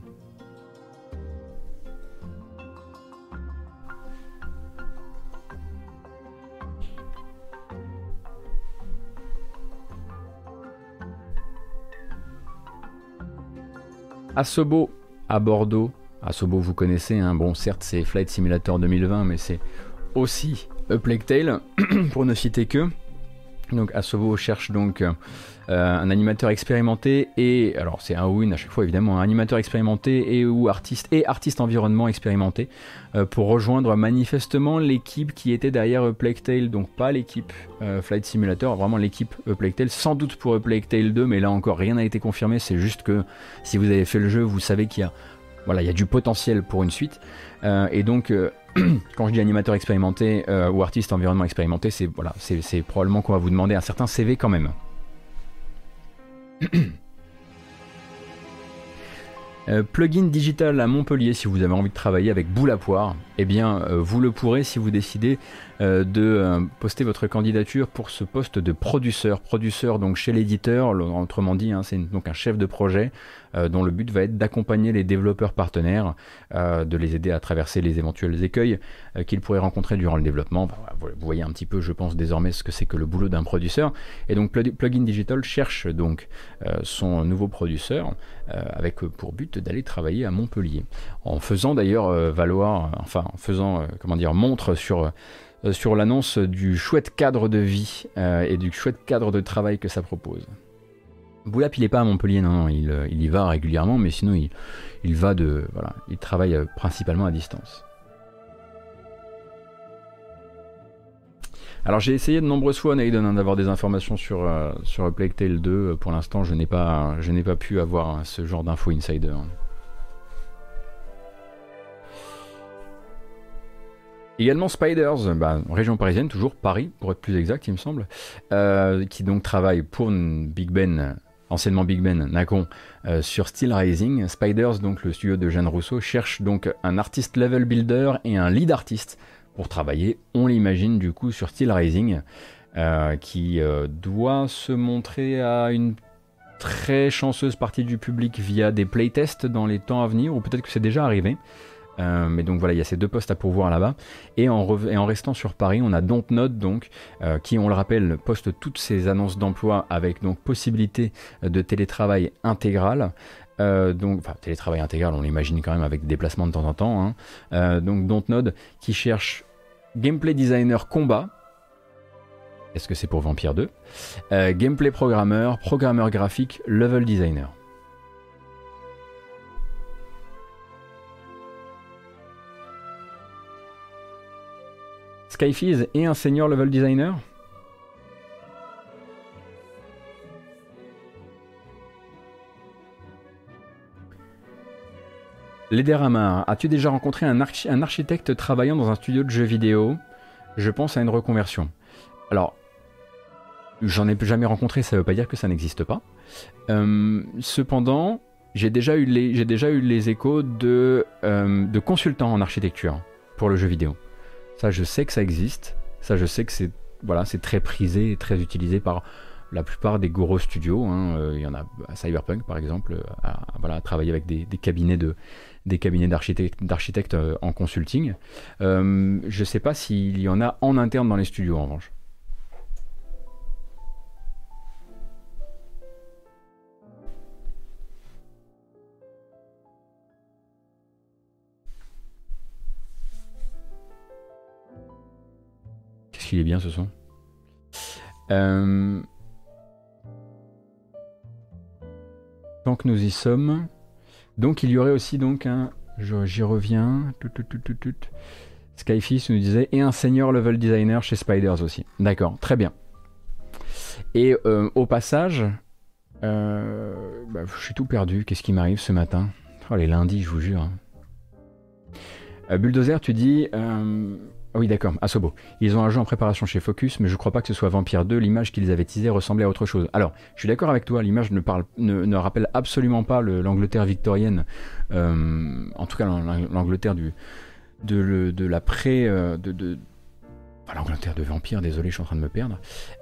Asobo à Bordeaux Asobo, vous connaissez, hein. bon, certes, c'est Flight Simulator 2020, mais c'est aussi A Plague pour ne citer que. Donc Asobo cherche donc euh, un animateur expérimenté et alors c'est un win à chaque fois évidemment un animateur expérimenté et ou artiste et artiste environnement expérimenté euh, pour rejoindre manifestement l'équipe qui était derrière A Plague donc pas l'équipe euh, Flight Simulator vraiment l'équipe A Plague sans doute pour A Plague Tale 2 mais là encore rien n'a été confirmé c'est juste que si vous avez fait le jeu vous savez qu'il y a voilà, il y a du potentiel pour une suite. Euh, et donc, euh, quand je dis animateur expérimenté euh, ou artiste environnement expérimenté, c'est voilà, c'est probablement qu'on va vous demander un certain CV quand même. plugin digital à Montpellier, si vous avez envie de travailler avec boule à poire, eh bien, vous le pourrez si vous décidez de poster votre candidature pour ce poste de produceur. Produceur donc chez l'éditeur, autrement dit, hein, c'est donc un chef de projet euh, dont le but va être d'accompagner les développeurs partenaires, euh, de les aider à traverser les éventuels écueils euh, qu'ils pourraient rencontrer durant le développement. vous voyez un petit peu, je pense, désormais ce que c'est que le boulot d'un producteur. Et donc Plugin Digital cherche donc son nouveau producteur avec pour but d'aller travailler à Montpellier. En faisant d'ailleurs valoir, enfin en faisant, comment dire, montre sur sur l'annonce du chouette cadre de vie et du chouette cadre de travail que ça propose. Boulap, il est pas à Montpellier, non, euh, il, y va régulièrement, mais sinon il, va de, voilà, il travaille euh, principalement à distance. Alors j'ai essayé de nombreuses fois, Naiden, hein, d'avoir des informations sur, euh, sur Plague Tale 2. Pour l'instant, je n'ai pas, pas pu avoir ce genre d'infos insider. Également Spiders, bah, région parisienne, toujours Paris pour être plus exact, il me semble, qui donc travaille pour Big Ben anciennement Big Ben, Nacon, euh, sur Steel Rising. Spiders, donc le studio de Jeanne Rousseau, cherche donc un artiste level builder et un lead artiste pour travailler, on l'imagine du coup, sur Steel Rising, euh, qui euh, doit se montrer à une très chanceuse partie du public via des playtests dans les temps à venir, ou peut-être que c'est déjà arrivé. Euh, mais donc voilà, il y a ces deux postes à pourvoir là-bas. Et en, restant sur Paris, on a Dontnod, donc, qui, on le rappelle, poste toutes ces annonces d'emploi avec donc possibilité de télétravail intégral. Euh, donc, télétravail intégral, on l'imagine quand même avec des déplacements de temps en temps. Hein. donc, Dontnod qui cherche gameplay designer combat. Est-ce que c'est pour Vampire 2 Gameplay programmeur, programmeur graphique, level designer. Skyfees et un senior level designer? Lederhammer, as-tu déjà rencontré un, architecte travaillant dans un studio de jeux vidéo? Je pense à une reconversion. Alors, j'en ai jamais rencontré, ça ne veut pas dire que ça n'existe pas. Euh, cependant, j'ai déjà, eu les, échos de, euh, de consultants en architecture pour le jeu vidéo. Ça, je sais que ça existe. Ça, je sais que c'est très prisé et très utilisé par la plupart des gros studios. Hein. Euh, il y en a à Cyberpunk, par exemple, à, travailler avec des, cabinets de des cabinets d'architectes euh, en consulting. je ne sais pas s'il y en a en interne dans les studios, en revanche. qu'il est bien ce son? Euh, tant que nous y sommes. Donc il y aurait aussi donc un. J'y reviens. Skyfish nous disait. Et un senior level designer chez Spiders aussi. D'accord, très bien. Et euh, au passage. Euh, bah, je suis tout perdu. Qu'est-ce qui m'arrive ce matin? Oh les lundis, je vous jure. Bulldozer, tu dis. Oui, d'accord, Asobo. Ils ont un jeu en préparation chez Focus, mais je crois pas que ce soit Vampire 2. L'image qu'ils avaient teasée ressemblait à autre chose. Alors, je suis d'accord avec toi, l'image ne, rappelle absolument pas l'Angleterre victorienne, euh, en tout cas l'Angleterre de, de, la pré. Euh, l'Angleterre de Vampire, désolé, je suis en train de me perdre.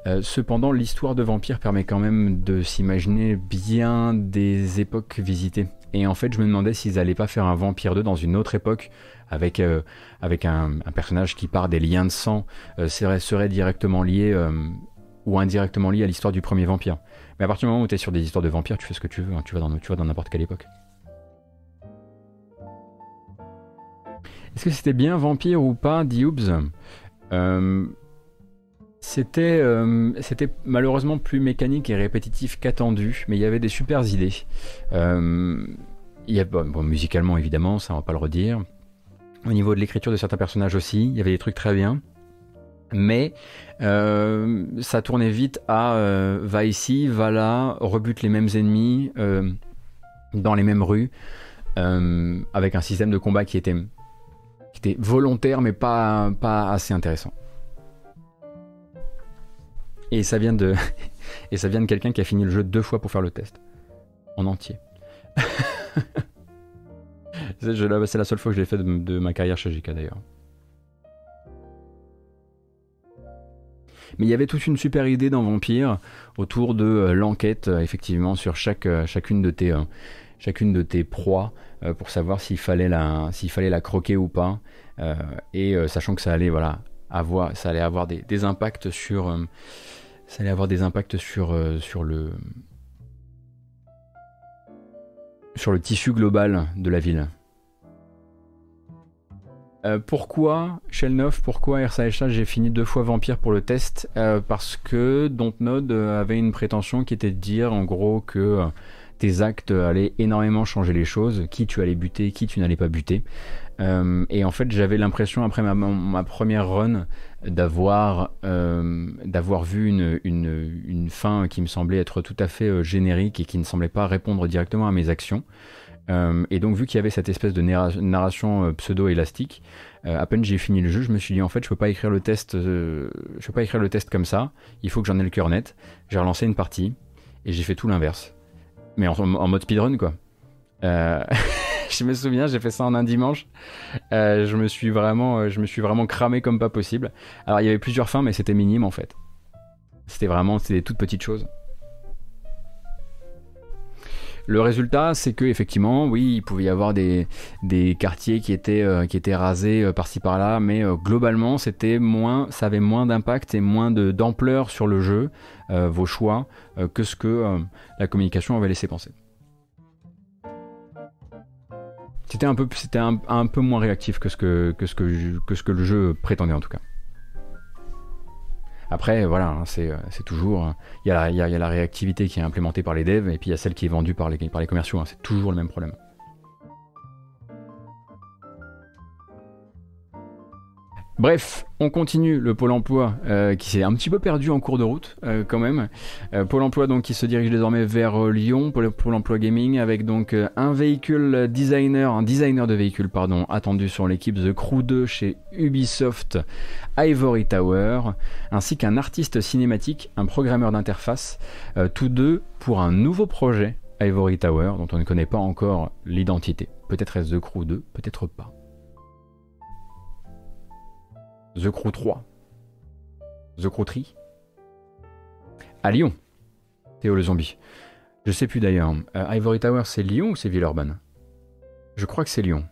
Euh, cependant, l'histoire de Vampire permet quand même de s'imaginer bien des époques visitées. Et en fait, je me demandais s'ils allaient pas faire un Vampire 2 dans une autre époque, avec, euh, avec un, personnage qui part des liens de sang, euh, serait, serait, directement lié euh, ou indirectement lié à l'histoire du premier vampire. Mais à partir du moment où tu es sur des histoires de vampires, tu fais ce que tu veux, hein. tu vas dans, n'importe quelle époque. Est-ce que c'était bien vampire ou pas, Dioubs c'était, c'était malheureusement plus mécanique et répétitif qu'attendu, mais il y avait des super idées. bon, musicalement évidemment, ça on va pas le redire. Au niveau de l'écriture de certains personnages aussi, il y avait des trucs très bien. Mais euh, ça tournait vite à euh, va ici, va là, rebute les mêmes ennemis euh, dans les mêmes rues, avec un système de combat qui était, volontaire mais pas assez intéressant. Et ça vient de, et ça vient de quelqu'un qui a fini le jeu deux fois pour faire le test, en entier. C'est la seule fois que je l'ai fait de, ma carrière chez JK d'ailleurs. Mais il y avait toute une super idée dans Vampire autour de euh, l'enquête, euh, effectivement, sur chaque, euh, chacune, de tes, chacune de tes proies pour savoir s'il fallait, la, fallait la croquer ou pas. et sachant que ça allait, voilà, avoir, ça allait avoir des, des impacts sur. ça allait avoir des impacts sur, sur le. sur le tissu global de la ville. Euh, pourquoi Shell 9, pourquoi RSAHA j'ai fini deux fois Vampire pour le test? Euh, Parce que Dontnod avait une prétention qui était de dire en gros que euh, tes actes allaient énormément changer les choses, qui tu allais buter, qui tu n'allais pas buter. Et en fait j'avais l'impression après ma, première run d'avoir d'avoir vu une, une, une, fin qui me semblait être tout à fait générique et qui ne semblait pas répondre directement à mes actions. Euh, et donc vu qu'il y avait cette espèce de narration euh, pseudo-élastique, euh, à peine j'ai fini le jeu, je me suis dit en fait je peux pas écrire le test, je peux pas écrire le test comme ça. Il faut que j'en ai le cœur net. J'ai relancé une partie et j'ai fait tout l'inverse, mais en, mode speedrun quoi. je me souviens, j'ai fait ça en un dimanche. je me suis vraiment, je me suis vraiment cramé comme pas possible. Alors il y avait plusieurs fins, mais c'était minime en fait. C'était vraiment, c'était des toutes petites choses. Le résultat, c'est que effectivement, oui, il pouvait y avoir des, des quartiers qui étaient, euh, qui étaient rasés euh, par-ci par-là, mais euh, globalement, c'était moins, ça avait moins d'impact et moins d'ampleur sur le jeu, vos choix, que ce que la communication avait laissé penser. C'était un peu, moins réactif que ce que, le jeu prétendait en tout cas. Après, voilà, hein, euh, c'est toujours. Il y, a la réactivité qui est implémentée par les devs et puis il y a celle qui est vendue par les, par commerciaux. Hein, c'est toujours le même problème. Bref, on continue le pôle emploi euh, qui s'est un petit peu perdu en cours de route euh, quand même. Euh, pôle emploi donc qui se dirige désormais vers Lyon pour le pôle emploi gaming avec donc un véhicule designer, un designer de véhicule pardon, attendu sur l'équipe The Crew 2 chez Ubisoft Ivory Tower, ainsi qu'un artiste cinématique, un programmeur d'interface, tous deux pour un nouveau projet Ivory Tower dont on ne connaît pas encore l'identité. Peut-être est-ce The Crew 2, peut-être pas. The Crew 3, The Crew 3, à Lyon, Théo le zombie. Je sais plus d'ailleurs. Euh, Ivory Tower, c'est Lyon ou c'est Villeurbanne? Je crois que c'est Lyon.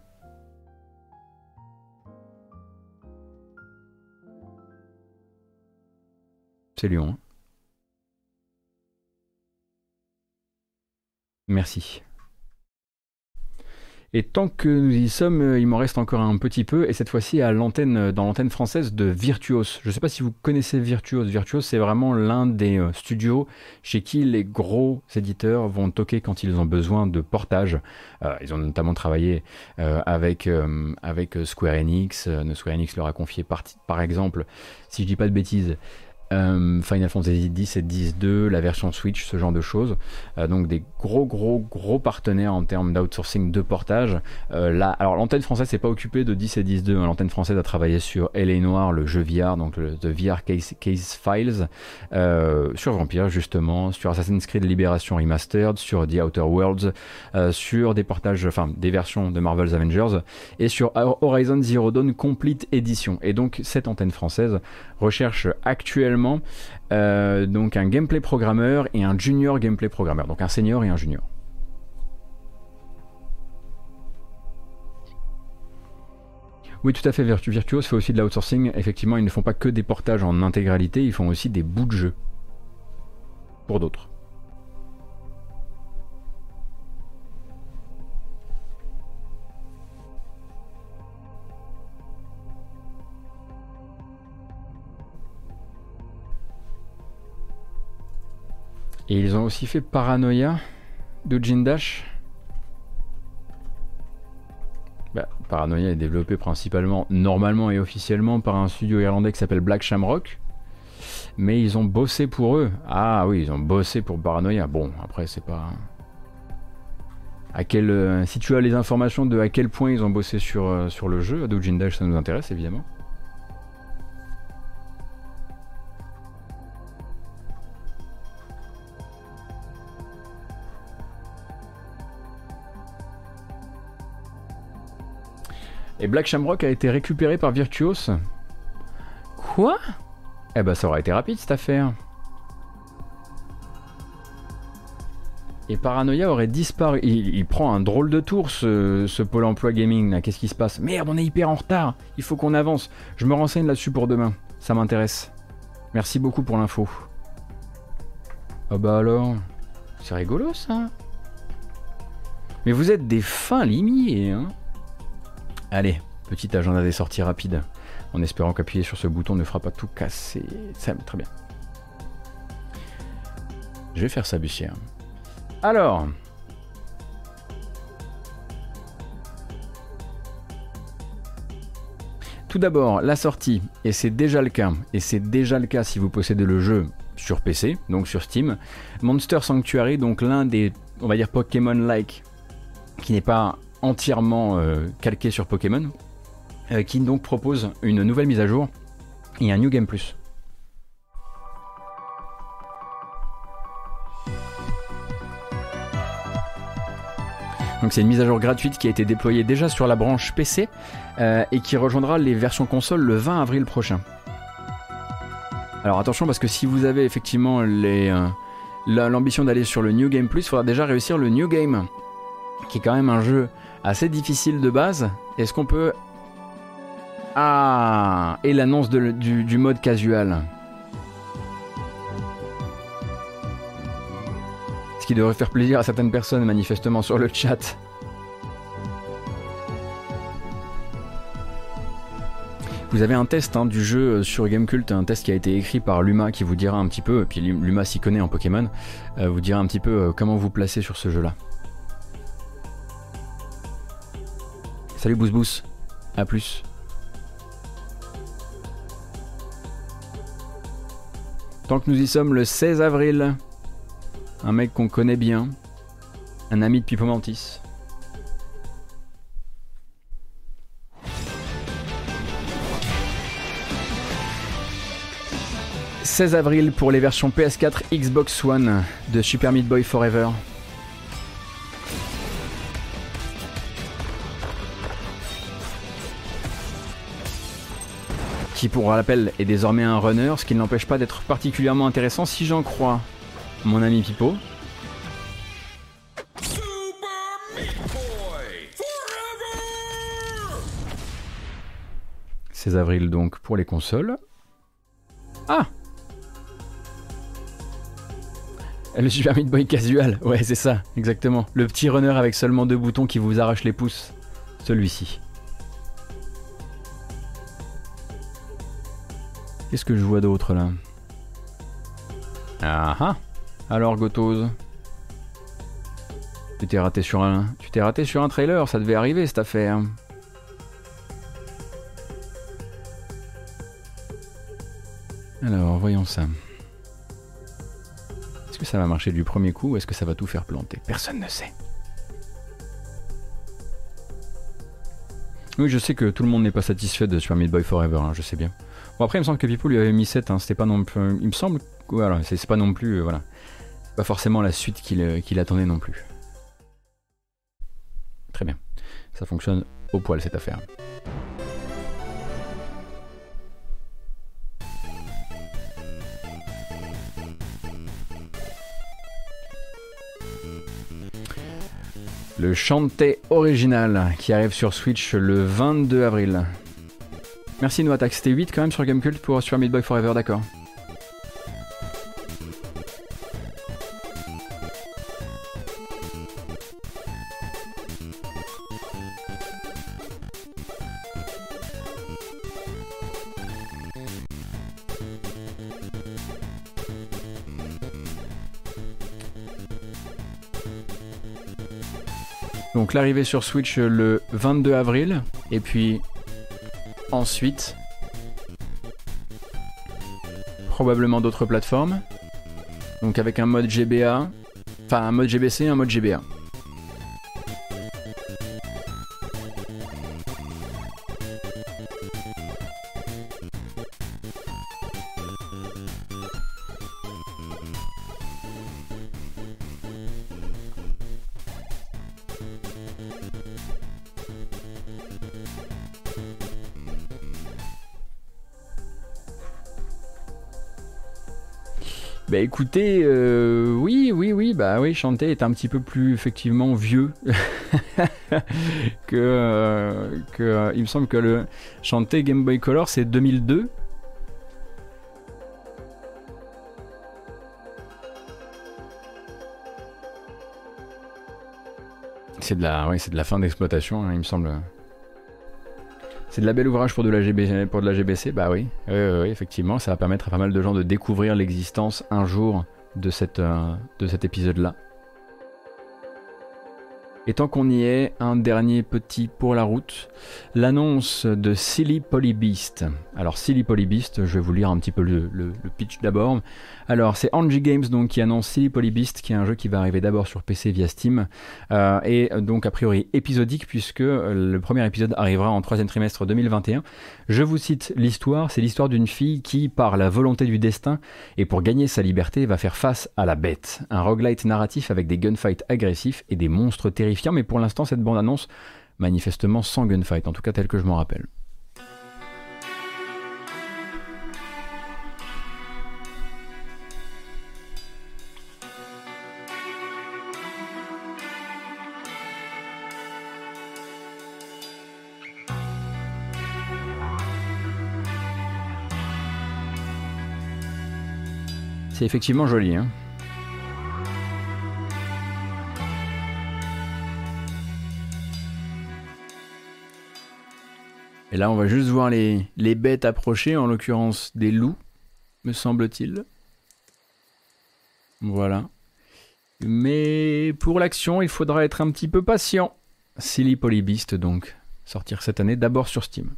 C'est Lyon. Hein. Merci. Et tant que nous y sommes, euh, il m'en reste encore un petit peu, et cette fois-ci à l'antenne, euh, dans l'antenne française de Virtuos. Je ne sais pas si vous connaissez Virtuos. Virtuos, c'est vraiment l'un des euh, studios chez qui les gros éditeurs vont toquer quand ils ont besoin de portage. ils ont notamment travaillé avec, avec Square Enix. Square Enix leur a confié par, par exemple, si je dis pas de bêtises, euh, Final Fantasy X et X-2, la version Switch, ce genre de choses. Euh, donc des gros gros gros partenaires en termes d'outsourcing de portage. Euh, là, alors l'antenne française s'est pas occupée de 10 et 10-2. Hein. L'antenne française a travaillé sur LA Noir, le jeu VR, donc le The VR Case, Case Files, sur Vampire justement, sur Assassin's Creed Liberation Remastered, sur The Outer Worlds, sur des portages, enfin des versions de Marvel's Avengers et sur Horizon Zero Dawn Complete Edition. Et donc cette antenne française recherche actuellement euh, donc un gameplay programmeur et un junior gameplay programmeur, donc un senior et un junior. Oui, tout à fait. Virtu Virtuos fait aussi de l'outsourcing. Effectivement, ils ne font pas que des portages en intégralité, ils font aussi des bouts de jeu pour d'autres. Et ils ont aussi fait Paranoia de Jindash. Bah, Paranoia est développé principalement, normalement et officiellement, par un studio irlandais qui s'appelle Black Shamrock. Mais ils ont bossé pour eux. Ah oui, ils ont bossé pour Paranoia. Bon, après, c'est pas. À quel, euh, si tu as les informations de à quel point ils ont bossé sur, euh, le jeu, Doujin Dash, ça nous intéresse évidemment. Et Black Shamrock a été récupéré par Virtuos. Quoi? Eh ben ça aurait été rapide cette affaire. Et Paranoia aurait disparu. Il, prend un drôle de tour ce, pôle emploi gaming. Qu'est-ce qui se passe? Merde, on est hyper en retard. Il faut qu'on avance. Je me renseigne là-dessus pour demain. Ça m'intéresse. Merci beaucoup pour l'info. Ah bah alors. C'est rigolo ça. Mais vous êtes des fins limiers, hein Allez, petit agenda des sorties rapides, en espérant qu'appuyer sur ce bouton ne fera pas tout casser. Ça, très bien. Je vais faire ça, Bussière. Alors. Tout d'abord, la sortie, et c'est déjà le cas, et c'est déjà le cas si vous possédez le jeu sur PC, donc sur Steam. Monster Sanctuary, donc l'un des, on va dire, Pokémon-like, qui n'est pas entièrement euh, calqué sur Pokémon, euh, qui donc propose une nouvelle mise à jour et un New Game Plus. Donc c'est une mise à jour gratuite qui a été déployée déjà sur la branche PC euh, et qui rejoindra les versions console le 20 avril prochain. Alors attention parce que si vous avez effectivement l'ambition d'aller sur le New Game Plus, il faudra déjà réussir le New Game, qui est quand même un jeu assez difficile de base. Est-ce qu'on peut... Ah Et l'annonce du, mode casual. Ce qui devrait faire plaisir à certaines personnes manifestement sur le chat. Vous avez un test hein, du jeu sur Gamecult, un test qui a été écrit par Luma qui vous dira un petit peu, et puis Luma s'y connaît en Pokémon, euh, vous dira un petit peu euh, comment vous placez sur ce jeu-là. Salut Bous à plus. Tant que nous y sommes le 16 avril, un mec qu'on connaît bien, un ami de Pipo Mantis. 16 avril pour les versions PS4, Xbox One de Super Meat Boy Forever. Qui pour rappel est désormais un runner, ce qui ne l'empêche pas d'être particulièrement intéressant si j'en crois mon ami Pipo. 16 avril donc pour les consoles. Ah Le Super Meat Boy casual, ouais c'est ça, exactement. Le petit runner avec seulement deux boutons qui vous arrachent les pouces. Celui-ci. Qu'est-ce que je vois d'autre là? Ah ah Alors Gotose? Tu t'es raté sur un. Tu t'es raté sur un trailer, ça devait arriver cette affaire. Alors, voyons ça. Est-ce que ça va marcher du premier coup ou est-ce que ça va tout faire planter? Personne ne sait. Oui, je sais que tout le monde n'est pas satisfait de Super Meat Boy Forever, hein, je sais bien. Bon, après, il me semble que Pipo lui avait mis 7, hein, c'était pas non plus. Il me semble. Voilà, c'est pas non plus. Euh, voilà. Pas forcément la suite euh, qu'il attendait non plus. Très bien. Ça fonctionne au poil cette affaire. le Chanté original qui arrive sur Switch le 22 avril. Merci Noatak, c'était 8 quand même sur Gamecult pour Super Meat Boy Forever, d'accord. Donc l'arrivée sur Switch le 22 avril. Et puis ensuite, probablement d'autres plateformes. Donc avec un mode GBA, enfin un mode GBC et un mode GBA. Écoutez, euh, oui, oui, oui, bah oui, Chanté est un petit peu plus effectivement vieux que, euh, que euh, il me semble que le Chanté Game Boy Color c'est 2002. C'est de la, oui, c'est de la fin d'exploitation, hein, il me semble. C'est de la belle ouvrage pour de la, GBC, Bah oui. Effectivement, ça va permettre à pas mal de gens de découvrir l'existence un jour de, euh, de cet épisode-là. Et tant qu'on y est, un dernier petit pour la route, l'annonce de Silly Polybeast. Alors Silly Polybeast, je vais vous lire un petit peu le, pitch d'abord. Alors c'est Angie Games donc qui annonce Silly Polybeast, qui est un jeu qui va arriver d'abord sur PC via Steam, euh, et donc a priori épisodique puisque euh, le premier épisode arrivera en troisième trimestre 2021. Je vous cite l'histoire, c'est l'histoire d'une fille qui, par la volonté du destin et pour gagner sa liberté, va faire face à la bête. Un roguelite narratif avec des gunfights agressifs et des monstres terrifiants, mais pour l'instant, cette bande-annonce, manifestement sans gunfight, en tout cas tel que je m'en rappelle. C'est effectivement joli. Hein Et là, on va juste voir les, bêtes approcher, en l'occurrence des loups, me semble-t-il. Voilà. Mais pour l'action, il faudra être un petit peu patient. Silly Polybeast, donc, sortir cette année d'abord sur Steam.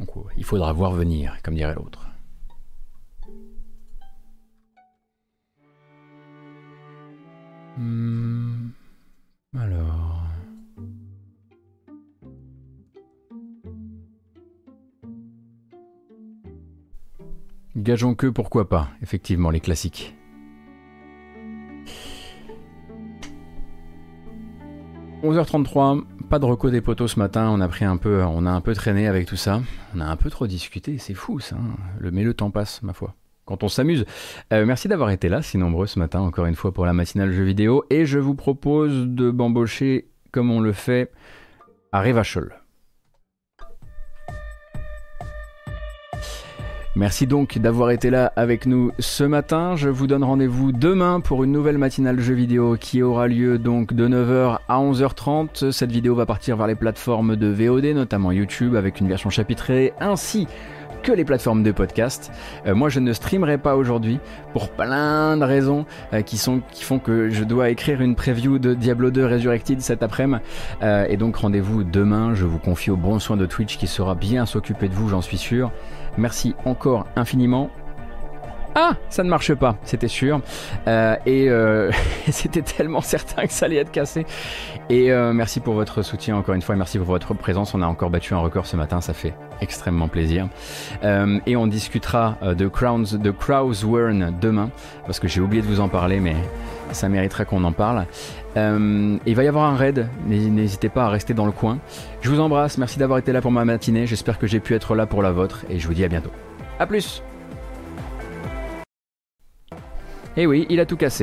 Donc, il faudra voir venir, comme dirait l'autre. Hmm. Alors. Gageons que pourquoi pas, effectivement, les classiques. « 11h33, pas de reco des poteaux ce matin, on a pris un peu, on a un peu traîné avec tout ça, on a un peu trop discuté, c'est fou ça, hein. le, mais le temps passe ma foi, quand on s'amuse. Euh, merci d'avoir été là, si nombreux ce matin, encore une fois pour la matinale jeu vidéo, et je vous propose de bambocher comme on le fait à Revachol. Merci donc d'avoir été là avec nous ce matin. Je vous donne rendez-vous demain pour une nouvelle matinale jeu vidéo qui aura lieu donc de 9h à 11h30. Cette vidéo va partir vers les plateformes de VOD, notamment YouTube avec une version chapitrée ainsi que les plateformes de podcast. Euh, moi, je ne streamerai pas aujourd'hui pour plein de raisons euh, qui, sont, qui font que je dois écrire une preview de Diablo 2 Resurrected cet après-midi. Euh, et donc, rendez-vous demain. Je vous confie au bon soin de Twitch qui sera bien s'occuper de vous, j'en suis sûr. Merci encore infiniment. Ah, ça ne marche pas, c'était sûr. Euh, et euh, c'était tellement certain que ça allait être cassé. Et euh, merci pour votre soutien encore une fois. Et merci pour votre présence. On a encore battu un record ce matin, ça fait extrêmement plaisir. et on discutera de Crowns, de Crowswern demain, parce que j'ai oublié de vous en parler, mais ça mériterait qu'on en parle. Il va y avoir un raid, n'hésitez pas à rester dans le coin. Je vous embrasse, merci d'avoir été là pour ma matinée. J'espère que j'ai pu être là pour la vôtre, et je vous dis à bientôt. A plus! Eh oui, il a tout cassé.